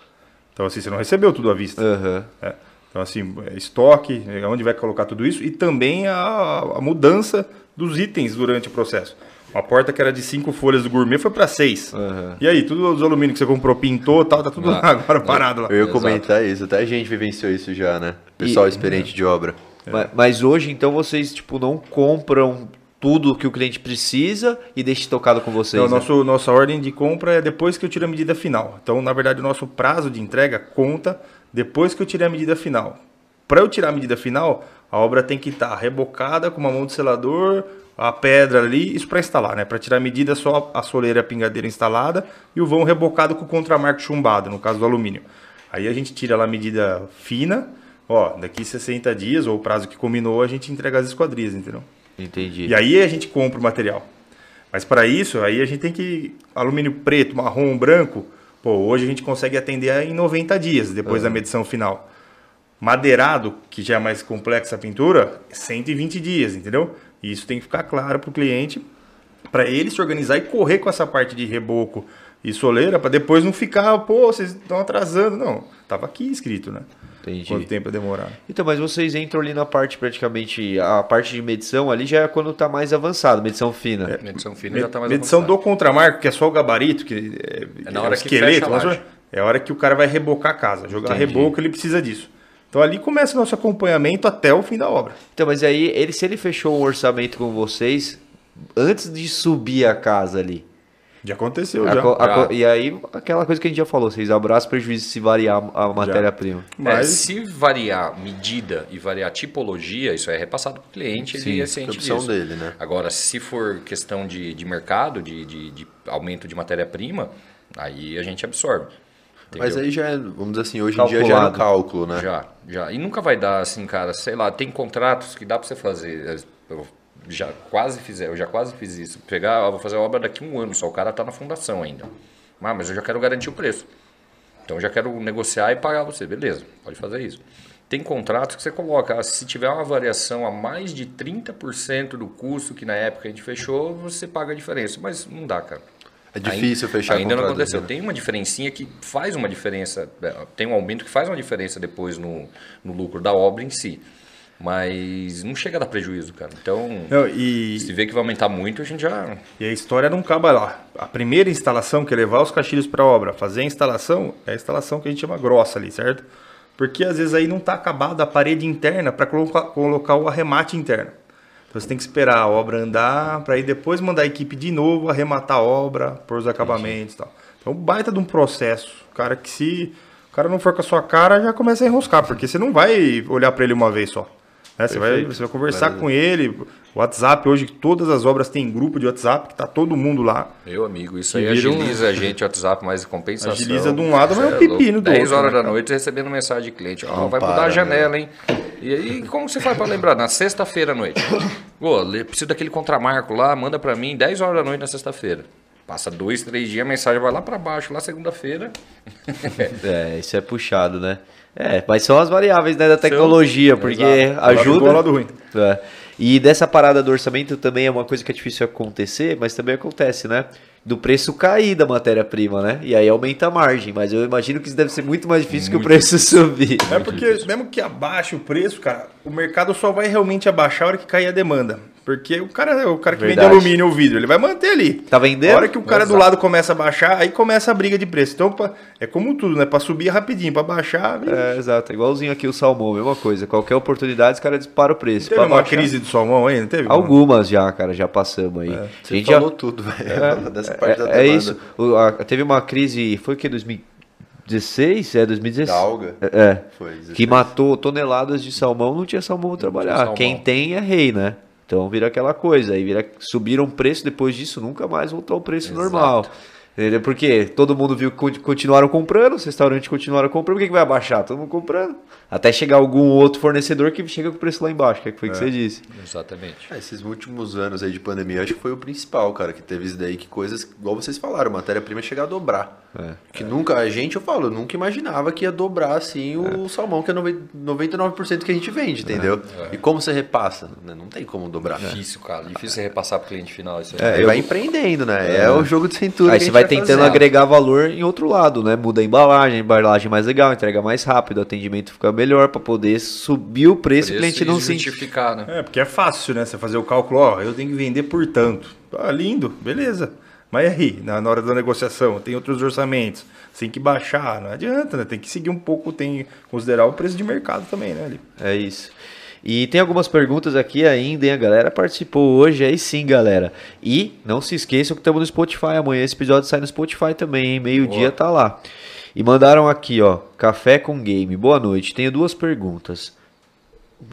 [SPEAKER 3] Então, assim, você não recebeu tudo à vista.
[SPEAKER 1] Aham.
[SPEAKER 3] É. Então, assim, é estoque, é onde vai colocar tudo isso e também a, a mudança dos itens durante o processo. Uma porta que era de cinco folhas do gourmet foi para seis.
[SPEAKER 1] Aham.
[SPEAKER 3] E aí, tudo os alumínios que você comprou, pintou tal, tá tudo
[SPEAKER 4] Ah,
[SPEAKER 3] lá agora parado lá.
[SPEAKER 2] Eu ia
[SPEAKER 4] Exato.
[SPEAKER 2] comentar isso, até a gente vivenciou isso já, né? Pessoal experiente de obra.
[SPEAKER 1] Ma- Mas hoje, então, vocês, tipo, não compram tudo que o cliente precisa e deixa estocado com vocês,
[SPEAKER 3] Então,
[SPEAKER 1] né?
[SPEAKER 3] nosso, nossa ordem de compra é depois que eu tiro a medida final. Então, na verdade, o nosso prazo de entrega conta depois que eu tirei a medida final. Para eu tirar a medida final, a obra tem que estar rebocada com uma mão de selador, a pedra ali, isso para instalar, né? Para tirar a medida, só a soleira e a pingadeira instalada e o vão rebocado com o contramarco chumbado, no caso do alumínio. Aí a gente tira lá a medida fina, ó, daqui 60 dias, ou o prazo que combinou, a gente entrega as esquadrias, entendeu?
[SPEAKER 1] Entendi.
[SPEAKER 3] E aí a gente compra o material. Mas para isso, aí a gente tem que. Alumínio preto, marrom, branco. Pô, hoje a gente consegue atender em 90 dias, depois da medição final. Madeirado, que já é mais complexa a pintura, 120 dias, entendeu? E isso tem que ficar claro para o cliente, para ele se organizar e correr com essa parte de reboco e soleira, para depois não ficar, pô, vocês estão atrasando. Não, tava aqui escrito, né?
[SPEAKER 1] Entendi.
[SPEAKER 3] Quanto tempo ia demorar.
[SPEAKER 1] Então, mas vocês entram ali na parte praticamente. A parte de medição ali já é quando tá mais avançado, medição fina.
[SPEAKER 4] Medição fina já tá mais
[SPEAKER 3] Medição do
[SPEAKER 4] avançada.
[SPEAKER 3] contramarco, que é só o gabarito, que é,
[SPEAKER 4] É na
[SPEAKER 3] é
[SPEAKER 4] hora
[SPEAKER 3] o
[SPEAKER 4] que
[SPEAKER 3] esqueleto,
[SPEAKER 4] fecha a laje.
[SPEAKER 3] é a hora que o cara vai rebocar a casa. Jogar
[SPEAKER 1] Entendi.
[SPEAKER 3] reboco, ele precisa disso. Então ali começa o nosso acompanhamento até o fim da obra.
[SPEAKER 1] Então, mas aí, ele, se ele fechou um orçamento com vocês antes de subir a casa ali.
[SPEAKER 3] Já aconteceu,
[SPEAKER 1] a
[SPEAKER 3] já.
[SPEAKER 1] a co- e aí, aquela coisa que a gente já falou, vocês abraçam prejuízo se variar a matéria-prima.
[SPEAKER 4] É,
[SPEAKER 3] Mas
[SPEAKER 4] se variar medida e variar tipologia, isso é repassado para o cliente,
[SPEAKER 1] Sim,
[SPEAKER 4] ele é
[SPEAKER 2] É
[SPEAKER 4] ciente disso.
[SPEAKER 2] dele, né?
[SPEAKER 4] Agora, se for questão de, de mercado, de, de, de aumento de matéria-prima, aí a gente absorve.
[SPEAKER 2] Mas
[SPEAKER 4] entendeu?
[SPEAKER 2] aí já é, vamos dizer assim, hoje em dia já é
[SPEAKER 1] Calculado.
[SPEAKER 2] no cálculo, né?
[SPEAKER 4] Já, já. E nunca vai dar assim, cara, sei lá, tem contratos que dá para você fazer. Eu já quase fiz, eu já quase fiz isso. Pegar, ó, vou fazer a obra daqui a um ano, só o cara tá na fundação ainda. Ah, mas eu já quero garantir o preço. Então eu já quero negociar e pagar você, beleza, pode fazer isso. Tem contratos que você coloca, ah, se tiver uma variação a mais de 30% do custo que na época a gente fechou, você paga a diferença. Mas não dá, cara.
[SPEAKER 2] É difícil
[SPEAKER 4] ainda,
[SPEAKER 2] fechar
[SPEAKER 4] Ainda não aconteceu.
[SPEAKER 2] né?
[SPEAKER 4] Tem uma diferencinha que faz uma diferença, é, tem um aumento que faz uma diferença depois no, no lucro da obra em si. Mas não chega a dar prejuízo, cara. Então,
[SPEAKER 3] Não, e,
[SPEAKER 4] se vê que vai aumentar muito, a gente já.
[SPEAKER 3] e a história não acaba lá. A primeira instalação, que é levar os caixilhos para a obra, fazer a instalação, é a instalação que a gente chama grossa ali, certo? Porque às vezes aí não está acabada a parede interna para colocar, colocar o arremate interno. Então você tem que esperar a obra andar para aí depois mandar a equipe de novo arrematar a obra, pôr os acabamentos e tal. Então, baita de um processo. Cara que se o cara não for com a sua cara, já começa a enroscar, porque você não vai olhar para ele uma vez só. Né? Você, vai, você vai conversar com ele. WhatsApp, hoje todas as obras têm grupo de WhatsApp, que tá todo mundo lá.
[SPEAKER 4] Meu amigo, isso aí
[SPEAKER 3] um-
[SPEAKER 4] agiliza a gente, o WhatsApp, mais compensação.
[SPEAKER 3] Agiliza de um lado, vai
[SPEAKER 4] Cê
[SPEAKER 3] um
[SPEAKER 4] é
[SPEAKER 3] pepino do
[SPEAKER 4] 10
[SPEAKER 3] outro,
[SPEAKER 4] horas
[SPEAKER 3] né,
[SPEAKER 4] da noite recebendo mensagem de cliente. Ó, vai mudar
[SPEAKER 2] para,
[SPEAKER 4] a janela, hein? E aí, como você faz para lembrar? Na sexta-feira à noite. Ô, le- preciso daquele contramarco lá, manda para mim 10 horas da noite na sexta-feira. Passa dois, três dias, a mensagem vai lá para baixo, lá segunda-feira.
[SPEAKER 1] É, isso é puxado, né? É, mas são as variáveis né, da tecnologia, porque
[SPEAKER 4] Exato.
[SPEAKER 3] Lado
[SPEAKER 1] ajuda.
[SPEAKER 3] bom, lado ruim.
[SPEAKER 1] É. E dessa parada do orçamento também é uma coisa que é difícil acontecer, mas também acontece, né? Do preço cair da matéria-prima, né? E aí aumenta a margem, mas eu imagino que isso deve ser muito mais difícil que o preço subir.
[SPEAKER 3] É porque, mesmo que abaixe o preço, cara, o mercado só vai realmente abaixar a hora que cair a demanda. Porque o cara, o cara que
[SPEAKER 1] Verdade.
[SPEAKER 3] vende alumínio ou vidro, ele vai manter ali.
[SPEAKER 1] Tá vendendo?
[SPEAKER 3] A hora que o cara do
[SPEAKER 4] Exato.
[SPEAKER 3] lado começa a baixar, aí começa a briga de preço. Então, pra- é como tudo, né? Pra subir é rapidinho, pra baixar.
[SPEAKER 1] É, exato. Igualzinho aqui o salmão, mesma coisa. Qualquer oportunidade, os caras disparam o preço.
[SPEAKER 3] Teve
[SPEAKER 1] Pra
[SPEAKER 3] uma
[SPEAKER 1] baixar-
[SPEAKER 3] crise do salmão aí, não teve?
[SPEAKER 1] Algumas já, cara, já passamos aí. A
[SPEAKER 2] Você
[SPEAKER 1] gente já-
[SPEAKER 2] falou tudo, velho. Dessa parte da
[SPEAKER 1] É, é
[SPEAKER 2] demanda.
[SPEAKER 1] isso. O- a- teve uma crise, foi o que? 2016? É, 2016.
[SPEAKER 2] Da alga?
[SPEAKER 1] É, é.
[SPEAKER 2] Foi, 16.
[SPEAKER 1] que matou toneladas de salmão, não tinha salmão pra trabalhar.
[SPEAKER 4] salmão.
[SPEAKER 1] Quem tem é rei, né? Então vira aquela coisa. Aí vira, subiram o preço, depois disso nunca mais voltou ao preço
[SPEAKER 4] Exato.
[SPEAKER 1] normal. Entendeu? Porque todo mundo viu que continuaram comprando, os restaurantes continuaram comprando, por que, que vai abaixar? Todo mundo comprando. Até chegar algum outro fornecedor que chega com o preço lá embaixo, que é foi o é. que você disse.
[SPEAKER 4] Exatamente.
[SPEAKER 2] É, esses últimos anos aí de pandemia, acho que foi o principal, cara, que teve isso daí, que coisas, igual vocês falaram, matéria-prima chegar a dobrar. É. Que nunca, a gente, eu falo, nunca imaginava que ia dobrar assim o é. salmão, que é 99% que a gente vende, entendeu? É. E como você repassa? Né, não tem como dobrar.
[SPEAKER 4] Difícil, cara. Difícil você repassar pro cliente final. Isso
[SPEAKER 2] é, vai empreendendo, né? É. o jogo de cintura.
[SPEAKER 1] Aí você vai tentando fazer. agregar valor em outro lado, né? Muda a embalagem, a embalagem mais legal, entrega mais rápido, o atendimento fica melhor para poder subir o preço, e o cliente não se
[SPEAKER 3] justificar, né? É, porque é fácil, né? Você fazer o cálculo, ó, eu tenho que vender por tanto. Ah, lindo, beleza. Mas aí, na, hora da negociação, tem outros orçamentos, tem que baixar, não adianta, né? Tem que seguir um pouco, tem que considerar o preço de mercado também, né? Ali.
[SPEAKER 1] É isso. E tem algumas perguntas aqui ainda, hein? A galera participou hoje, aí sim, galera. E não se esqueçam que estamos no Spotify. Amanhã esse episódio sai no Spotify também, hein? Meio-dia tá lá. E mandaram aqui, ó, Café com Game. Boa noite. Tenho duas perguntas.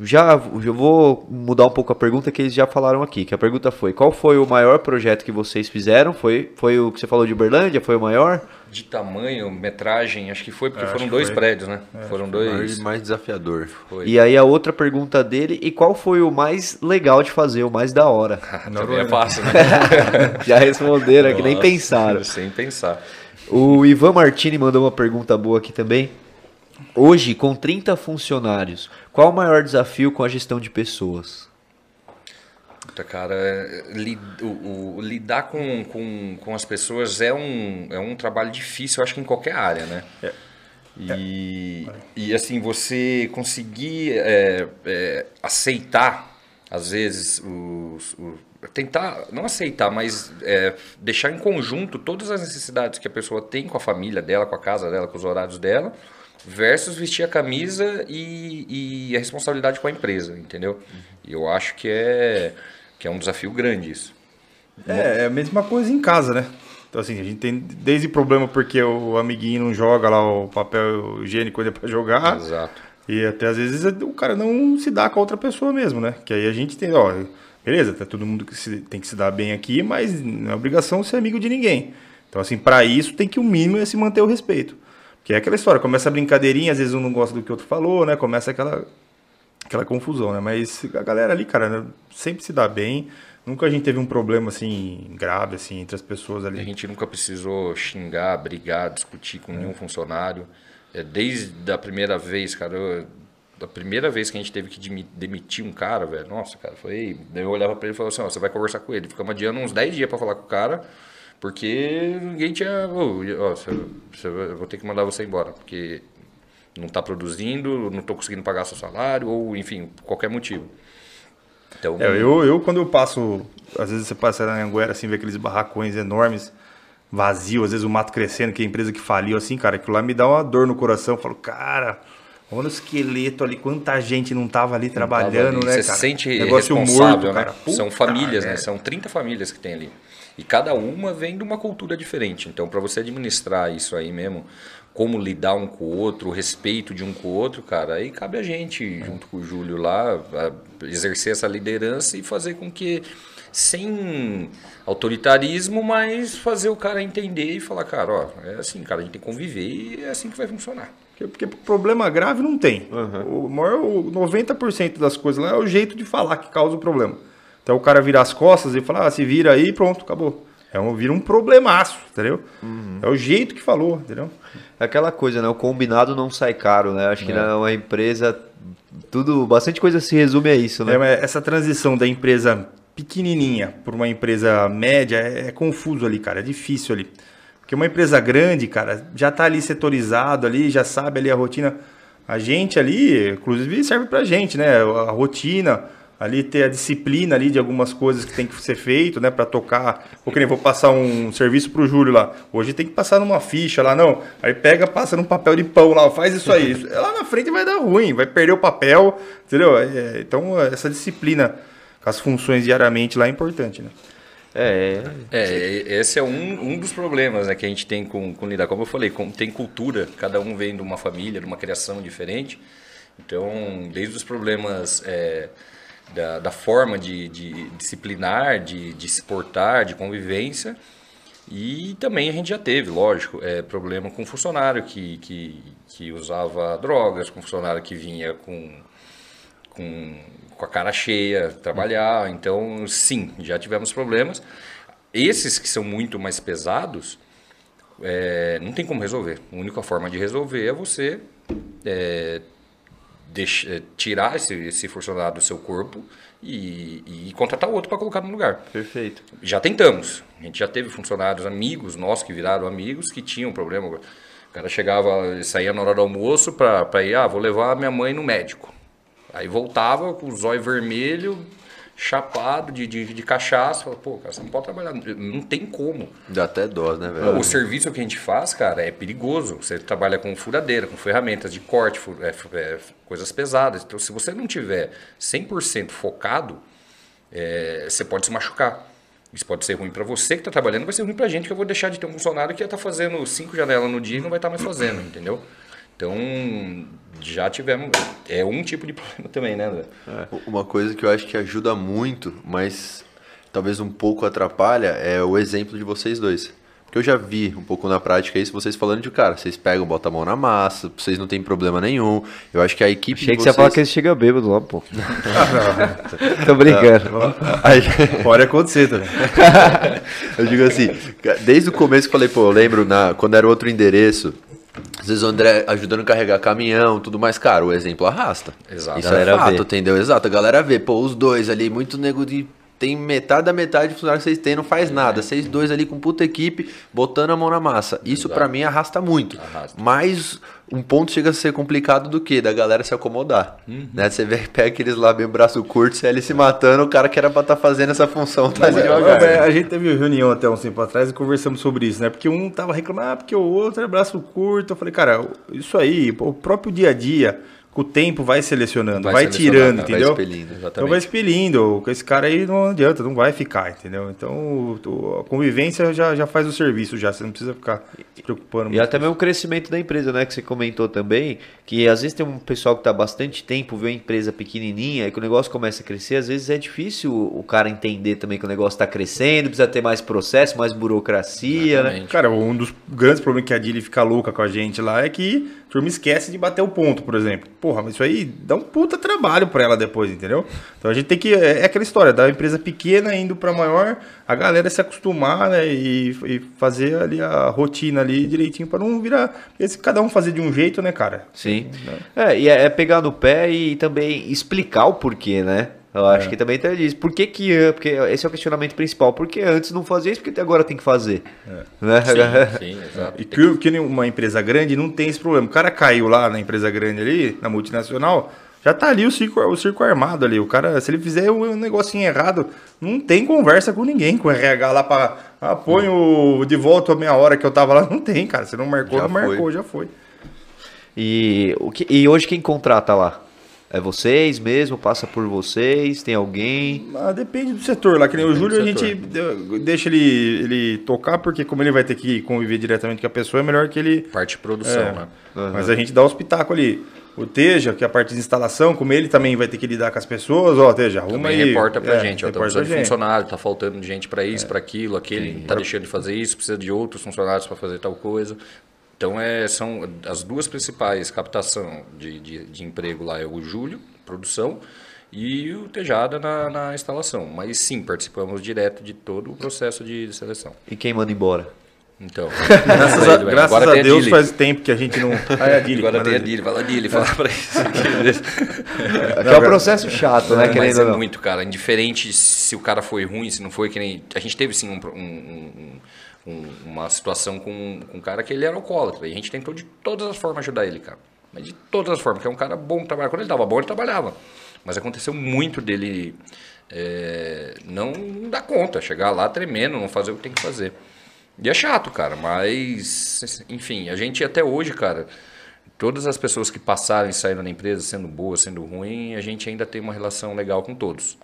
[SPEAKER 1] Já, já vou mudar um pouco a pergunta que eles já falaram aqui. Que a pergunta foi: qual foi o maior projeto que vocês fizeram? Foi, foi o que você falou de Uberlândia? Foi o maior?
[SPEAKER 4] De tamanho, metragem, acho que foi porque é, foram dois foi. prédios, né? É, foram dois.
[SPEAKER 2] Mais, mais desafiador.
[SPEAKER 1] Foi. E aí a outra pergunta dele: e qual foi o mais legal de fazer, o mais da hora?
[SPEAKER 4] Também é fácil, né?
[SPEAKER 1] já responderam, que nem pensaram.
[SPEAKER 4] Sem pensar.
[SPEAKER 1] O Ivan Martini mandou uma pergunta boa aqui também. Hoje, com 30 funcionários, qual o maior desafio com a gestão de pessoas?
[SPEAKER 4] Puta, cara, li, o, o, lidar com, com, com as pessoas é um, é um trabalho difícil, eu acho que em qualquer área, né? É. E, é. e assim, você conseguir é, é, aceitar, às vezes, os, os, tentar, não aceitar, mas é, deixar em conjunto todas as necessidades que a pessoa tem com a família dela, com a casa dela, com os horários dela, versus vestir a camisa e, e a responsabilidade com a empresa, entendeu? E eu acho que é, que é um desafio grande isso.
[SPEAKER 3] É, é a mesma coisa em casa, né? Então, assim, a gente tem desde problema porque o amiguinho não joga lá o papel higiênico para jogar.
[SPEAKER 4] Exato.
[SPEAKER 3] E até às vezes o cara não se dá com a outra pessoa mesmo, né? Que aí a gente tem, ó, beleza, tá todo mundo que se, tem que se dar bem aqui, mas não é obrigação ser amigo de ninguém. Então, assim, para isso tem que o mínimo é se manter o respeito. Que é aquela história, começa a brincadeirinha, às vezes um não gosta do que o outro falou, né? Começa aquela, aquela confusão, né? Mas a galera ali, cara, né? sempre se dá bem. Nunca a gente teve um problema assim grave assim entre as pessoas ali.
[SPEAKER 4] A gente nunca precisou xingar, brigar, discutir com é. nenhum funcionário. É, desde a primeira vez, cara, eu, da primeira vez que a gente teve que demitir um cara, velho, nossa, cara, foi. Daí eu olhava pra ele e falava assim: ó, você vai conversar com ele. Ficamos adiando uns 10 dias pra falar com o cara, porque ninguém tinha. Oh, você, eu vou ter que mandar você embora, porque não tá produzindo, não tô conseguindo pagar seu salário, ou enfim, qualquer motivo.
[SPEAKER 3] Então, é, eu, eu, quando eu passo, às vezes você passa na Anguera assim, vê aqueles barracões enormes, vazio, às vezes o mato crescendo, que é a empresa que faliu, assim, cara, aquilo lá me dá uma dor no coração. Eu falo, cara, Olha o esqueleto ali, quanta gente não tava ali trabalhando, tava ali.
[SPEAKER 4] né,
[SPEAKER 3] Você
[SPEAKER 4] cara? sente Negócio responsável, morto, cara. Né? São famílias, né? São 30 famílias que tem ali. E cada uma vem de uma cultura diferente. Então, para você administrar isso aí mesmo, como lidar um com o outro, o respeito de um com o outro, cara, aí cabe a gente, junto com o Júlio lá, exercer essa liderança e fazer com que, sem autoritarismo, mas fazer o cara entender e falar, cara, ó, é assim, cara, a gente tem que conviver e é assim que vai funcionar.
[SPEAKER 3] Porque, problema grave não tem. Uhum. O maior, 90% das coisas lá é o jeito de falar que causa o problema. Então o cara vira as costas e fala, ah, se vira aí pronto, acabou. É um, vira um problemaço, entendeu? Uhum. É o jeito que falou, entendeu?
[SPEAKER 1] É aquela coisa, né? O combinado não sai caro, né? Acho que é. na empresa, tudo, bastante coisa se resume a isso, né?
[SPEAKER 3] É, essa transição da empresa pequenininha para uma empresa média é, é confuso ali, cara. É difícil ali. Porque uma empresa grande, cara, já está ali setorizado ali, já sabe ali a rotina. A gente ali, inclusive, serve para a gente, né? A rotina, ali ter a disciplina ali de algumas coisas que tem que ser feito, né, para tocar. Ou que nem vou passar um serviço pro Júlio lá. Hoje tem que passar numa ficha lá, não. Aí pega, passa num papel de pão lá, faz isso aí. lá na frente vai dar ruim, vai perder o papel, entendeu? É, então essa disciplina com as funções diariamente lá é importante, né?
[SPEAKER 4] É, é, esse é um, um dos problemas né, que a gente tem com, com lidar. Como eu falei, com, tem cultura, cada um vem de uma família, de uma criação diferente. Então, desde os problemas é, da, da, forma de, de disciplinar, de, de se portar, de convivência, E também a gente já teve, lógico, é, problema com funcionário que, que, que usava drogas, com funcionário que vinha com, com, com a cara cheia trabalhar. Então, sim, já tivemos problemas. Esses que são muito mais pesados, é, não tem como resolver. A única forma de resolver é você é, deixa, é, tirar esse, esse funcionário do seu corpo e, e contratar outro para colocar no lugar.
[SPEAKER 1] Perfeito.
[SPEAKER 4] Já tentamos. A gente já teve funcionários amigos nossos que viraram amigos que tinham problema. O cara chegava, saía na hora do almoço para ir, ah, vou levar minha mãe no médico. Aí voltava com o zóio vermelho, chapado de, de, de cachaça. Fala, pô, cara, você não pode trabalhar. Não tem como.
[SPEAKER 2] Dá até dó, né, velho?
[SPEAKER 4] O serviço que a gente faz, cara, é perigoso. Você trabalha com furadeira, com ferramentas de corte, fu- é, é, coisas pesadas. Então, se você não tiver 100% focado, é, você pode se machucar. Isso pode ser ruim para você que está trabalhando, vai ser ruim para a gente que eu vou deixar de ter um funcionário que ia estar fazendo cinco janelas no dia e não vai estar mais fazendo, entendeu? Então, já tivemos. É um tipo de problema também, né, André?
[SPEAKER 2] Uma coisa que eu acho que ajuda muito, mas talvez um pouco atrapalha, é o exemplo de vocês dois. Porque eu já vi um pouco na prática isso, vocês falando de cara, vocês pegam, botam a mão na massa, vocês não tem problema nenhum. Eu acho que a equipe
[SPEAKER 1] Achei
[SPEAKER 2] de
[SPEAKER 1] que você ia
[SPEAKER 2] vocês...
[SPEAKER 1] falar que ele chega bêbado lá, pô. Tô brincando.
[SPEAKER 2] Aí-
[SPEAKER 3] Pode acontecer também.
[SPEAKER 2] eu digo assim, desde o começo que eu falei, pô, eu lembro na, quando era outro endereço, às vezes o André ajudando a carregar caminhão, tudo mais, cara, o exemplo arrasta.
[SPEAKER 4] Exato.
[SPEAKER 2] Isso é fato,
[SPEAKER 1] vê.
[SPEAKER 2] entendeu? Exato, a galera vê, pô, os dois ali, muito nego de... Tem metade da metade de funcionário que vocês têm, não faz nada. Vocês dois ali com puta equipe, botando a mão na massa. Isso pra mim arrasta muito.
[SPEAKER 4] Arrasta.
[SPEAKER 2] Mas um ponto chega a ser complicado do que? Da galera se acomodar.
[SPEAKER 4] Uhum.
[SPEAKER 2] Né? Você vê, pega aqueles lá bem braço curto, você ali se matando, o cara que era pra estar fazendo essa função tá ali
[SPEAKER 3] Mas, é, a gente teve reunião até um tempo atrás e conversamos sobre isso, né? Porque um tava reclamando, ah, porque o outro é braço curto. Eu falei, cara, isso aí, o próprio dia a dia, com o tempo vai selecionando, vai,
[SPEAKER 4] Vai selecionando,
[SPEAKER 3] tirando,
[SPEAKER 4] vai
[SPEAKER 3] entendeu?
[SPEAKER 2] expelindo.
[SPEAKER 3] Então
[SPEAKER 4] Exatamente.
[SPEAKER 3] vai expelindo. Com esse cara aí não adianta, não vai ficar, entendeu? Então a convivência já, já faz o serviço, já. Você não precisa ficar se preocupando
[SPEAKER 1] E
[SPEAKER 3] muito.
[SPEAKER 1] até mesmo o crescimento da empresa, né? Que você comentou também, que às vezes tem um pessoal que está bastante tempo, vê uma empresa pequenininha, e que o negócio começa a crescer, às vezes é difícil o cara entender também que o negócio está crescendo, precisa ter mais processo, mais burocracia, né?
[SPEAKER 4] Exatamente.
[SPEAKER 3] Cara, um dos grandes problemas que a Dili fica louca com a gente lá é que a turma esquece de bater o ponto, por exemplo. Porra, mas isso aí dá um puta trabalho pra ela depois, entendeu? Então a gente tem que. É é aquela história, da empresa pequena indo pra maior, a galera se acostumar, né? E, e fazer ali a rotina ali direitinho pra não virar. Esse, cada um fazer de um jeito, né, cara?
[SPEAKER 1] Sim. É, e é, é pegar no pé e também explicar o porquê, né? Eu acho que também tem disso. Por que que... an- Porque esse é o questionamento principal. Por que antes não fazia isso, porque agora tem que fazer? Né?
[SPEAKER 4] Sim, sim, exato.
[SPEAKER 3] E que, que uma empresa grande não tem esse problema. O cara caiu lá na empresa grande ali, na multinacional, já tá ali o circo, o circo armado ali. O cara, se ele fizer um negocinho errado, não tem conversa com ninguém, com o RH lá pra. Ah, põe o de volta a meia hora que eu tava lá. Não tem, cara. Você não marcou,
[SPEAKER 2] Já
[SPEAKER 3] não marcou,
[SPEAKER 2] foi.
[SPEAKER 3] já foi.
[SPEAKER 1] E, o que, e hoje quem contrata lá? É vocês mesmo? Passa por vocês? Tem alguém?
[SPEAKER 3] Mas depende do setor lá, que nem o
[SPEAKER 4] Depende
[SPEAKER 3] Júlio, a gente de- deixa ele, ele tocar, porque como ele vai ter que conviver diretamente com a pessoa, é melhor que ele
[SPEAKER 4] Parte de produção,
[SPEAKER 3] É.
[SPEAKER 4] né?
[SPEAKER 3] Mas a gente dá os pitacos ali. O Teja, que é a parte de instalação, como ele também vai ter que lidar com as pessoas, ó, Teja, arruma
[SPEAKER 4] Também
[SPEAKER 3] aí.
[SPEAKER 4] reporta pra
[SPEAKER 3] É,
[SPEAKER 4] gente, ó, tá precisando de funcionário, tá faltando gente pra isso, pra aquilo, aquele tá deixando de fazer isso, precisa de outros funcionários pra fazer tal coisa. Então é, são as duas principais captação de, de, de emprego lá é o Júlio, produção, e o Tejada na, na instalação. Mas sim, participamos direto de todo o processo de seleção.
[SPEAKER 1] E quem manda embora?
[SPEAKER 4] Então,
[SPEAKER 3] Graças a, graças
[SPEAKER 4] agora
[SPEAKER 3] a
[SPEAKER 4] tem
[SPEAKER 3] Deus
[SPEAKER 4] Dili.
[SPEAKER 3] faz tempo que a gente não. Ah, é a Dili.
[SPEAKER 4] Agora tem a
[SPEAKER 3] Dili.
[SPEAKER 4] Fala Dili, fala pra isso.
[SPEAKER 1] Que é um processo chato, né?
[SPEAKER 4] Mas
[SPEAKER 1] Querendo
[SPEAKER 4] é
[SPEAKER 1] ou não.
[SPEAKER 4] muito, cara. Indiferente se o cara foi ruim, se não foi, que nem. A gente teve sim um- um- um- uma situação com, com um cara que ele era alcoólatra. E a gente tentou de todas as formas ajudar ele, cara. Mas de todas as formas, que é um cara bom que trabalha. Quando ele tava bom, ele trabalhava. Mas aconteceu muito dele é, não dar conta, chegar lá tremendo, não fazer o que tem que fazer. E é chato, cara, mas enfim, a gente até hoje, cara, todas as pessoas que passaram e saíram da empresa, sendo boa, sendo ruim, a gente ainda tem uma relação legal com todos.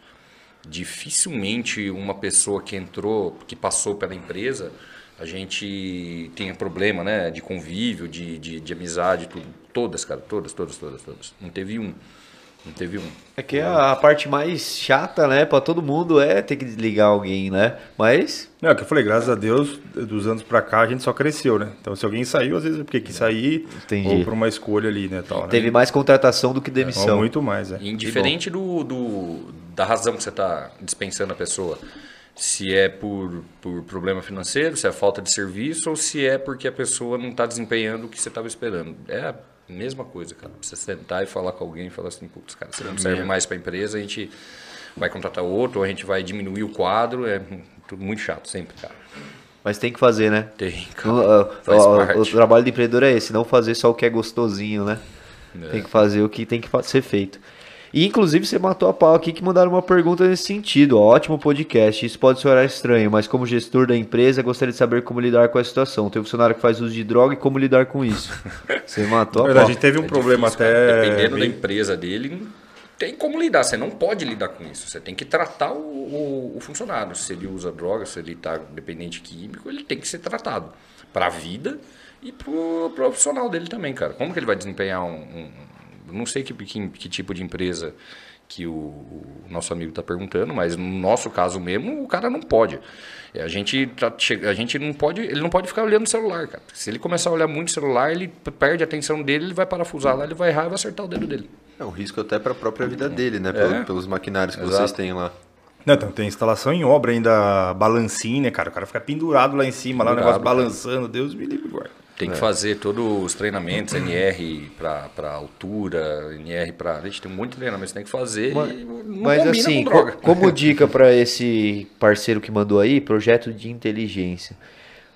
[SPEAKER 4] Dificilmente uma pessoa que entrou, que passou pela empresa, a gente tenha problema, né, de convívio, de, de, de amizade, tudo. Todas, cara, todas, todas, todas, todas. Não teve um. Não teve um.
[SPEAKER 1] É que a, a parte mais chata, né, pra todo mundo é ter que desligar alguém, né? Mas
[SPEAKER 3] Não, é o que eu falei, graças a Deus, dos anos pra cá a gente só cresceu, né? Então se alguém saiu, às vezes é porque quis sair
[SPEAKER 1] Entendi.
[SPEAKER 3] ou por uma escolha ali, né? Tal, né?
[SPEAKER 1] teve mais contratação do que demissão.
[SPEAKER 3] muito mais, é.
[SPEAKER 4] Indiferente do, do- da razão que você está dispensando a pessoa. Se é por, por problema financeiro, se é falta de serviço ou se é porque a pessoa não está desempenhando o que você estava esperando. É a mesma coisa, cara. Você sentar e falar com alguém e falar assim, putz, cara, você não serve mais para a empresa, a gente vai contratar outro, ou a gente vai diminuir o quadro. É tudo muito chato sempre, cara.
[SPEAKER 1] Mas tem que fazer, né?
[SPEAKER 4] Tem, cara. parte.
[SPEAKER 1] o trabalho do empreendedor é esse, não fazer só o que é gostosinho, né?
[SPEAKER 4] É.
[SPEAKER 1] Tem que fazer o que tem que ser feito. E inclusive você matou a pau aqui que mandaram uma pergunta nesse sentido. Ó, ótimo podcast. Isso pode soar estranho, mas como gestor da empresa, gostaria de saber como lidar com a situação. Tem um funcionário que faz uso de droga e como lidar com isso. Você matou a
[SPEAKER 3] verdade, a
[SPEAKER 1] pau.
[SPEAKER 3] gente teve um
[SPEAKER 4] É
[SPEAKER 3] problema
[SPEAKER 4] difícil, cara.
[SPEAKER 3] até.
[SPEAKER 4] Dependendo da empresa dele, tem como lidar. Você não pode lidar com isso. Você tem que tratar o, o- o funcionário. Se ele usa droga, se ele está dependente químico, ele tem que ser tratado para a vida e para o profissional dele também, cara. Como que ele vai desempenhar um. um- não sei que, que, que tipo de empresa que o, o nosso amigo está perguntando, mas no nosso caso mesmo, o cara não pode. É, A gente, tá a gente não pode, ele não pode ficar olhando o celular, cara. Se ele começar a olhar muito o celular, ele perde a atenção dele, ele vai parafusar lá, ele vai errar e vai acertar o dedo dele.
[SPEAKER 2] É um risco até para a própria vida dele, né? Pelo-
[SPEAKER 4] É.
[SPEAKER 2] Pelos maquinários que
[SPEAKER 4] Exato.
[SPEAKER 2] vocês têm lá.
[SPEAKER 3] Não, então, tem instalação em obra ainda, balancinho, né, cara? O cara fica pendurado lá em cima, lá o negócio
[SPEAKER 4] Pendurado,
[SPEAKER 3] balançando. Deus me livre, guarda.
[SPEAKER 4] Tem que fazer todos os treinamentos, NR para altura, NR para. Gente, tem muito treinamento que tem que fazer
[SPEAKER 1] Mas,
[SPEAKER 4] e não
[SPEAKER 1] mas assim,
[SPEAKER 4] com
[SPEAKER 1] como dica para esse parceiro que mandou aí, projeto de inteligência.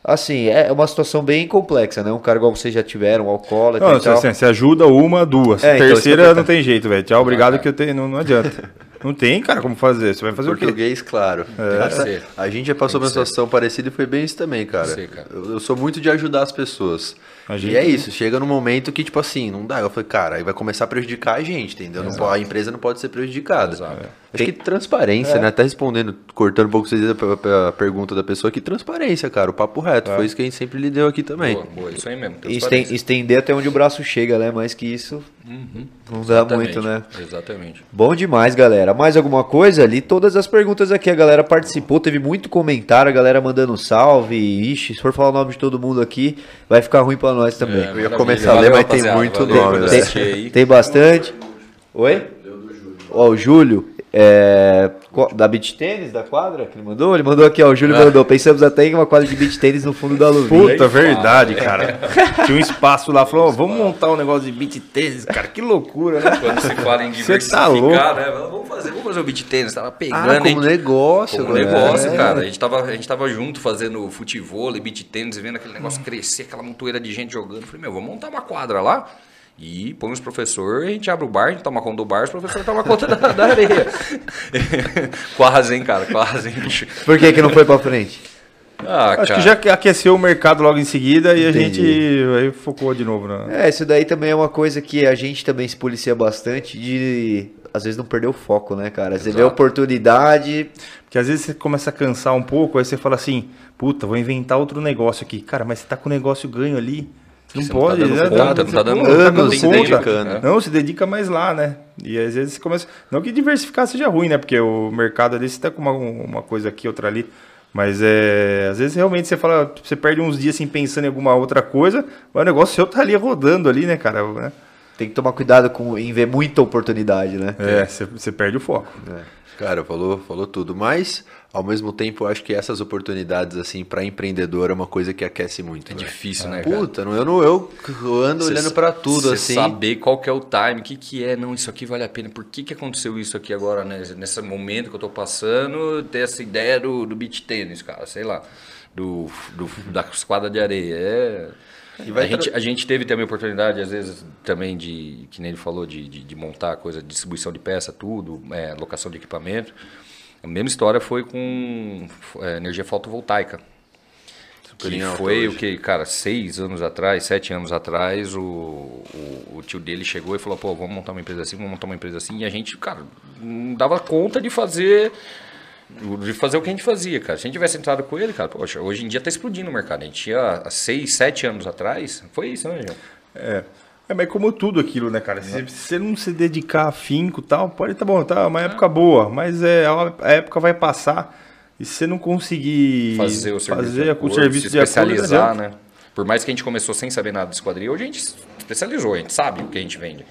[SPEAKER 1] Assim, é uma situação bem complexa, né? Um cara igual vocês já tiveram, um alcoólatra
[SPEAKER 3] Não,
[SPEAKER 1] e
[SPEAKER 3] você,
[SPEAKER 1] tal.
[SPEAKER 3] você- você ajuda uma, duas.
[SPEAKER 1] É, então,
[SPEAKER 3] Terceira
[SPEAKER 1] tô
[SPEAKER 3] não tem jeito, velho. Tchau, obrigado que eu tenho, não, não adianta. Não tem, cara, como fazer. Você vai fazer o quê?
[SPEAKER 2] Português, claro.
[SPEAKER 4] Tem que
[SPEAKER 2] Essa-
[SPEAKER 4] ser.
[SPEAKER 2] a gente já passou uma
[SPEAKER 4] que ser.
[SPEAKER 2] situação parecida e foi bem isso também, cara.
[SPEAKER 4] Ser, cara.
[SPEAKER 2] Eu, eu sou muito de ajudar as pessoas.
[SPEAKER 3] A
[SPEAKER 2] E
[SPEAKER 3] gente-
[SPEAKER 2] é isso, chega num momento que, tipo assim, não dá. Eu falei, cara, aí vai começar a prejudicar a gente, entendeu? Não a empresa não pode ser prejudicada.
[SPEAKER 4] Exato.
[SPEAKER 2] Acho que transparência, né? Até respondendo, cortando um pouco vocês a, pergunta da pessoa aqui, transparência, cara, o papo reto. Foi isso que a gente sempre lhe deu aqui também.
[SPEAKER 4] Boa, boa, isso aí mesmo.
[SPEAKER 1] Estender até onde o braço chega, né? Mais que isso não dá
[SPEAKER 4] Exatamente,
[SPEAKER 1] muito, né?
[SPEAKER 4] Exatamente.
[SPEAKER 1] Bom demais, galera. Mais alguma coisa? Li todas as perguntas aqui. A galera participou, teve muito comentário, a galera mandando salve. Ixi, se for falar o nome de todo mundo aqui, vai ficar ruim pra nós também.
[SPEAKER 4] É,
[SPEAKER 2] Eu ia começar a ler, mas tem muito
[SPEAKER 4] Valeu
[SPEAKER 2] nome, né?
[SPEAKER 1] Tem, tem bastante. Oi? Ó, o Júlio, é, da Beach Tênis, da quadra, que ele mandou? Ele mandou aqui, ó, o Júlio
[SPEAKER 4] Ah.
[SPEAKER 1] mandou. Pensamos até em uma quadra de beach tênis no fundo da luvinha.
[SPEAKER 3] Puta, verdade, cara. Tinha um espaço lá, falou, ó, vamos montar um negócio de beat tênis, cara. Que loucura, né?
[SPEAKER 4] Quando se fala em
[SPEAKER 3] Você tá louco.
[SPEAKER 4] diversificar, né? Vamos fazer, vamos fazer o beat tênis. Tava pegando,
[SPEAKER 2] Ah, como negócio.
[SPEAKER 4] Como
[SPEAKER 2] agora.
[SPEAKER 4] negócio,
[SPEAKER 2] É.
[SPEAKER 4] cara. A gente, tava, a gente tava junto fazendo futebol, beat tênis, e vendo aquele negócio crescer, aquela montoeira de gente jogando. Falei, meu, vamos montar uma quadra lá e põe os professores, a gente abre o bar, a gente toma conta do bar, os professores tomam conta da, da areia. quase, hein, cara, quase, hein, bicho.
[SPEAKER 1] Por que que não foi pra frente?
[SPEAKER 4] Ah,
[SPEAKER 3] Acho
[SPEAKER 4] cara.
[SPEAKER 3] que já aqueceu o mercado logo em seguida e a
[SPEAKER 1] Entendi.
[SPEAKER 3] gente aí focou de novo. Né?
[SPEAKER 1] É, isso daí também é uma coisa que a gente também se policia bastante de, às vezes, não perder o foco, né, cara? Você vê a oportunidade,
[SPEAKER 3] Porque às vezes você começa a cansar um pouco, aí você fala assim, puta, vou inventar outro negócio aqui. Cara, mas você tá com o negócio ganho ali. Não
[SPEAKER 4] Você não tá
[SPEAKER 3] pode,
[SPEAKER 4] dando
[SPEAKER 3] né?
[SPEAKER 4] conta, não tá dando-
[SPEAKER 2] anos se dedicando.
[SPEAKER 3] Não, se dedica mais lá, né? E às vezes você começa. Não que diversificar seja ruim, né? Porque o mercado ali você tá com uma, uma coisa aqui, outra ali. Mas é. Às vezes realmente você fala, você perde uns dias assim pensando em alguma outra coisa, mas o negócio seu tá ali rodando ali, né, cara? Né?
[SPEAKER 1] tem que tomar cuidado com, em ver muita oportunidade, né?
[SPEAKER 3] É, você, você perde o foco.
[SPEAKER 2] Cara, falou, falou tudo. Mas, ao mesmo tempo, eu acho que essas oportunidades, assim, para empreendedor é uma coisa que aquece muito.
[SPEAKER 4] É
[SPEAKER 2] né?
[SPEAKER 4] difícil, né, cara?
[SPEAKER 2] Puta, eu, não, eu ando
[SPEAKER 4] Cê
[SPEAKER 2] olhando para tudo, assim.
[SPEAKER 4] saber qual que é o time, o que, que é, não, isso aqui vale a pena, por que, que aconteceu isso aqui agora, né? nesse momento que eu tô passando, ter essa ideia do, do beach tênis, cara, sei lá, do, do, da esquadra de areia. É... A, gente, a gente teve também a oportunidade, às vezes, também de, que nem ele falou, de, de, de montar coisa, distribuição de peça, tudo, é, locação de equipamento. A mesma história foi com é, energia fotovoltaica.
[SPEAKER 2] Super
[SPEAKER 4] Que foi
[SPEAKER 2] hoje.
[SPEAKER 4] o que, cara, seis anos atrás, sete anos atrás, o, o, o tio dele chegou e falou, pô, vamos montar uma empresa assim, vamos montar uma empresa assim. E a gente, cara, não dava conta de fazer de fazer o que a gente fazia, cara. Se a gente tivesse entrado com ele, cara, poxa, hoje em dia tá explodindo o mercado. A gente tinha há seis, sete anos atrás, foi isso, né, João?
[SPEAKER 3] É. É, mas como tudo aquilo, né, cara? Se você não se dedicar afinco e tal, pode tá bom, tá uma época boa, mas é, a época vai passar. E se você não conseguir
[SPEAKER 4] fazer o serviço,
[SPEAKER 3] fazer com o
[SPEAKER 4] acordo,
[SPEAKER 3] serviço
[SPEAKER 4] se
[SPEAKER 3] de acordo,
[SPEAKER 4] especializar,
[SPEAKER 3] adianta.
[SPEAKER 4] né? Por mais que a gente começou sem saber nada de esquadria, hoje a gente especializou, a gente sabe o que a gente vende.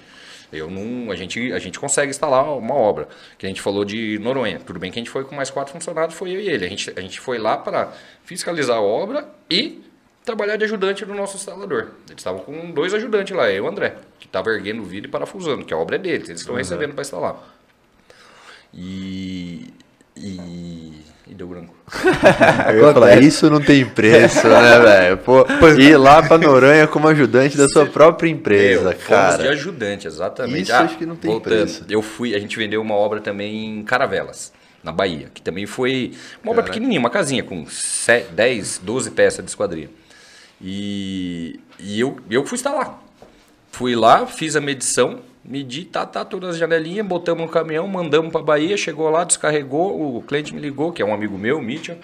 [SPEAKER 4] Eu não, a gente, a gente consegue instalar uma obra. Que a gente falou de Noronha. Tudo bem que a gente foi com mais quatro funcionários, foi eu e ele. A gente, a gente foi lá para fiscalizar a obra e trabalhar de ajudante do nosso instalador. Eles estavam com dois ajudantes lá, eu e o André, que estava erguendo o vidro e parafusando, que a obra é deles, eles estão recebendo para instalar. E, e. E deu branco.
[SPEAKER 2] Eu ia falar, isso não tem preço, né, velho? Pô, ir lá pra Noronha como ajudante da sua própria empresa, cara.
[SPEAKER 4] de ajudante, exatamente.
[SPEAKER 2] Isso
[SPEAKER 4] Ah,
[SPEAKER 2] acho que não tem preço.
[SPEAKER 4] Eu fui, a gente vendeu uma obra também em Caravelas, na Bahia, que também foi uma obra
[SPEAKER 2] Caraca.
[SPEAKER 4] pequenininha, uma casinha com 7, 10, 12 peças de esquadria. E, e eu, eu fui estar lá. Fui lá, fiz a medição, medi, tá, tá, todas as janelinhas, botamos no caminhão, mandamos para Bahia, chegou lá, descarregou, o cliente me ligou, que é um amigo meu, o Mitchell,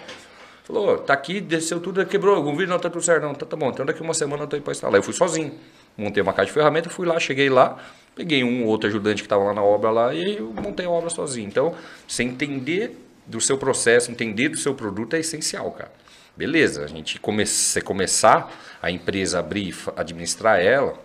[SPEAKER 4] falou, tá aqui, desceu tudo, quebrou algum vídeo, não, tá tudo certo, não, tá, tá bom, então daqui uma semana eu tô aí pra instalar. Eu fui sozinho, montei uma caixa de ferramenta, fui lá, cheguei lá, peguei um ou outro ajudante que estava lá na obra lá e eu montei a obra sozinho. Então, você entender do seu processo, entender do seu produto é essencial, cara. Beleza, a gente você começar a empresa abrir, administrar ela,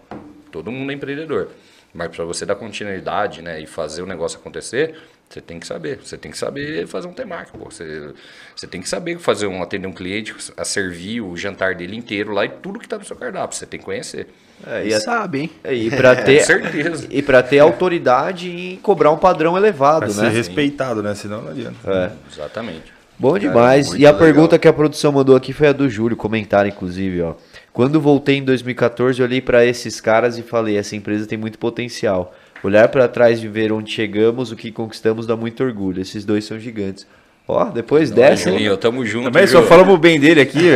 [SPEAKER 4] todo mundo é empreendedor. Mas para você dar continuidade, né, e fazer o negócio acontecer, você tem que saber. Você tem que saber fazer um temaki, pô. Você, você tem que saber fazer um atender um cliente, a servir o jantar dele inteiro lá e tudo que está no seu cardápio. Você tem que conhecer.
[SPEAKER 1] É,
[SPEAKER 2] E
[SPEAKER 1] e,
[SPEAKER 2] sabe, hein?
[SPEAKER 1] e pra ter,
[SPEAKER 4] Com certeza.
[SPEAKER 1] e pra ter autoridade em cobrar um padrão elevado,
[SPEAKER 3] ser
[SPEAKER 1] né?
[SPEAKER 3] respeitado, né? Senão não adianta.
[SPEAKER 1] É.
[SPEAKER 4] Exatamente.
[SPEAKER 1] Bom demais.
[SPEAKER 2] muito
[SPEAKER 1] e a
[SPEAKER 2] legal.
[SPEAKER 1] pergunta que a produção mandou aqui foi a do Júlio, comentário inclusive, ó. Quando voltei em 2014, eu olhei para esses caras e falei: essa empresa tem muito potencial. Olhar para trás e ver onde chegamos, o que conquistamos dá muito orgulho. Esses dois são gigantes. Ó, depois dessa. hein?
[SPEAKER 4] Julinho, tamo junto.
[SPEAKER 3] Também só falamos bem dele aqui.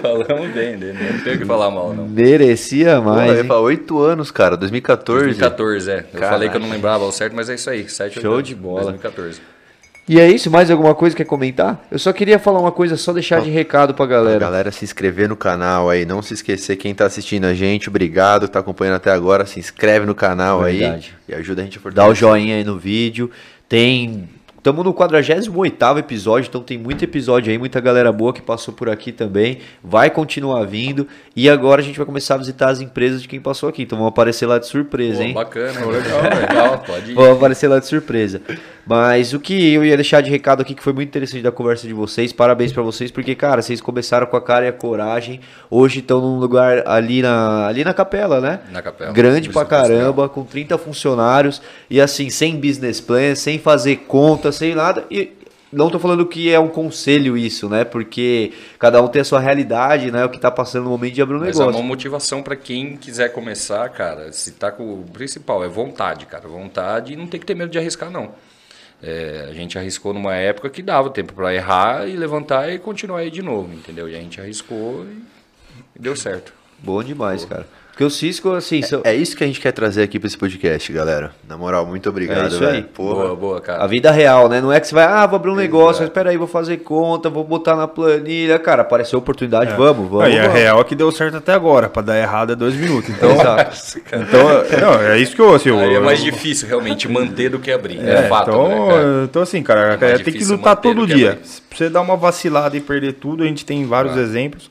[SPEAKER 4] Falamos bem dele, né? não tem o que falar mal, não.
[SPEAKER 1] Merecia
[SPEAKER 2] Pô,
[SPEAKER 1] mais.
[SPEAKER 2] eu falar, oito anos, cara, 2014.
[SPEAKER 4] 2014, é. Eu
[SPEAKER 2] Caraca.
[SPEAKER 4] falei que eu não lembrava ao certo, mas é isso aí. 7
[SPEAKER 1] Show de bola.
[SPEAKER 4] 2014.
[SPEAKER 1] E é isso? Mais alguma coisa que quer comentar? Eu só queria falar uma coisa, só deixar de recado pra
[SPEAKER 2] Pra
[SPEAKER 1] galera.
[SPEAKER 2] galera se inscrever no canal aí, não se esquecer quem tá assistindo a gente, obrigado, tá acompanhando até agora, se inscreve no canal
[SPEAKER 1] Verdade.
[SPEAKER 2] aí e ajuda a gente a
[SPEAKER 1] Dá
[SPEAKER 2] fortalecer.
[SPEAKER 1] o joinha aí no vídeo. Tem. Estamos no 48 episódio, então tem muito episódio aí, muita galera boa que passou por aqui também. Vai continuar vindo. E agora a gente vai começar a visitar as empresas de quem passou aqui. Então vamos aparecer lá de surpresa,
[SPEAKER 4] Pô,
[SPEAKER 1] hein?
[SPEAKER 4] bacana, legal, legal, pode ir.
[SPEAKER 1] Vamos aparecer lá de surpresa. Mas o que eu ia deixar de recado aqui, que foi muito interessante da conversa de vocês, parabéns pra vocês, porque, cara, vocês começaram com a cara e a coragem. Hoje estão num lugar ali na, ali na capela, né?
[SPEAKER 4] Na capela.
[SPEAKER 1] Grande pra caramba, com 30 funcionários e assim, sem business plan, sem fazer conta, sem nada. E não tô falando que é um conselho isso, né? Porque cada um tem a sua realidade, né? O que tá passando no momento de abrir um
[SPEAKER 4] Mas é
[SPEAKER 1] negócio.
[SPEAKER 4] uma motivação pra quem quiser começar, cara. Se tá com o principal é vontade, cara. Vontade e não tem que ter medo de arriscar, não. É, a gente arriscou numa época que dava tempo pra errar e levantar e continuar aí de novo, entendeu? E a gente arriscou e, e deu certo.
[SPEAKER 1] Bom demais, cara. Porque o Cisco, assim, são-
[SPEAKER 2] É isso que a gente quer trazer aqui pra esse podcast, galera. Na moral, muito obrigado,
[SPEAKER 1] É isso
[SPEAKER 2] velho.
[SPEAKER 1] aí.
[SPEAKER 2] Porra.
[SPEAKER 4] Boa, boa, cara.
[SPEAKER 1] A vida real, né? Não é que você vai, ah, vou abrir um negócio, mas peraí, vou fazer conta, vou botar na planilha. Cara, apareceu oportunidade, vamos, vamos.
[SPEAKER 3] Aí a real é que deu certo até agora. Pra dar errado é dois minutos. Então,
[SPEAKER 1] Exato.
[SPEAKER 3] então não, é isso que eu. Assim,
[SPEAKER 4] Aí é
[SPEAKER 3] eu-
[SPEAKER 4] mais difícil realmente manter do que abrir. É,
[SPEAKER 3] É,
[SPEAKER 4] fato,
[SPEAKER 3] então,
[SPEAKER 4] né, cara?
[SPEAKER 3] então, assim, cara,
[SPEAKER 4] É
[SPEAKER 3] é, tem que lutar todo
[SPEAKER 4] que
[SPEAKER 3] dia. Se você dar uma vacilada e perder tudo, a gente tem vários
[SPEAKER 4] Claro.
[SPEAKER 3] exemplos.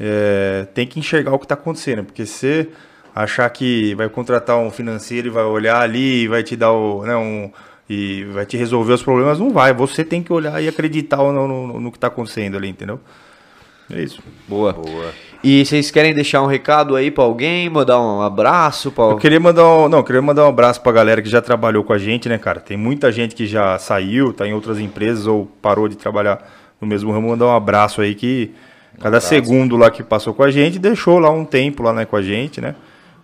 [SPEAKER 3] É, tem que enxergar o que está acontecendo, porque se você achar que vai contratar um financeiro e vai olhar ali e vai te dar o. Né, um, e vai te resolver os problemas, não vai. Você tem que olhar e acreditar no, no, no que está acontecendo ali, entendeu? É isso.
[SPEAKER 1] Boa.
[SPEAKER 2] Boa.
[SPEAKER 1] E vocês querem deixar um recado aí pra alguém, mandar um abraço pra...
[SPEAKER 3] Eu queria mandar um, não, eu queria mandar um abraço pra galera que já trabalhou com a gente, né, cara? Tem muita gente que já saiu, tá em outras empresas ou parou de trabalhar no mesmo ramo. Mandar um abraço aí que cada segundo lá que passou com a gente deixou lá um tempo lá, né, com a gente, né?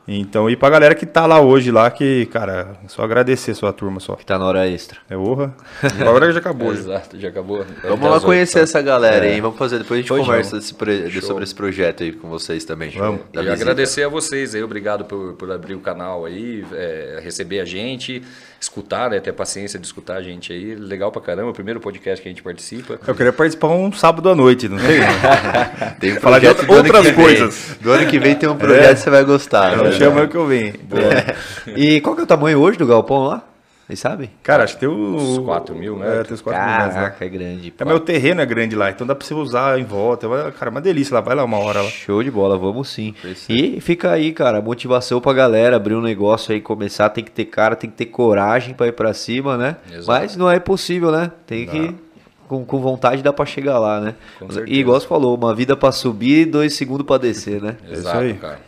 [SPEAKER 3] Então, e pra galera que tá lá hoje, lá, que, cara, só agradecer sua turma só.
[SPEAKER 1] Que tá na hora extra.
[SPEAKER 3] É honra. Agora já acabou. já.
[SPEAKER 4] Exato, já acabou.
[SPEAKER 2] Vamos
[SPEAKER 4] Até
[SPEAKER 2] lá
[SPEAKER 4] as
[SPEAKER 2] conhecer
[SPEAKER 4] oito,
[SPEAKER 2] essa galera, hein? Vamos fazer, depois a gente
[SPEAKER 1] Pois
[SPEAKER 2] conversa desse pro- sobre esse projeto aí com vocês também.
[SPEAKER 3] Vamos.
[SPEAKER 4] E
[SPEAKER 2] visita.
[SPEAKER 4] agradecer a vocês aí, obrigado por, por abrir o canal aí, é, receber a gente, escutar, né, ter a paciência de escutar a gente aí. Legal pra caramba, o primeiro podcast que a gente participa.
[SPEAKER 3] Eu queria participar um sábado à noite, não sei?
[SPEAKER 2] Tem um
[SPEAKER 3] Falar de outras
[SPEAKER 2] que vem.
[SPEAKER 3] coisas.
[SPEAKER 2] Do ano que vem tem um projeto que você vai gostar.
[SPEAKER 3] Não
[SPEAKER 2] né?
[SPEAKER 3] Chama eu que eu venho.
[SPEAKER 1] E qual que é o tamanho hoje do galpão lá? Vocês sabem?
[SPEAKER 3] Cara, acho que tem os...
[SPEAKER 4] Uns 4 mil, né?
[SPEAKER 3] É, tem os 4 mil lá.
[SPEAKER 1] Caraca, é grande.
[SPEAKER 3] É, meu terreno é grande lá, então dá pra você usar em volta. Cara, uma delícia lá. Vai lá uma hora lá.
[SPEAKER 1] Show de bola, vamos sim.
[SPEAKER 2] Isso.
[SPEAKER 1] E fica aí, cara, motivação pra galera abrir um negócio aí, começar, tem que ter cara, tem que ter coragem pra ir pra cima, né?
[SPEAKER 4] Exato.
[SPEAKER 1] Mas não é impossível, né? Tem que com, com vontade dá pra chegar lá, né?
[SPEAKER 4] Com
[SPEAKER 1] E igual você falou, uma vida pra subir e dois segundos pra descer, né?
[SPEAKER 4] Exato,
[SPEAKER 3] aí.
[SPEAKER 4] cara.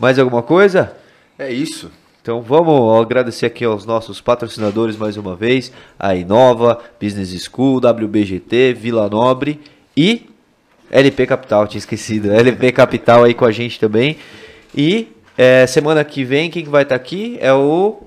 [SPEAKER 1] Mais alguma coisa?
[SPEAKER 2] É isso.
[SPEAKER 1] Então vamos agradecer aqui aos nossos patrocinadores mais uma vez, a Inova, Business School, WBGT, Vila Nobre e LP Capital, tinha esquecido, LP Capital aí com a gente também. E é, semana que vem, quem que vai estar aqui é o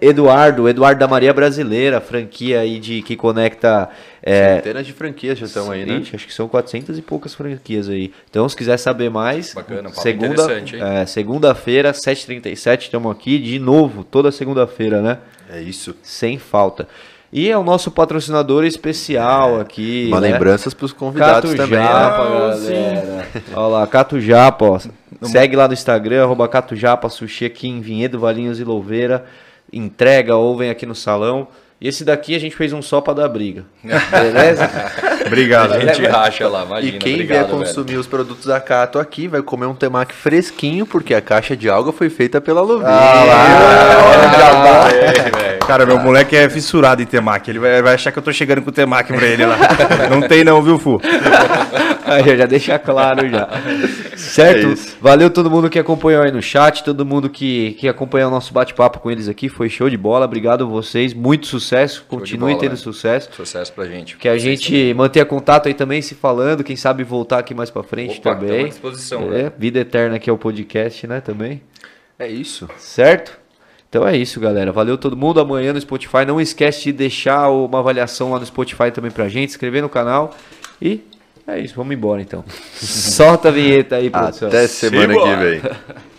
[SPEAKER 1] Eduardo, Eduardo da Maria Brasileira, franquia aí de que conecta é,
[SPEAKER 2] Centenas de franquias já estão aí, né?
[SPEAKER 1] Acho que são 400 e poucas franquias aí. Então, se quiser saber mais,
[SPEAKER 4] Bacana,
[SPEAKER 1] segunda, é, segunda-feira, 7h37, estamos aqui de novo, toda segunda-feira, né?
[SPEAKER 2] É isso.
[SPEAKER 1] Sem falta. E é o nosso patrocinador especial aqui.
[SPEAKER 2] Uma
[SPEAKER 1] né?
[SPEAKER 2] lembranças para os convidados
[SPEAKER 1] Cato
[SPEAKER 2] também, né?
[SPEAKER 1] Japa,
[SPEAKER 3] Ah,
[SPEAKER 1] galera. Olha lá, Cato Japa, ó. Segue lá no Instagram, arroba Cato Japa, sushi aqui em Vinhedo, Valinhos e Louveira. Entrega ou vem aqui no salão. E esse daqui a gente fez um só pra dar briga. Beleza?
[SPEAKER 3] Obrigado.
[SPEAKER 4] A gente
[SPEAKER 3] gente.
[SPEAKER 4] racha lá, imagina.
[SPEAKER 2] E quem
[SPEAKER 4] obrigado,
[SPEAKER 2] vier
[SPEAKER 4] velho.
[SPEAKER 2] consumir os produtos da Cato aqui vai comer um temaki fresquinho, porque a caixa de alga foi feita pela Luvinha.
[SPEAKER 3] Ah,
[SPEAKER 4] É, velho.
[SPEAKER 3] Cara, meu moleque é fissurado em temaki. Ele vai, vai achar que eu tô chegando com temaki pra ele lá. Não tem não, viu, Fu?
[SPEAKER 1] Aí eu já deixa claro já. Certo?
[SPEAKER 2] É.
[SPEAKER 1] Valeu todo mundo que acompanhou aí no chat, todo mundo que, que acompanhou o nosso bate-papo com eles aqui. Foi show de bola. Obrigado a vocês. Muito sucesso. Continuem
[SPEAKER 4] bola,
[SPEAKER 1] tendo
[SPEAKER 4] velho.
[SPEAKER 1] sucesso.
[SPEAKER 4] Sucesso pra gente.
[SPEAKER 1] Que a gente mantenha contato aí também, se falando. Quem sabe voltar aqui mais pra frente
[SPEAKER 4] Opa,
[SPEAKER 1] também.
[SPEAKER 4] à disposição,
[SPEAKER 1] É,
[SPEAKER 4] velho.
[SPEAKER 1] vida eterna aqui é o podcast, né? Também.
[SPEAKER 2] É isso.
[SPEAKER 1] Certo? Então é isso, galera. Valeu todo mundo. Amanhã no Spotify. Não esquece de deixar uma avaliação lá no Spotify também pra gente, se inscrever no canal. E é isso, vamos embora então. Solta a vinheta aí, produção.
[SPEAKER 2] Até semana que vem.